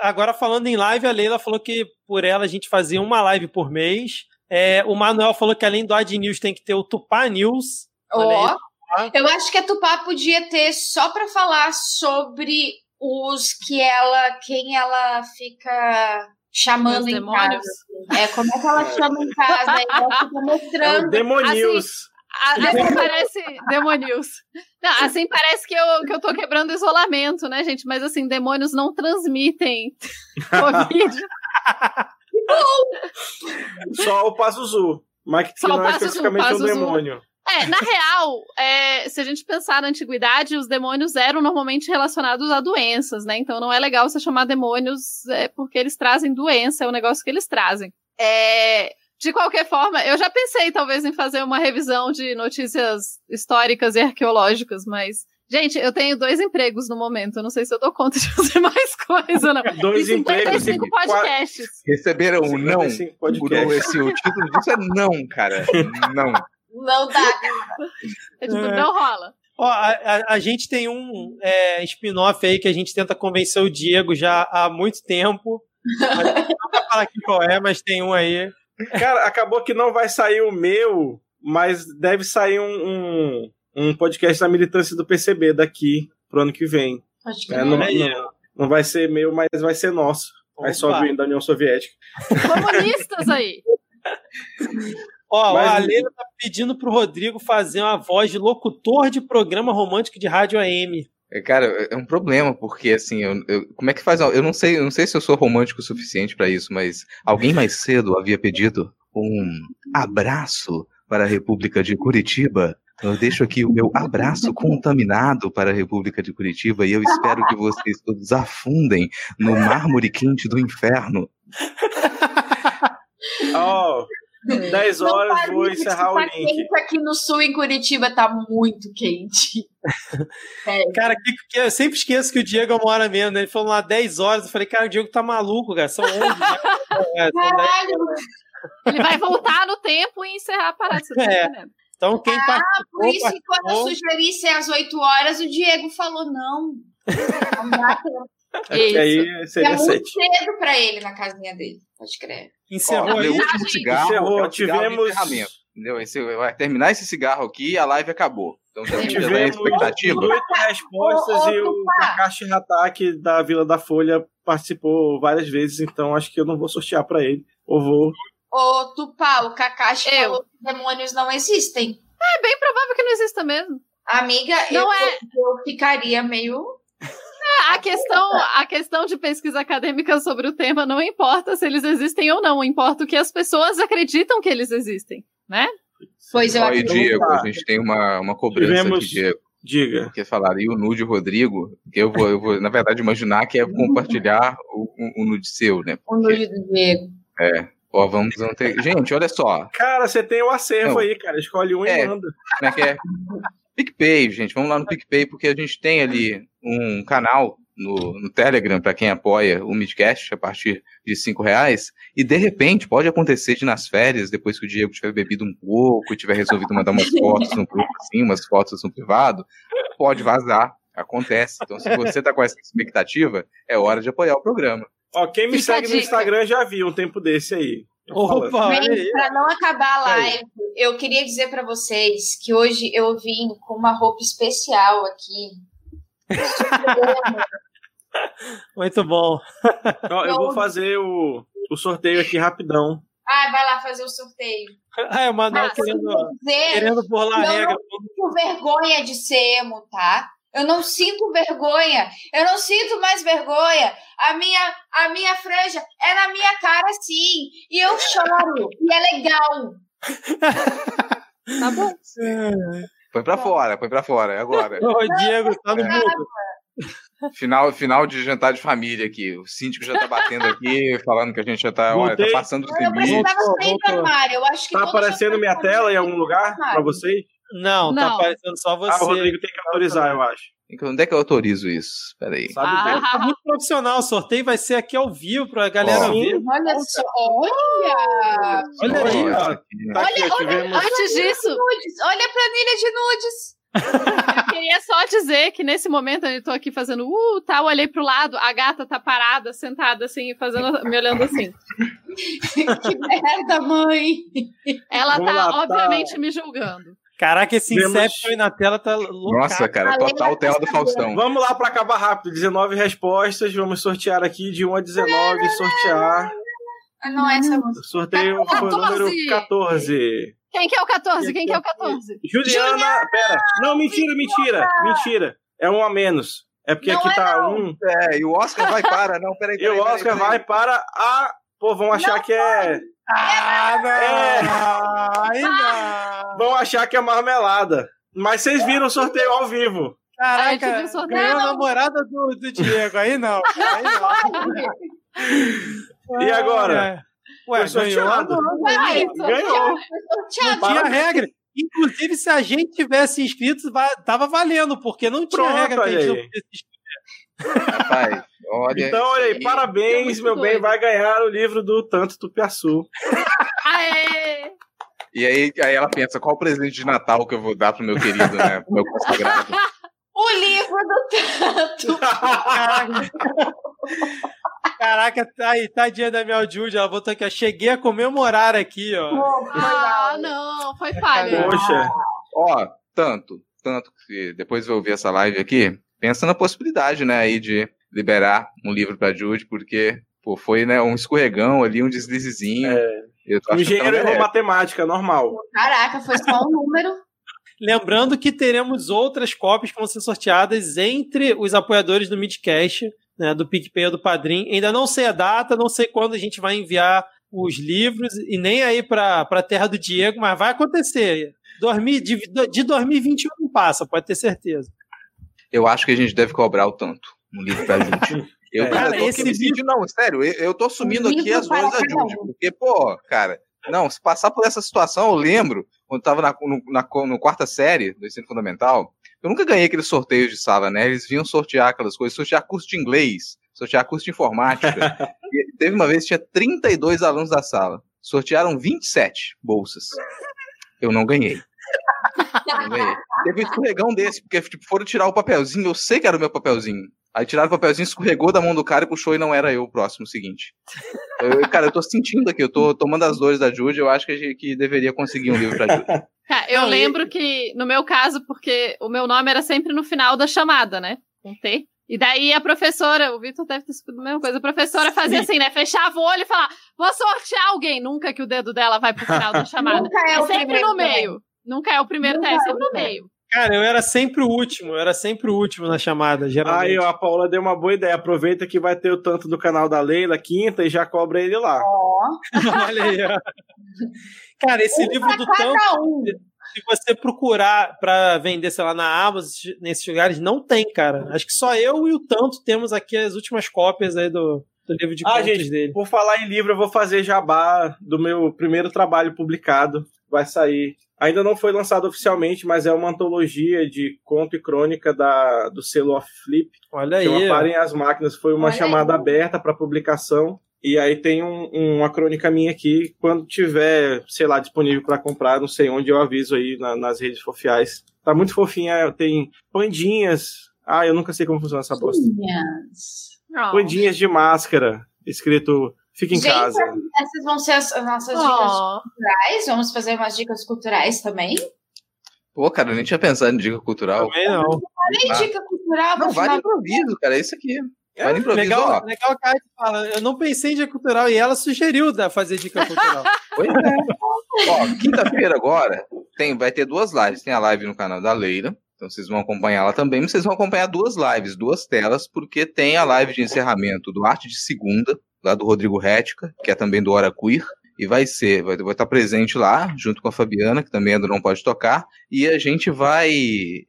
Agora, falando em live, a Leila falou que por ela a gente fazia uma live por mês. É, o Manuel falou que além do Ad News tem que ter o Tupá News. Aí. eu acho que a Tupá podia ter só pra falar sobre os que ela, quem ela fica chamando em demônios? casa. É, como é que ela chama em casa? Aí ela fica É mostrando. Demonius. Ah, Assim parece Demonius. Não, assim parece que eu, que eu tô quebrando isolamento, né, gente? Mas assim, demônios não transmitem Covid. Só o Pazuzu. Mas que o não é Pazuzu, especificamente um Pazuzu. demônio. É, na real, é, se a gente pensar na antiguidade, os demônios eram normalmente relacionados a doenças, né? Então não é legal você chamar demônios é, porque eles trazem doença, é o negócio que eles trazem. É, de qualquer forma, eu já pensei talvez em fazer uma revisão de notícias históricas e arqueológicas, mas. Gente, eu tenho dois empregos no momento. Eu não sei se eu dou conta de fazer mais coisa, não. Dois e empregos e 55 podcasts. Receberam um não. 55 Por podcasts. esse, o título disso é não, cara. Não. Não dá. É tipo, É. não rola. Ó, a, a- a gente tem um é, spin-off aí que a gente tenta convencer o Diego já há muito tempo. Mas não vai falar aqui qual é, mas tem um aí. Cara, acabou que não vai sair o meu, mas deve sair um, um, um podcast da militância do PCB daqui pro ano que vem. Acho que É, não. não, Aí. não, vai ser meu, mas vai ser nosso. Vai só vir da União Soviética. Comunistas aí. Ó, Mas- a Leila tá pedindo pro Rodrigo fazer uma voz de locutor de programa romântico de rádio AM. É, Cara, é um problema, porque assim, eu, eu- como é que faz? Eu não sei, eu não sei se eu sou romântico o suficiente pra isso, mas alguém mais cedo havia pedido um abraço para a República de Curitiba. Eu deixo aqui o meu abraço contaminado para a República de Curitiba e eu espero que vocês todos afundem no mármore quente do inferno. Ó, 10 Não horas vou encerrar o tá link. quente aqui no sul, em Curitiba, tá muito quente. É. Cara, que, que eu sempre esqueço que o Diego é uma hora menos, né? Ele falou lá 10 horas. Eu falei, cara, o Diego tá maluco, cara. São 11. né? É, são 10. Caralho, Ele vai voltar no tempo e encerrar a parada. Você tá É. entendendo? Então, quem participou, por isso que quando eu sugeri ser às 8 horas, o Diego falou não. Não dá tempo. É que aí É seria muito 7. cedo pra ele na casinha dele. Pode crer. encerrou Ó, aí. último cigarro é Encerrou, o cigarro de tivemos- entendeu? Esse, vai terminar esse cigarro aqui a live acabou. Então já, já em Tivemos expectativa. oito respostas Ô, ô, e o. Kakashi Hatake da Vila da Folha participou várias vezes, então acho que eu não vou sortear pra ele. Ou vou. Ô, Tupá, o Kakashi Eu. falou que demônios não existem. É bem provável que não exista mesmo. Amiga, Não eu, é- eu ficaria meio. A questão, a questão de pesquisa acadêmica sobre o tema não importa se eles existem ou não, importa o que as pessoas acreditam que eles existem, né? Pois eu e acredito. Diego, a gente tem uma, uma cobrança Tivemos- aqui, Diego. Diga. Que falar, e o nude Rodrigo, eu vou, eu vou, na verdade, imaginar que é compartilhar o, o, o nude seu, né? O nude do Diego. Ó, vamos ter... Gente, olha só, Cara, você tem o acervo Não. aí, cara. Escolhe um É. e manda. como é que é? PicPay, gente, vamos lá no PicPay, porque a gente tem ali um canal no, no Telegram para quem apoia o Midcast a partir de cinco reais. E de repente pode acontecer de nas férias, depois que o Diego tiver bebido um pouco e tiver resolvido mandar umas fotos no grupo, assim, umas fotos no privado, pode vazar. Acontece. Então, se você tá com essa expectativa, é hora de apoiar o programa. Ó, quem me Fica a segue no. Instagram já viu um tempo desse aí. Opa. Gente, pra não acabar a Aí. live, eu queria dizer pra vocês que hoje eu vim com uma roupa especial aqui. Muito bom. Ó, eu vou fazer o, o sorteio aqui rapidão. Ah, vai lá fazer o sorteio. Ah, é o Manuel Ah, querendo, dizer, querendo burlar a Não, regra. sinto vergonha de ser emo, tá? Eu não sinto vergonha. Eu não sinto mais vergonha. A minha, a minha franja é na minha cara, sim. E eu choro. E é legal. Tá bom. Põe pra fora, põe pra fora, é agora. Ô, Diego, tá no É. mundo. Final, final de jantar de família aqui. O síndico já tá batendo aqui, falando que a gente já tá, olha, tá passando dos Eu limites. do voltou. armário. Eu acho que Tá aparecendo as minha tela em algum lugar armário. vocês? Não, tá Não. aparecendo só Ah, o você. Rodrigo tem que autorizar, eu acho. Onde é que eu autorizo isso? Peraí. Sabe Ah. Tá muito profissional. O sorteio vai ser aqui ao vivo pra galera Ó. ver. Olha só. Olha! Olha aí, Olha ó. Tá aqui, tivemos... Antes disso, Nudes. Olha a planilha de nudes. eu queria só dizer que nesse momento eu tô aqui fazendo uh, tá, eu olhei pro lado, a gata tá parada, sentada assim, fazendo, me olhando assim. que merda, mãe. Ela Vamos tá, lá, tá. obviamente, me julgando. Caraca, esse Tivemos- Inception aí na tela tá louco. Nossa, cara, total tela do Faustão. Vamos lá pra acabar rápido. 19 respostas. Vamos sortear aqui de 1 a 19. Sortear. Ah, Não é essa música. O sorteio foi o número 14. 14. Quem que é o 14? Quem que é o 14? Juliana, pera. Não, mentira, mentira. Mentira. É um a menos. É porque Não aqui é tá não. um. É, e o Oscar vai para, não, peraí, E peraí. o peraí, Oscar peraí. vai para a. Pô, vão achar que é. Ah, não! É. Vão achar que é marmelada. Mas vocês viram o sorteio ao vivo. A gente Caraca, o sorteio. ganhou a namorada do, do Diego. Aí não. Aí não. E agora? Ué, Foi ganhou. Ganhou. Não tinha regra. Inclusive, se a gente tivesse inscrito, va- tava valendo, porque não tinha Pronto, regra que a gente não podia se inscrever. Rapaz, olha. Então, olha aí, parabéns, meu bem. Vai ganhar o livro do Tanto Tupiaçu. Aê! E aí, aí ela pensa, qual o presente de Natal que eu vou dar pro meu querido, né? Pro meu consagrado. o livro do tanto. Caraca. Caraca, tá aí, tadinha da Mel Jude, ela botou aqui, ó. Cheguei a comemorar aqui, ó. Ah, não, foi falha. Poxa. Ó, tanto, tanto que depois eu ouvir essa live aqui, pensa na possibilidade, né, aí de liberar um livro pra Jude, porque, pô, foi, né, um escorregão ali, um deslizezinho. É. Eu tô achando que Engenheiro errou matemática, normal. Caraca, foi só um número. Lembrando que teremos outras cópias que vão ser sorteadas entre os apoiadores do Midcast, né, do PicPay ou do Padrim. Ainda não sei a data, não sei quando a gente vai enviar os livros e nem aí para a terra do Diego, mas vai acontecer. Dormi- de, de 2021 não passa, pode ter certeza. Eu acho que a gente deve cobrar o tanto um livro pra Jude. Eu, É. cara, Cara, eu tô esse sentindo, não, sério, eu, eu tô assumindo Um aqui as dores da para porque, pô, cara, não, se passar por essa situação, eu lembro, quando eu tava na, no, na, no quarta série do ensino fundamental, eu nunca ganhei aqueles sorteios de sala, né? Eles vinham sortear aquelas coisas, sortear curso de inglês, sortear curso de informática. e teve uma vez que tinha 32 alunos da sala. Sortearam 27 bolsas. Eu não ganhei. Teve um escorregão desse, porque tipo, foram tirar o papelzinho, eu sei que era o meu papelzinho. Aí tiraram o papelzinho, escorregou da mão do cara e puxou e não era eu o próximo seguinte. Eu- cara, eu tô sentindo aqui, eu tô tomando as dores da Jude, eu acho que a gente que deveria conseguir um livro pra Jude. Tá, eu lembro que, no meu caso, porque o meu nome era sempre no final da chamada, né? Com T. E daí a professora, o Vitor deve ter sido a mesma coisa, a professora fazia assim, né? Fechava o olho e falava, vou sortear alguém. Nunca que o dedo dela vai pro final da chamada. Nunca é, É o sempre no meio. Nunca é o primeiro teste, é é no meio. Cara, eu era sempre o último, eu era sempre o último na chamada, geralmente. Aí, ó, a Paula deu uma boa ideia. Aproveita que vai ter o tanto do canal da Leila, quinta, e já cobra ele lá. Ó, Olha aí, ó. Cara, esse um livro do tanto, um. se você procurar pra vender, sei lá, na Amazon, nesses lugares, não tem, cara. Acho que só eu e o tanto temos aqui as últimas cópias aí do, do livro de Ah, contos gente, dele. por falar em livro, eu vou fazer jabá do meu primeiro trabalho publicado. Vai sair. Ainda não foi lançado oficialmente, mas é uma antologia de conto e crônica da, do selo Off Flip. Olha aí. Parem as Máquinas. Foi uma Olha chamada aí. aberta para publicação. E aí tem um- uma crônica minha aqui. Quando tiver, sei lá, disponível para comprar, não sei onde, eu aviso aí na- nas redes sociais. Tá muito fofinha. Tem pandinhas. Ah, eu nunca sei como funciona essa bosta. Oh. Pandinhas de máscara. Escrito Fica em Gente, casa. Essas vão ser as, as nossas dicas Oh. culturais. Vamos fazer umas dicas culturais também. Pô, cara, eu nem tinha pensado em dica cultural. Também não. Além Ah. dica cultural, Não, vale final- improviso, cara. É isso aqui. É, Vale improviso, Legal, ó. legal que a Kátia fala. Eu não pensei em dica cultural e ela sugeriu da fazer dica cultural. Pois é. Ó, quinta-feira agora tem, vai ter duas lives. Tem a live no canal da Leila. Então vocês vão acompanhar ela também, mas vocês vão acompanhar duas lives, duas telas, porque tem a live de encerramento do Arte de Segunda, lá do Rodrigo Rética, que é também do Hora Queer. E vai ser, vai, vai estar presente lá, junto com a Fabiana, que também ainda não pode tocar. E a gente vai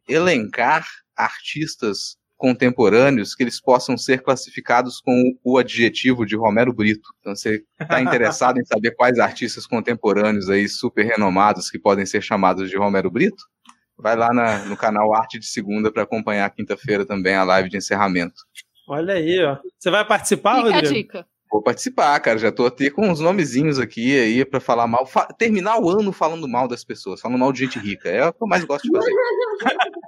elencar artistas contemporâneos que eles possam ser classificados com o adjetivo de Romero Brito. Então, você está interessado em saber quais artistas contemporâneos aí super renomados que podem ser chamados de Romero Brito? Vai lá na- no canal Arte de Segunda para acompanhar quinta-feira também a live de encerramento. Olha aí, ó. Você vai participar, Fica a Rodrigo? dica. Vou participar, cara. Já tô até com uns nomezinhos aqui aí para falar mal. Fa- terminar o ano falando mal das pessoas, falando mal de gente rica. É o que eu mais gosto de fazer.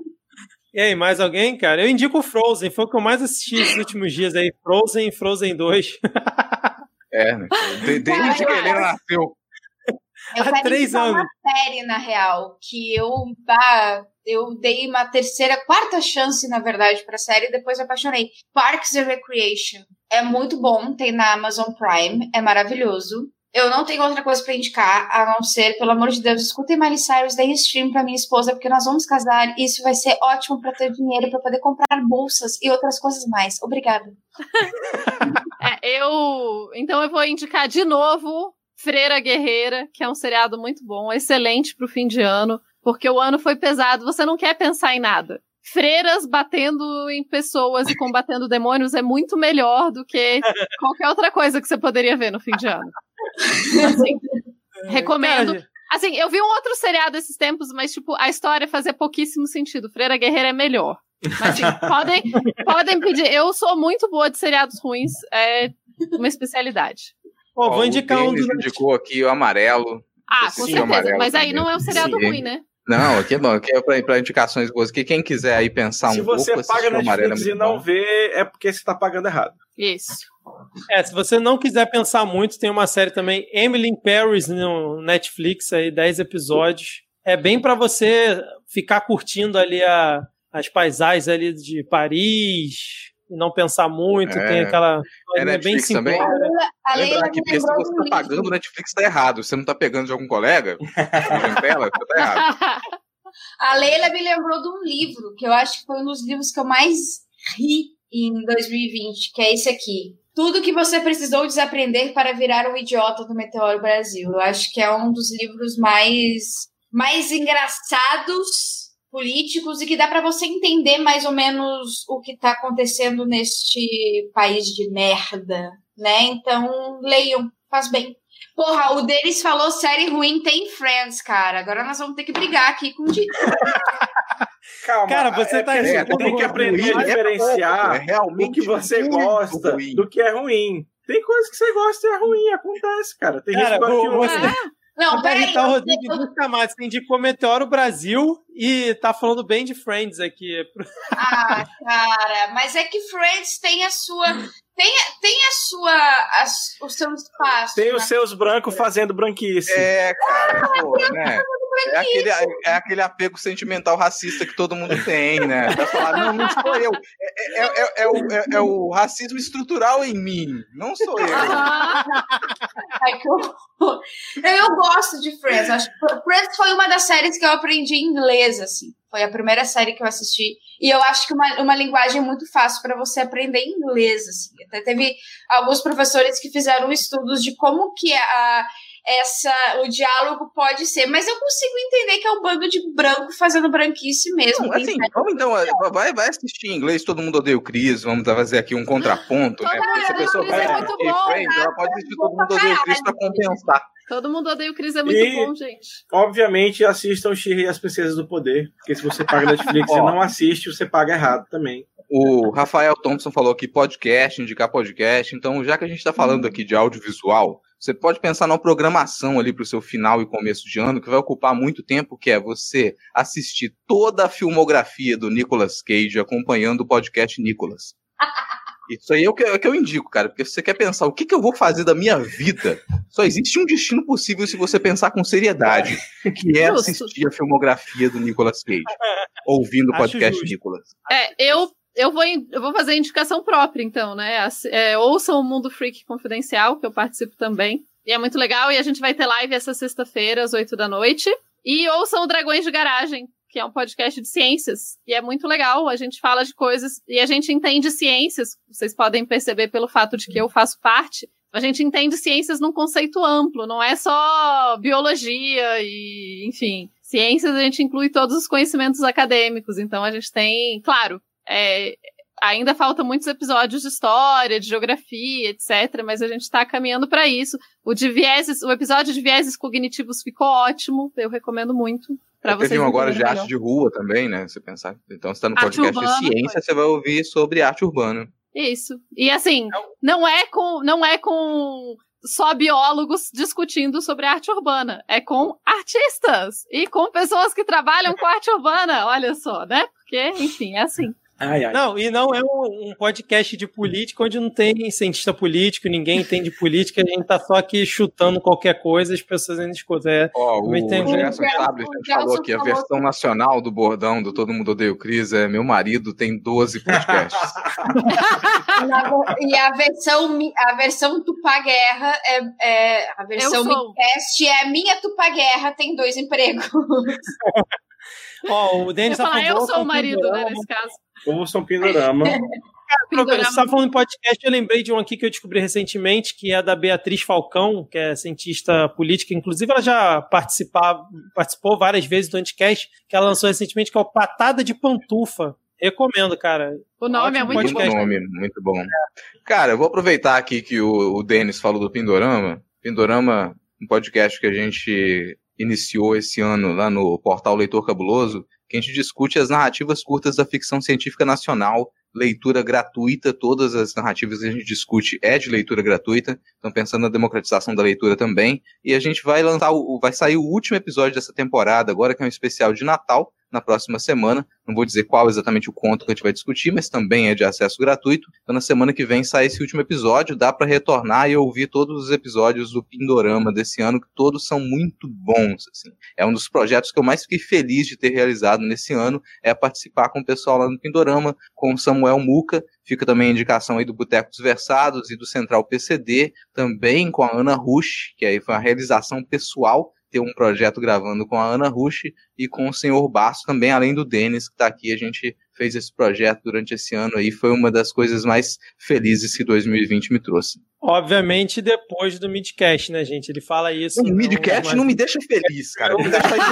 E aí, mais alguém, cara? Eu indico o Frozen, foi o que eu mais assisti esses últimos dias aí. Frozen e Frozen 2. É, né? De- Desde que ele nasceu. Eu Há quero três anos. uma série, na real, que eu, ah, eu dei uma terceira, quarta chance, na verdade, pra série e depois me apaixonei. Parks and Recreation. É muito bom, tem na Amazon Prime, é maravilhoso. Eu não tenho outra coisa pra indicar, a não ser, pelo amor de Deus, escutem Miley Cyrus, deem stream pra minha esposa, porque nós vamos casar e isso vai ser ótimo pra ter dinheiro pra poder comprar bolsas e outras coisas mais. Obrigada. É, eu. Então eu vou indicar de novo Freira Guerreira, que é um seriado muito bom, excelente pro fim de ano, porque o ano foi pesado, você não quer pensar em nada. Freiras batendo em pessoas e combatendo demônios é muito melhor do que qualquer outra coisa que você poderia ver no fim de ano. Assim, recomendo. Cara, Assim, eu vi um outro seriado esses tempos, mas, tipo, a história fazia pouquíssimo sentido. Freira Guerreira é melhor. Mas, assim, podem, podem pedir. Eu sou muito boa de seriados ruins, é uma especialidade. Pô, vou o indicar um Denis dos. indicou aqui o amarelo. Ah, com certeza. amarelo Mas aí também. não é um seriado Sim. ruim, né? Não, aqui é bom, aqui é pra indicações boas. Que quem quiser aí pensar Se um você pouco, paga assistir o amarelo é Netflix e não bom. vê, é porque você tá pagando errado. Isso. É, se você não quiser pensar muito, tem uma série também, Emily in Paris, no Netflix, aí, 10 episódios. É bem pra você ficar curtindo ali a- as paisagens ali de Paris e não pensar muito. É. Tem aquela. É bem também? simplória. A Leila Lembrar me aqui, porque se lembrou você de um tá livro. pagando, o Netflix tá errado. Você não tá pegando de algum colega, tá errado. A Leila me lembrou de um livro, que eu acho que foi um dos livros que eu mais ri em 2020, que é esse aqui. Tudo que você precisou desaprender para virar um idiota do Meteoro Brasil. Eu acho que é um dos livros mais, mais engraçados políticos e que dá para você entender mais ou menos o que tá acontecendo neste país de merda, né? Então, leiam, faz bem. Porra, o deles falou série ruim tem Friends, cara. Agora nós vamos ter que brigar aqui com o Didi. Calma, Cara, você é tá É, tem que ruim, aprender a é diferenciar é realmente o que você gosta ruim. do que é ruim. Tem coisa que você gosta e é ruim, acontece, cara. Tem Cara, gente que gosta de Não, Pra peraí. irritar o eu- Rodrigo, nunca mais. Você indicou Meteoro Brasil e tá falando bem de Friends aqui. Ah, cara, mas é que Friends tem a sua. Tem, a- tem a sua. as- o seu espaço. Tem na- os seus brancos fazendo branquice. É, cara, pô, né? É aquele, é aquele apego sentimental racista que todo mundo tem, né? Vai falar, não, não sou eu. É, é, é, é, o, é, é o racismo estrutural em mim, não sou eu. Ai, que horror. eu, eu gosto de Friends. Acho que Friends foi uma das séries que eu aprendi inglês, assim. Foi a primeira série que eu assisti. E eu acho que uma, uma linguagem muito fácil para você aprender inglês, assim. Até teve alguns professores que fizeram estudos de como que a, essa o diálogo pode ser, mas eu consigo entender que é um bando de branco fazendo branquice mesmo. Não, assim, vamos então, vai, vai assistir em inglês, todo mundo odeia o Chris, vamos fazer aqui um contraponto, né? Porque se a pessoa vai é assistir Friends, ela pode assistir todo mundo odeia o Chris pra compensar. Todo mundo odeia o Chris, é muito E, bom, gente. Obviamente, assistam Shirley e as Princesas do Poder. Porque se você paga Netflix e não assiste, você paga errado também. O Rafael Thompson falou aqui podcast, indicar podcast. Então, já que a gente está falando aqui de audiovisual, você pode pensar numa programação ali para o seu final e começo de ano que vai ocupar muito tempo, que é você assistir toda a filmografia do Nicolas Cage acompanhando o podcast Nicolas. Isso aí é o que, é o que eu indico, cara, porque se você quer pensar o que, que eu vou fazer da minha vida, só existe um destino possível se você pensar com seriedade, que é assistir a filmografia do Nicolas Cage, ouvindo o podcast justo. Nicolas. É, eu, eu, vou, eu vou fazer indicação própria, então, né? É, ouçam o Mundo Freak Confidencial, que eu participo também. E é muito legal. E a gente vai ter live essa sexta-feira, às 8 da noite. E ouçam o Dragões de Garagem, que é um podcast de ciências. E é muito legal. A gente fala de coisas e a gente entende ciências. Vocês podem perceber pelo fato de que eu faço parte. A gente entende ciências num conceito amplo, não é só biologia e, enfim. Ciências a gente inclui todos os conhecimentos acadêmicos. Então a gente tem, claro, é, ainda falta muitos episódios de história, de geografia, etc. Mas a gente está caminhando para isso. O de vieses, o episódio de vieses cognitivos ficou ótimo. Eu recomendo muito. Pra vocês Teve um agora de arte de rua também, né? Você pensar. Então, você tá no Arte podcast urbana, de ciência, você vai ouvir sobre arte urbana. Isso. E assim, não é com não é com só biólogos discutindo sobre arte urbana, é com artistas e com pessoas que trabalham com arte urbana, olha só, né? Porque, enfim, é assim. Ai, ai. Não, e não é um, um podcast de política onde não tem cientista político, ninguém entende política, a gente tá só aqui chutando qualquer coisa, as pessoas ainda escutam. É, Também o tem- Gerson O Tablet o falou aqui, a versão nacional do bordão do Todo Mundo Odeia o Cris é meu marido tem 12 podcasts. E a versão, a versão Tupá Guerra é, é a versão. Midcast é minha Tupá Guerra tem dois empregos. Ó, o Eu Denis ia falar, eu sou o marido, né, nesse caso. Ouçam Pindorama. Pindorama. Você estava falando de podcast, eu lembrei de um aqui que eu descobri recentemente, que é da Beatriz Falcão, que é cientista política. Inclusive, ela já participava, participou várias vezes do Anticast, que ela lançou recentemente, que é o Patada de Pantufa. Recomendo, cara. O nome é Ótimo muito muito bom. podcast. nome, muito bom. Cara, eu vou aproveitar aqui que o, o Denis falou do Pindorama. Pindorama, um podcast que a gente iniciou esse ano lá no portal Leitor Cabuloso, que a gente discute as narrativas curtas da ficção científica nacional, leitura gratuita, todas as narrativas que a gente discute é de leitura gratuita, então pensando na democratização da leitura também, e a gente vai lançar, o, vai sair o último episódio dessa temporada agora, que é um especial de Natal, na próxima semana, não vou dizer qual exatamente o conto que a gente vai discutir, mas também é de acesso gratuito. Então, na semana que vem sai esse último episódio, dá para retornar e ouvir todos os episódios do Pindorama desse ano, que todos são muito bons. Assim. É um dos projetos que eu mais fiquei feliz de ter realizado nesse ano, é participar com o pessoal lá no Pindorama, com Samuel Muca. Fica também a indicação aí do Boteco dos Versados e do Central PCD, também com a Ana Rush, que aí foi uma realização pessoal ter um projeto gravando com a Ana Rush e com o senhor Basso também, além do Denis, que está aqui. A gente fez esse projeto durante esse ano aí. Foi uma das coisas mais felizes que 2020 me trouxe. Obviamente, depois do Midcast, né, gente? Ele fala isso. O não- Midcast mas- não me deixa feliz, cara. Não, me deixa feliz.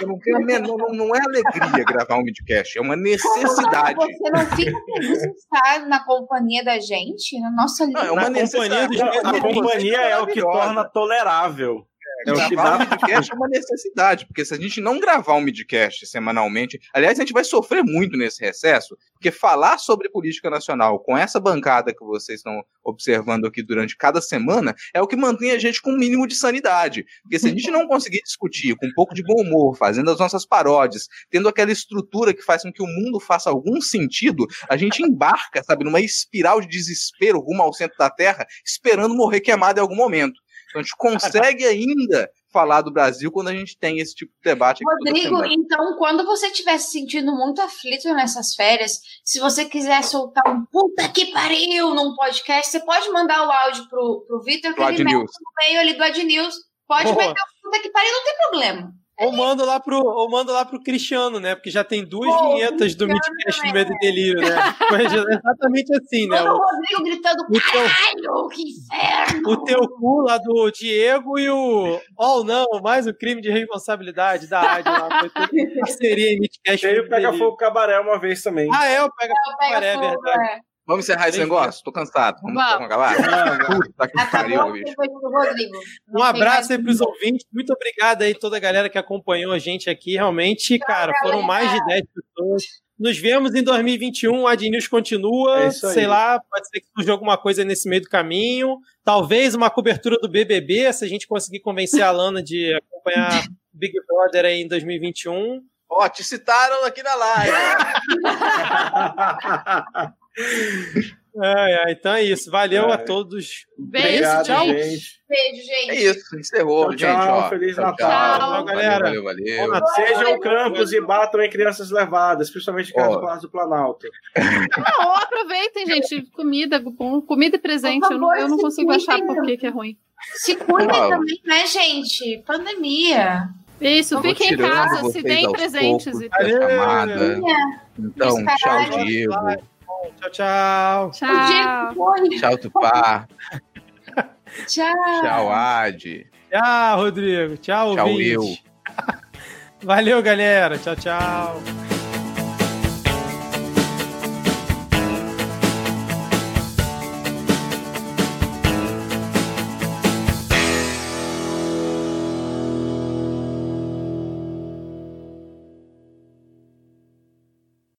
Eu não, tenho menor- não, não é alegria gravar um Midcast, é uma necessidade. Você não fica feliz de estar na companhia da gente? Na nossa Não, é uma Na companhia necessidade. dos A companhia é o que torna tolerável. É o que gravar dá. midcast é uma necessidade, porque se a gente não gravar um midcast semanalmente, aliás, a gente vai sofrer muito nesse recesso, porque falar sobre política nacional com essa bancada que vocês estão observando aqui durante cada semana é o que mantém a gente com um mínimo de sanidade. Porque se a gente não conseguir discutir com um pouco de bom humor, fazendo as nossas paródias, tendo aquela estrutura que faz com que o mundo faça algum sentido, a gente embarca, sabe, numa espiral de desespero rumo ao centro da Terra, esperando morrer queimado em algum momento. Então a gente consegue ainda falar do Brasil quando a gente tem esse tipo de debate. Rodrigo, então, quando você estiver se sentindo muito aflito nessas férias, se você quiser soltar um puta que pariu num podcast, você pode mandar o áudio pro, pro Vitor, que ele mete no meio ali do Ad News. Pode Boa. meter o puta que pariu, não tem problema. Ou mando lá pro, ou mando lá pro Cristiano, né? Porque já tem duas oh, vinhetas do Midcast no Medo e Delírio, né? Mas é exatamente assim, né? O, o Rodrigo gritando, caralho, que inferno! O teu cu lá do Diego e o Oh não, mais um crime de responsabilidade da rádio lá. Foi tudo parceria em Midcast. E o Pega Fogo Cabaré uma vez também. Ah, é, o Pega Fogo Cabaré, é verdade. É. Vamos encerrar esse negócio? Tô cansado. Vamos, vamos acabar? Puta que pariu, bicho. Um abraço aí pros ouvintes. Muito obrigado aí toda a galera que acompanhou a gente aqui. Realmente, cara, foram mais de 10 pessoas. Nos vemos em 2021. A News continua. É sei lá, pode ser que surja alguma coisa nesse meio do caminho. Talvez uma cobertura do BBB, se a gente conseguir convencer a Lana de acompanhar Big Brother aí em 2021. Ó, te citaram aqui na live. Ai, ai, então é isso. Valeu a todos. Beijo, tchau. Gente. Beijo, gente. É isso, encerrou, tchau, gente. Tchau, ó. Feliz tchau, Natal. Tchau, tchau galera. Valeu, valeu. valeu. Sejam campos e batam em crianças levadas, principalmente caso do Palácio do Planalto. Não, aproveitem, gente. Comida, comida e presente. Favor, eu não, eu não consigo achar por que, que é ruim. Se cuidem também, né, gente? Pandemia. Isso, fiquem em casa, se deem presentes. e chamada. Então, tchau, Diego. Tchau, tchau. Tchau. Tchau, Tupá. Tchau. Tchau, Ad. Tchau, Rodrigo. Tchau, Tchau, eu. Valeu, galera. Tchau, tchau.